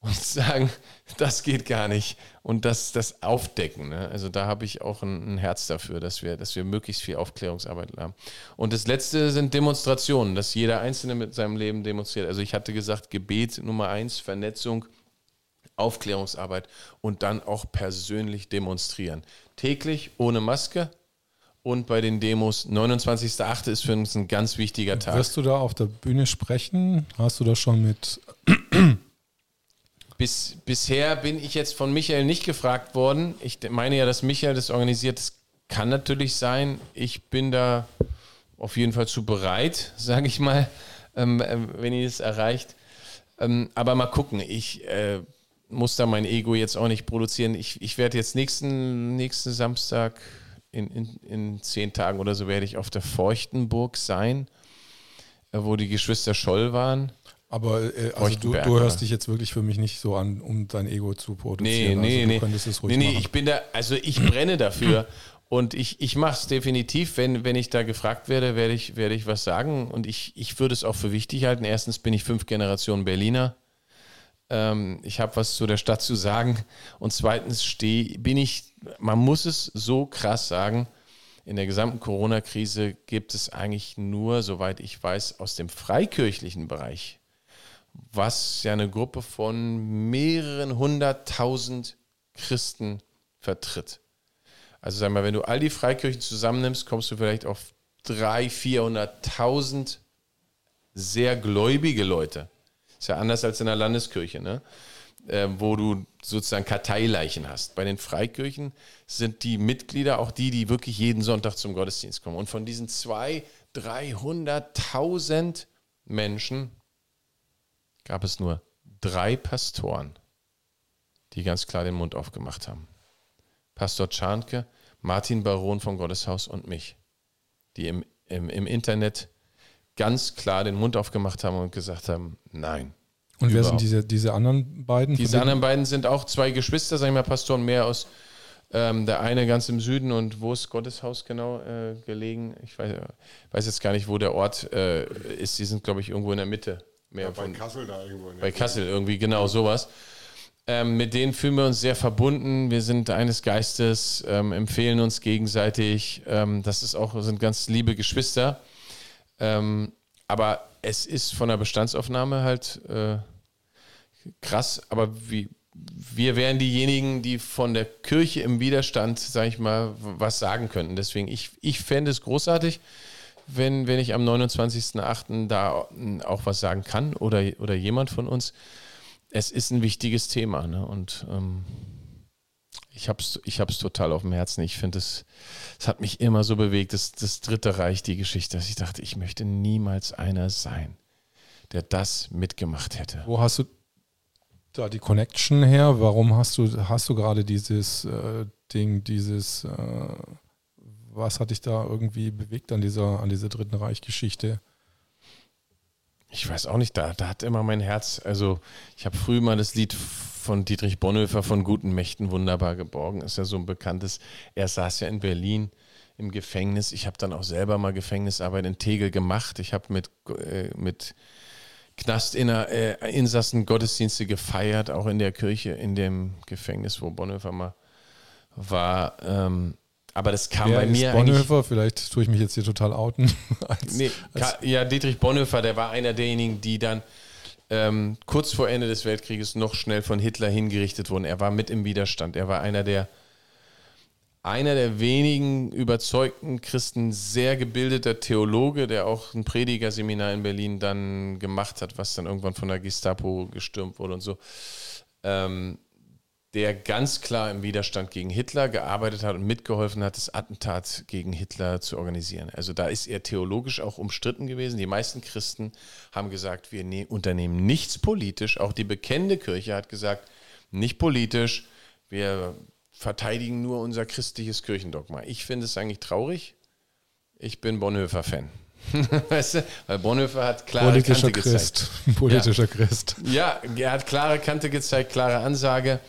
und sagen, das geht gar nicht und das, das aufdecken. Ne? Also da habe ich auch ein, ein, Herz dafür, dass wir, dass wir möglichst viel Aufklärungsarbeit haben. Und das letzte sind Demonstrationen, dass jeder Einzelne mit seinem Leben demonstriert. Also ich hatte gesagt, Gebet Nummer eins, Vernetzung, Aufklärungsarbeit und dann auch persönlich demonstrieren. Täglich ohne Maske, und bei den Demos. 29.8. ist für uns ein ganz wichtiger Tag. Wirst du da auf der Bühne sprechen? Hast du das schon mit. Bis, bisher bin ich jetzt von Michael nicht gefragt worden. Ich meine ja, dass Michael das organisiert. Das kann natürlich sein. Ich bin da auf jeden Fall zu bereit, sage ich mal, ähm, äh, wenn ihr es erreicht. Ähm, aber mal gucken. Ich äh, muss da mein Ego jetzt auch nicht produzieren. Ich, ich werde jetzt nächsten, nächsten Samstag in, in, in zehn Tagen oder so werde ich auf der Feuchtenburg sein, äh, wo die Geschwister Scholl waren. Aber äh, also du, du, hörst dich jetzt wirklich für mich nicht so an, um dein Ego zu produzieren. Nee, nee, also, nee. nee, nee, ich bin da, also ich brenne dafür. Und ich, ich mache es definitiv, wenn, wenn ich da gefragt werde, werde ich, werde ich was sagen. Und ich, ich würde es auch für wichtig halten. Erstens bin ich fünf Generationen Berliner. Ähm, ich habe was zu der Stadt zu sagen. Und zweitens steh, bin ich, man muss es so krass sagen, in der gesamten Corona-Krise gibt es eigentlich nur, soweit ich weiß, aus dem freikirchlichen Bereich, was ja eine Gruppe von mehreren hunderttausend Christen vertritt. Also sag mal, wenn du all die Freikirchen zusammennimmst, kommst du vielleicht auf 300.000, 400.000 sehr gläubige Leute. Ist ja anders als in der Landeskirche, ne? Äh, wo du sozusagen Karteileichen hast. Bei den Freikirchen sind die Mitglieder auch die, die wirklich jeden Sonntag zum Gottesdienst kommen. Und von diesen 200.000, 300.000 Menschen gab es nur drei Pastoren, die ganz klar den Mund aufgemacht haben. Pastor Czarnke, Martin Baron vom Gotteshaus und mich, die im, im, im Internet ganz klar den Mund aufgemacht haben und gesagt haben, nein. Und wer sind diese, diese anderen beiden? Diese anderen beiden sind auch zwei Geschwister, sag ich mal, Pastoren mehr aus ähm, der eine ganz im Süden und wo ist Gotteshaus genau äh, gelegen? Ich weiß, weiß, jetzt gar nicht, wo der Ort äh, ist. Die sind, glaube ich, irgendwo in der Mitte. Mehr ja, bei von, Kassel da irgendwo. bei Kassel irgendwie, genau sowas. Ähm, mit denen fühlen wir uns sehr verbunden. Wir sind eines Geistes, ähm, empfehlen uns gegenseitig. Ähm, das ist auch, sind ganz liebe Geschwister. Ähm, aber es ist von der Bestandsaufnahme halt äh, krass. Aber wie, wir wären diejenigen, die von der Kirche im Widerstand, sage ich mal, was sagen könnten. Deswegen, ich, ich fände es großartig, wenn, wenn ich am 29.08. da auch was sagen kann oder, oder jemand von uns es ist ein wichtiges Thema. Ne? Und ähm, ich habe es ich hab's total auf dem Herzen. Ich finde, es, es hat mich immer so bewegt, das, das Dritte Reich, die Geschichte, dass ich dachte, ich möchte niemals einer sein, der das mitgemacht hätte. Wo hast du da die Connection her? Warum hast du, hast du gerade dieses äh, Ding, dieses, äh, was hat dich da irgendwie bewegt an dieser, an dieser Dritten Reich-Geschichte? ich weiß auch nicht, da, da hat immer mein Herz, also ich habe früh mal das Lied von Dietrich Bonhoeffer von Guten Mächten wunderbar geborgen, ist ja so ein bekanntes, er saß ja in Berlin im Gefängnis, ich habe dann auch selber mal Gefängnisarbeit in Tegel gemacht, ich habe mit, äh, mit Knastinsassen äh, Gottesdienste gefeiert, auch in der Kirche, in dem Gefängnis, wo Bonhoeffer mal war. Ähm, aber das kam Wer bei mir Bonhoeffer, vielleicht tue ich mich jetzt hier total outen. als, nee, als ja, Dietrich Bonhoeffer, der war einer derjenigen, die dann ähm, kurz vor Ende des Weltkrieges noch schnell von Hitler hingerichtet wurden. Er war mit im Widerstand. Er war einer der einer der wenigen überzeugten Christen, sehr gebildeter Theologe, der auch ein Predigerseminar in Berlin dann gemacht hat, was dann irgendwann von der Gestapo gestürmt wurde und so. Ähm, der ganz klar im Widerstand gegen Hitler gearbeitet hat und mitgeholfen hat, das Attentat gegen Hitler zu organisieren. Also da ist er theologisch auch umstritten gewesen. Die meisten Christen haben gesagt, wir ne unternehmen nichts politisch. Auch die bekennende Kirche hat gesagt, nicht politisch, wir verteidigen nur unser christliches Kirchendogma. Ich finde es eigentlich traurig. Ich bin Bonhoeffer-Fan. weißt du? Weil Bonhoeffer hat klare Politischer Kante Christ. gezeigt. Politischer ja. Christ. Ja, er hat klare Kante gezeigt, klare Ansage.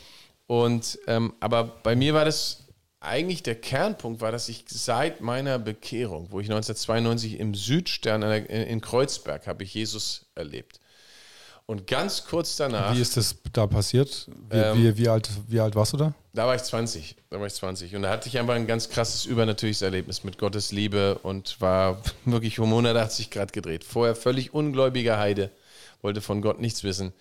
Und ähm, aber bei mir war das eigentlich der Kernpunkt war, dass ich seit meiner Bekehrung, wo ich 1992 im Südstern in Kreuzberg habe ich Jesus erlebt. Und ganz kurz danach. Wie ist das da passiert? Wie, ähm, wie, wie, alt, wie alt warst du da? Da war ich 20. Da war ich 20. Und da hatte ich einfach ein ganz krasses übernatürliches Erlebnis mit Gottes Liebe und war wirklich um 180 Grad gedreht. Vorher völlig ungläubiger Heide, wollte von Gott nichts wissen.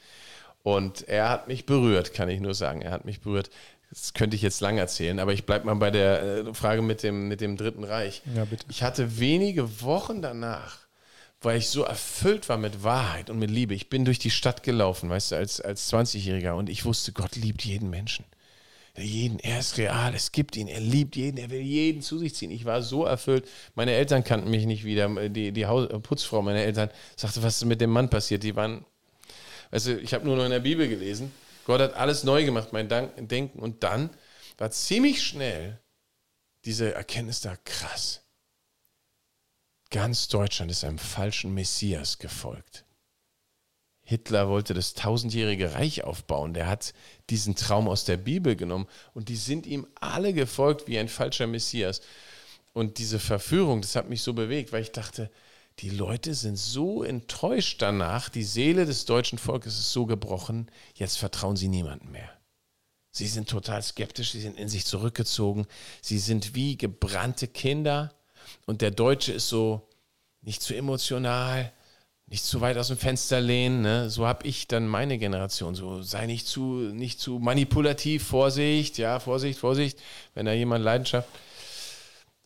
Und er hat mich berührt, kann ich nur sagen. Er hat mich berührt. Das könnte ich jetzt lang erzählen, aber ich bleibe mal bei der äh, Frage mit dem, mit dem Dritten Reich. Ja, bitte. Ich hatte wenige Wochen danach, weil ich so erfüllt war mit Wahrheit und mit Liebe. Ich bin durch die Stadt gelaufen, weißt du, als, als 20-Jähriger und ich wusste, Gott liebt jeden Menschen. Jeden, er ist real, es gibt ihn, er liebt jeden, er will jeden zu sich ziehen. Ich war so erfüllt. Meine Eltern kannten mich nicht wieder. Die, die Haus Putzfrau meiner Eltern sagte, was ist mit dem Mann passiert? Die waren also ich habe nur noch in der Bibel gelesen. Gott hat alles neu gemacht, mein Denken. Und dann war ziemlich schnell diese Erkenntnis da krass. Ganz Deutschland ist einem falschen Messias gefolgt. Hitler wollte das tausendjährige Reich aufbauen. Der hat diesen Traum aus der Bibel genommen und die sind ihm alle gefolgt wie ein falscher Messias. Und diese Verführung, das hat mich so bewegt, weil ich dachte, die Leute sind so enttäuscht danach, die Seele des deutschen Volkes ist so gebrochen, jetzt vertrauen sie niemandem mehr. Sie sind total skeptisch, sie sind in sich zurückgezogen, sie sind wie gebrannte Kinder und der Deutsche ist so nicht zu emotional, nicht zu weit aus dem Fenster lehnen. Ne? So habe ich dann meine Generation. So sei nicht zu, nicht zu manipulativ, Vorsicht, ja, Vorsicht, Vorsicht, wenn da jemand Leidenschaft.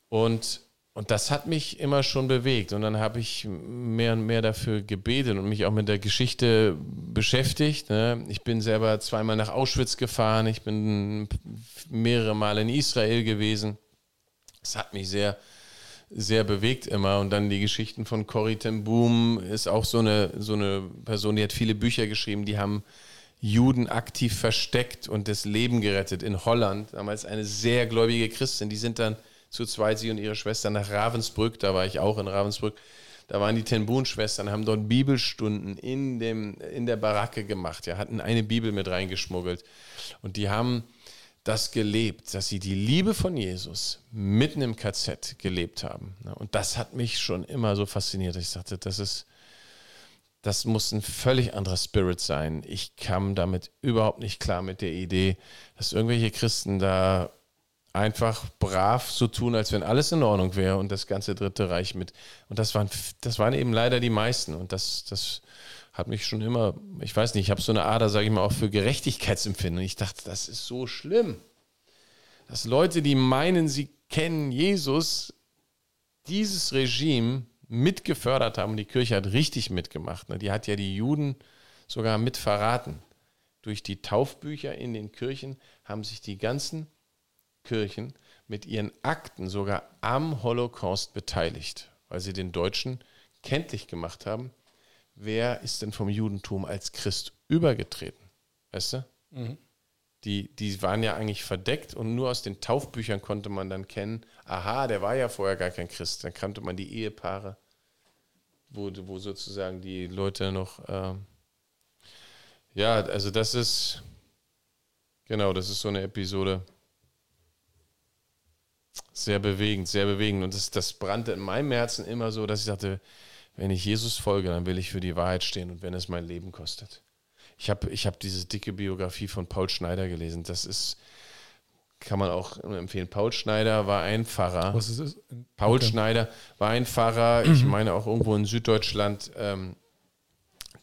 Und und das hat mich immer schon bewegt. Und dann habe ich mehr und mehr dafür gebetet und mich auch mit der Geschichte beschäftigt. Ne? Ich bin selber zweimal nach Auschwitz gefahren. Ich bin mehrere Male in Israel gewesen. Das hat mich sehr, sehr bewegt immer. Und dann die Geschichten von Corrie ten Boom ist auch so eine, so eine Person, die hat viele Bücher geschrieben, die haben Juden aktiv versteckt und das Leben gerettet in Holland. Damals eine sehr gläubige Christin. Die sind dann zu zweit, sie und ihre Schwester nach Ravensbrück, da war ich auch in Ravensbrück. Da waren die Tenbun-Schwestern, haben dort Bibelstunden in, dem, in der Baracke gemacht, ja, hatten eine Bibel mit reingeschmuggelt. Und die haben das gelebt, dass sie die Liebe von Jesus mitten im KZ gelebt haben. Und das hat mich schon immer so fasziniert. Ich sagte, das ist, das muss ein völlig anderer Spirit sein. Ich kam damit überhaupt nicht klar mit der Idee, dass irgendwelche Christen da einfach brav so tun, als wenn alles in Ordnung wäre und das ganze Dritte Reich mit. Und das waren, das waren eben leider die meisten. Und das, das hat mich schon immer, ich weiß nicht, ich habe so eine Ader, sage ich mal, auch für Gerechtigkeitsempfinden. Ich dachte, das ist so schlimm, dass Leute, die meinen, sie kennen Jesus, dieses Regime mitgefördert haben. Und die Kirche hat richtig mitgemacht. Ne? Die hat ja die Juden sogar mit verraten. Durch die Taufbücher in den Kirchen haben sich die ganzen Kirchen mit ihren Akten sogar am Holocaust beteiligt, weil sie den Deutschen kenntlich gemacht haben, wer ist denn vom Judentum als Christ übergetreten? Weißt du? Mhm. Die, die waren ja eigentlich verdeckt und nur aus den Taufbüchern konnte man dann kennen, aha, der war ja vorher gar kein Christ. Dann kannte man die Ehepaare, wo, wo sozusagen die Leute noch, äh, ja, also das ist, genau, das ist so eine Episode, sehr bewegend, sehr bewegend. Und das, das brannte in meinem Herzen immer so, dass ich dachte, wenn ich Jesus folge, dann will ich für die Wahrheit stehen und wenn es mein Leben kostet. Ich habe ich hab diese dicke Biografie von Paul Schneider gelesen. Das ist, kann man auch empfehlen. Paul Schneider war ein Pfarrer. Was ist es? Paul okay. Schneider war ein Pfarrer, ich meine auch irgendwo in Süddeutschland, ähm,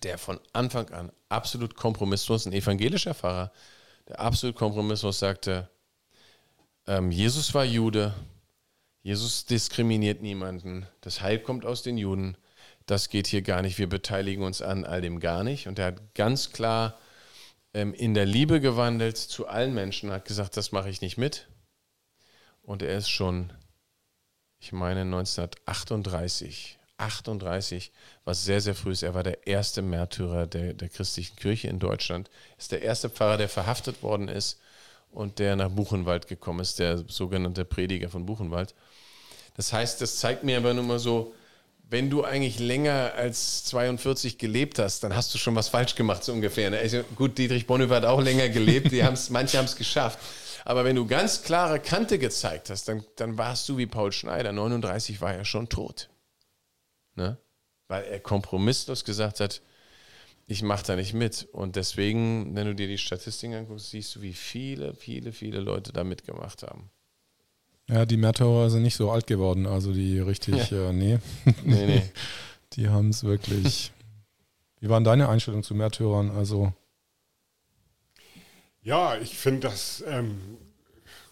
der von Anfang an absolut kompromisslos, ein evangelischer Pfarrer, der absolut kompromisslos sagte, ähm, Jesus war Jude, Jesus diskriminiert niemanden, das Heil kommt aus den Juden das geht hier gar nicht, wir beteiligen uns an all dem gar nicht. Und er hat ganz klar ähm, in der Liebe gewandelt zu allen Menschen, hat gesagt, das mache ich nicht mit. Und er ist schon, ich meine 1938, 38, was sehr, sehr früh ist. Er war der erste Märtyrer der, der christlichen Kirche in Deutschland, ist der erste Pfarrer, der verhaftet worden ist und der nach Buchenwald gekommen ist, der sogenannte Prediger von Buchenwald. Das heißt, das zeigt mir aber nur mal so, wenn du eigentlich länger als 42 gelebt hast, dann hast du schon was falsch gemacht, so ungefähr. Ne? Also gut, Dietrich Bonhoeffer hat auch länger gelebt, die haben's, manche haben es geschafft. Aber wenn du ganz klare Kante gezeigt hast, dann, dann warst du wie Paul Schneider. 39 war er schon tot. Ne? Weil er kompromisslos gesagt hat, ich mache da nicht mit. Und deswegen, wenn du dir die Statistiken anguckst, siehst du, wie viele, viele, viele Leute da mitgemacht haben. Ja, die Märtyrer sind nicht so alt geworden, also die richtig, ja. äh, nee. nee, nee. Die haben es wirklich. Wie waren deine Einstellungen zu Märtyrern? Also. Ja, ich finde das ähm,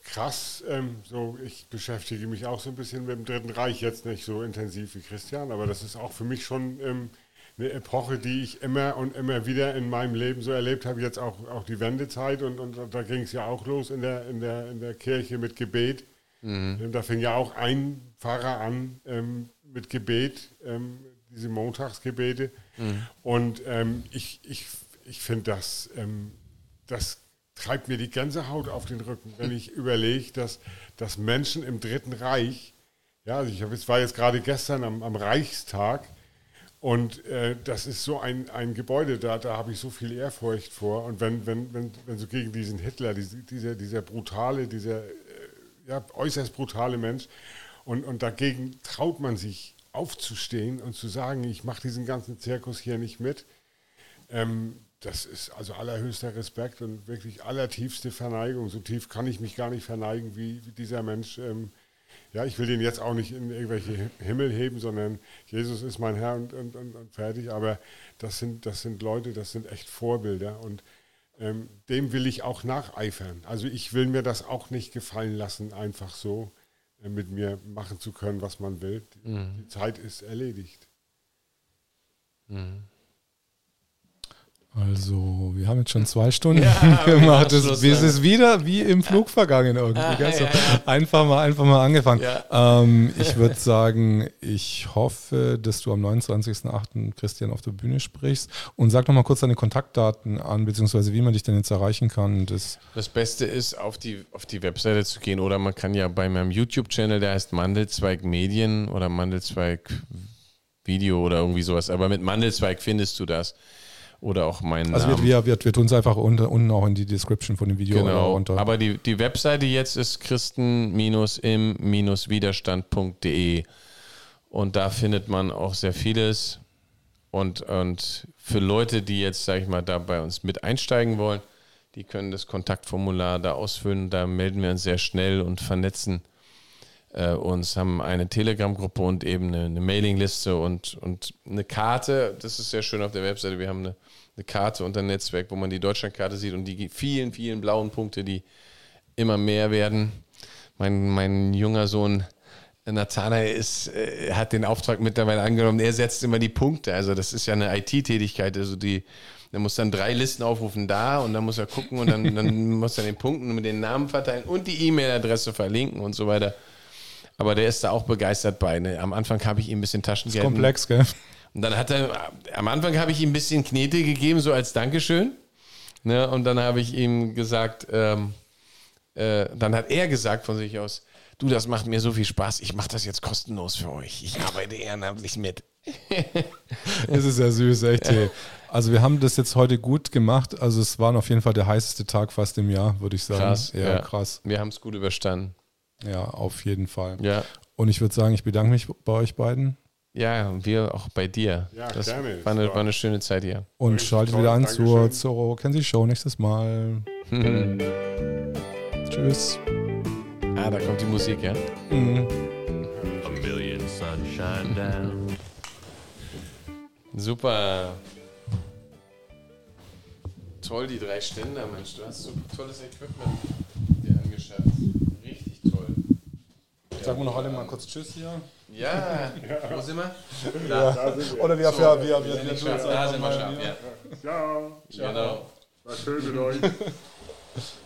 krass. Ähm, so, ich beschäftige mich auch so ein bisschen mit dem Dritten Reich, jetzt nicht so intensiv wie Christian, aber das ist auch für mich schon ähm, eine Epoche, die ich immer und immer wieder in meinem Leben so erlebt habe. Jetzt auch, auch die Wendezeit und, und da ging es ja auch los in der, in, der, in der Kirche mit Gebet. Mhm. Ähm, da fing ja auch ein Pfarrer an ähm, mit Gebet, ähm, diese Montagsgebete. Mhm. Und ähm, ich, ich, ich finde, das, ähm, das treibt mir die Gänsehaut auf den Rücken, wenn ich überlege, dass, dass Menschen im Dritten Reich, ja, also ich war jetzt gerade gestern am, am Reichstag, und äh, das ist so ein, ein Gebäude, da, da habe ich so viel Ehrfurcht vor. Und wenn, wenn, wenn, wenn so gegen diesen Hitler, diese, dieser, dieser brutale, dieser ja, äußerst brutale Mensch. Und, und dagegen traut man sich aufzustehen und zu sagen, ich mache diesen ganzen Zirkus hier nicht mit. Ähm, das ist also allerhöchster Respekt und wirklich allertiefste Verneigung. So tief kann ich mich gar nicht verneigen, wie, wie dieser Mensch. Ähm, ja, ich will den jetzt auch nicht in irgendwelche Himmel heben, sondern Jesus ist mein Herr und, und, und, und fertig. Aber das sind, das sind Leute, das sind echt Vorbilder. Und ähm, dem will ich auch nacheifern. Also ich will mir das auch nicht gefallen lassen, einfach so äh, mit mir machen zu können, was man will. Mhm. Die Zeit ist erledigt. Mhm. Also, wir haben jetzt schon zwei Stunden ja, gemacht. Es ist wieder wie im Flug vergangen irgendwie. Ah, ja, ja, einfach mal, einfach mal angefangen. Ähm, ich würde sagen, ich hoffe, dass du am 29.08. Christian auf der Bühne sprichst. Und sag noch mal kurz deine Kontaktdaten an, beziehungsweise wie man dich denn jetzt erreichen kann. Das, das Beste ist, auf die, auf die Webseite zu gehen oder man kann ja bei meinem YouTube-Channel, der heißt Mandelzweig Medien oder Mandelzweig Video oder irgendwie sowas. Aber mit Mandelzweig findest du das. Oder auch meinen Also Namen. wir, wir, wir tun es einfach unter, unten auch in die Description von dem Video Genau. runter. Aber die, die Webseite jetzt ist christen-im-widerstand.de. Und da findet man auch sehr vieles. Und, und für Leute, die jetzt, sag ich mal, da bei uns mit einsteigen wollen, die können das Kontaktformular da ausfüllen. Da melden wir uns sehr schnell und vernetzen äh, uns, haben eine Telegram-Gruppe und eben eine, eine Mailingliste und, und eine Karte. Das ist sehr schön auf der Webseite. Wir haben eine, eine Karte und ein Netzwerk, wo man die Deutschlandkarte sieht und die vielen, vielen blauen Punkte, die immer mehr werden. Mein, mein junger Sohn Nathanael ist, äh, hat den Auftrag mittlerweile angenommen. Er setzt immer die Punkte. Also das ist ja eine IT-Tätigkeit. Also die, der muss dann drei Listen aufrufen da und dann muss er gucken und dann, dann muss er den Punkten mit den Namen verteilen und die E-Mail-Adresse verlinken und so weiter. Aber der ist da auch begeistert bei. Ne? Am Anfang habe ich ihm ein bisschen Taschengeld. ist komplex, gell? Und dann hat er, am Anfang habe ich ihm ein bisschen Knete gegeben, so als Dankeschön. Ne? Und dann habe ich ihm gesagt, ähm, äh, dann hat er gesagt von sich aus, du, das macht mir so viel Spaß, ich mache das jetzt kostenlos für euch. Ich arbeite ehrenamtlich mit. das ist ja süß, echt. Ey. Also wir haben das jetzt heute gut gemacht. Also es war auf jeden Fall der heißeste Tag fast im Jahr, würde ich sagen. Krass, ja, ja. krass. Wir haben es gut überstanden. Ja, auf jeden Fall. Ja. Und ich würde sagen, ich bedanke mich bei euch beiden. Ja, und wir auch bei dir. Ja, das gerne. War eine, war eine schöne Zeit hier. Und Richtig schaltet toll, wieder an Dankeschön. zur, zur Kenzie Show nächstes Mal. Tschüss. Ah, da kommt die Musik, ja? Mhm. A million sunshine down. Super. Toll, die drei Ständer, Mensch. Du hast so tolles Equipment dir angeschafft. Sagen wir noch alle mal kurz Tschüss hier. Ja, wo sind wir? Da sind wir. Oder wir, So, wir, wir, wir, wir sind wir. Da sind wir scharf, ja. Ja, Genau. war schön mit euch.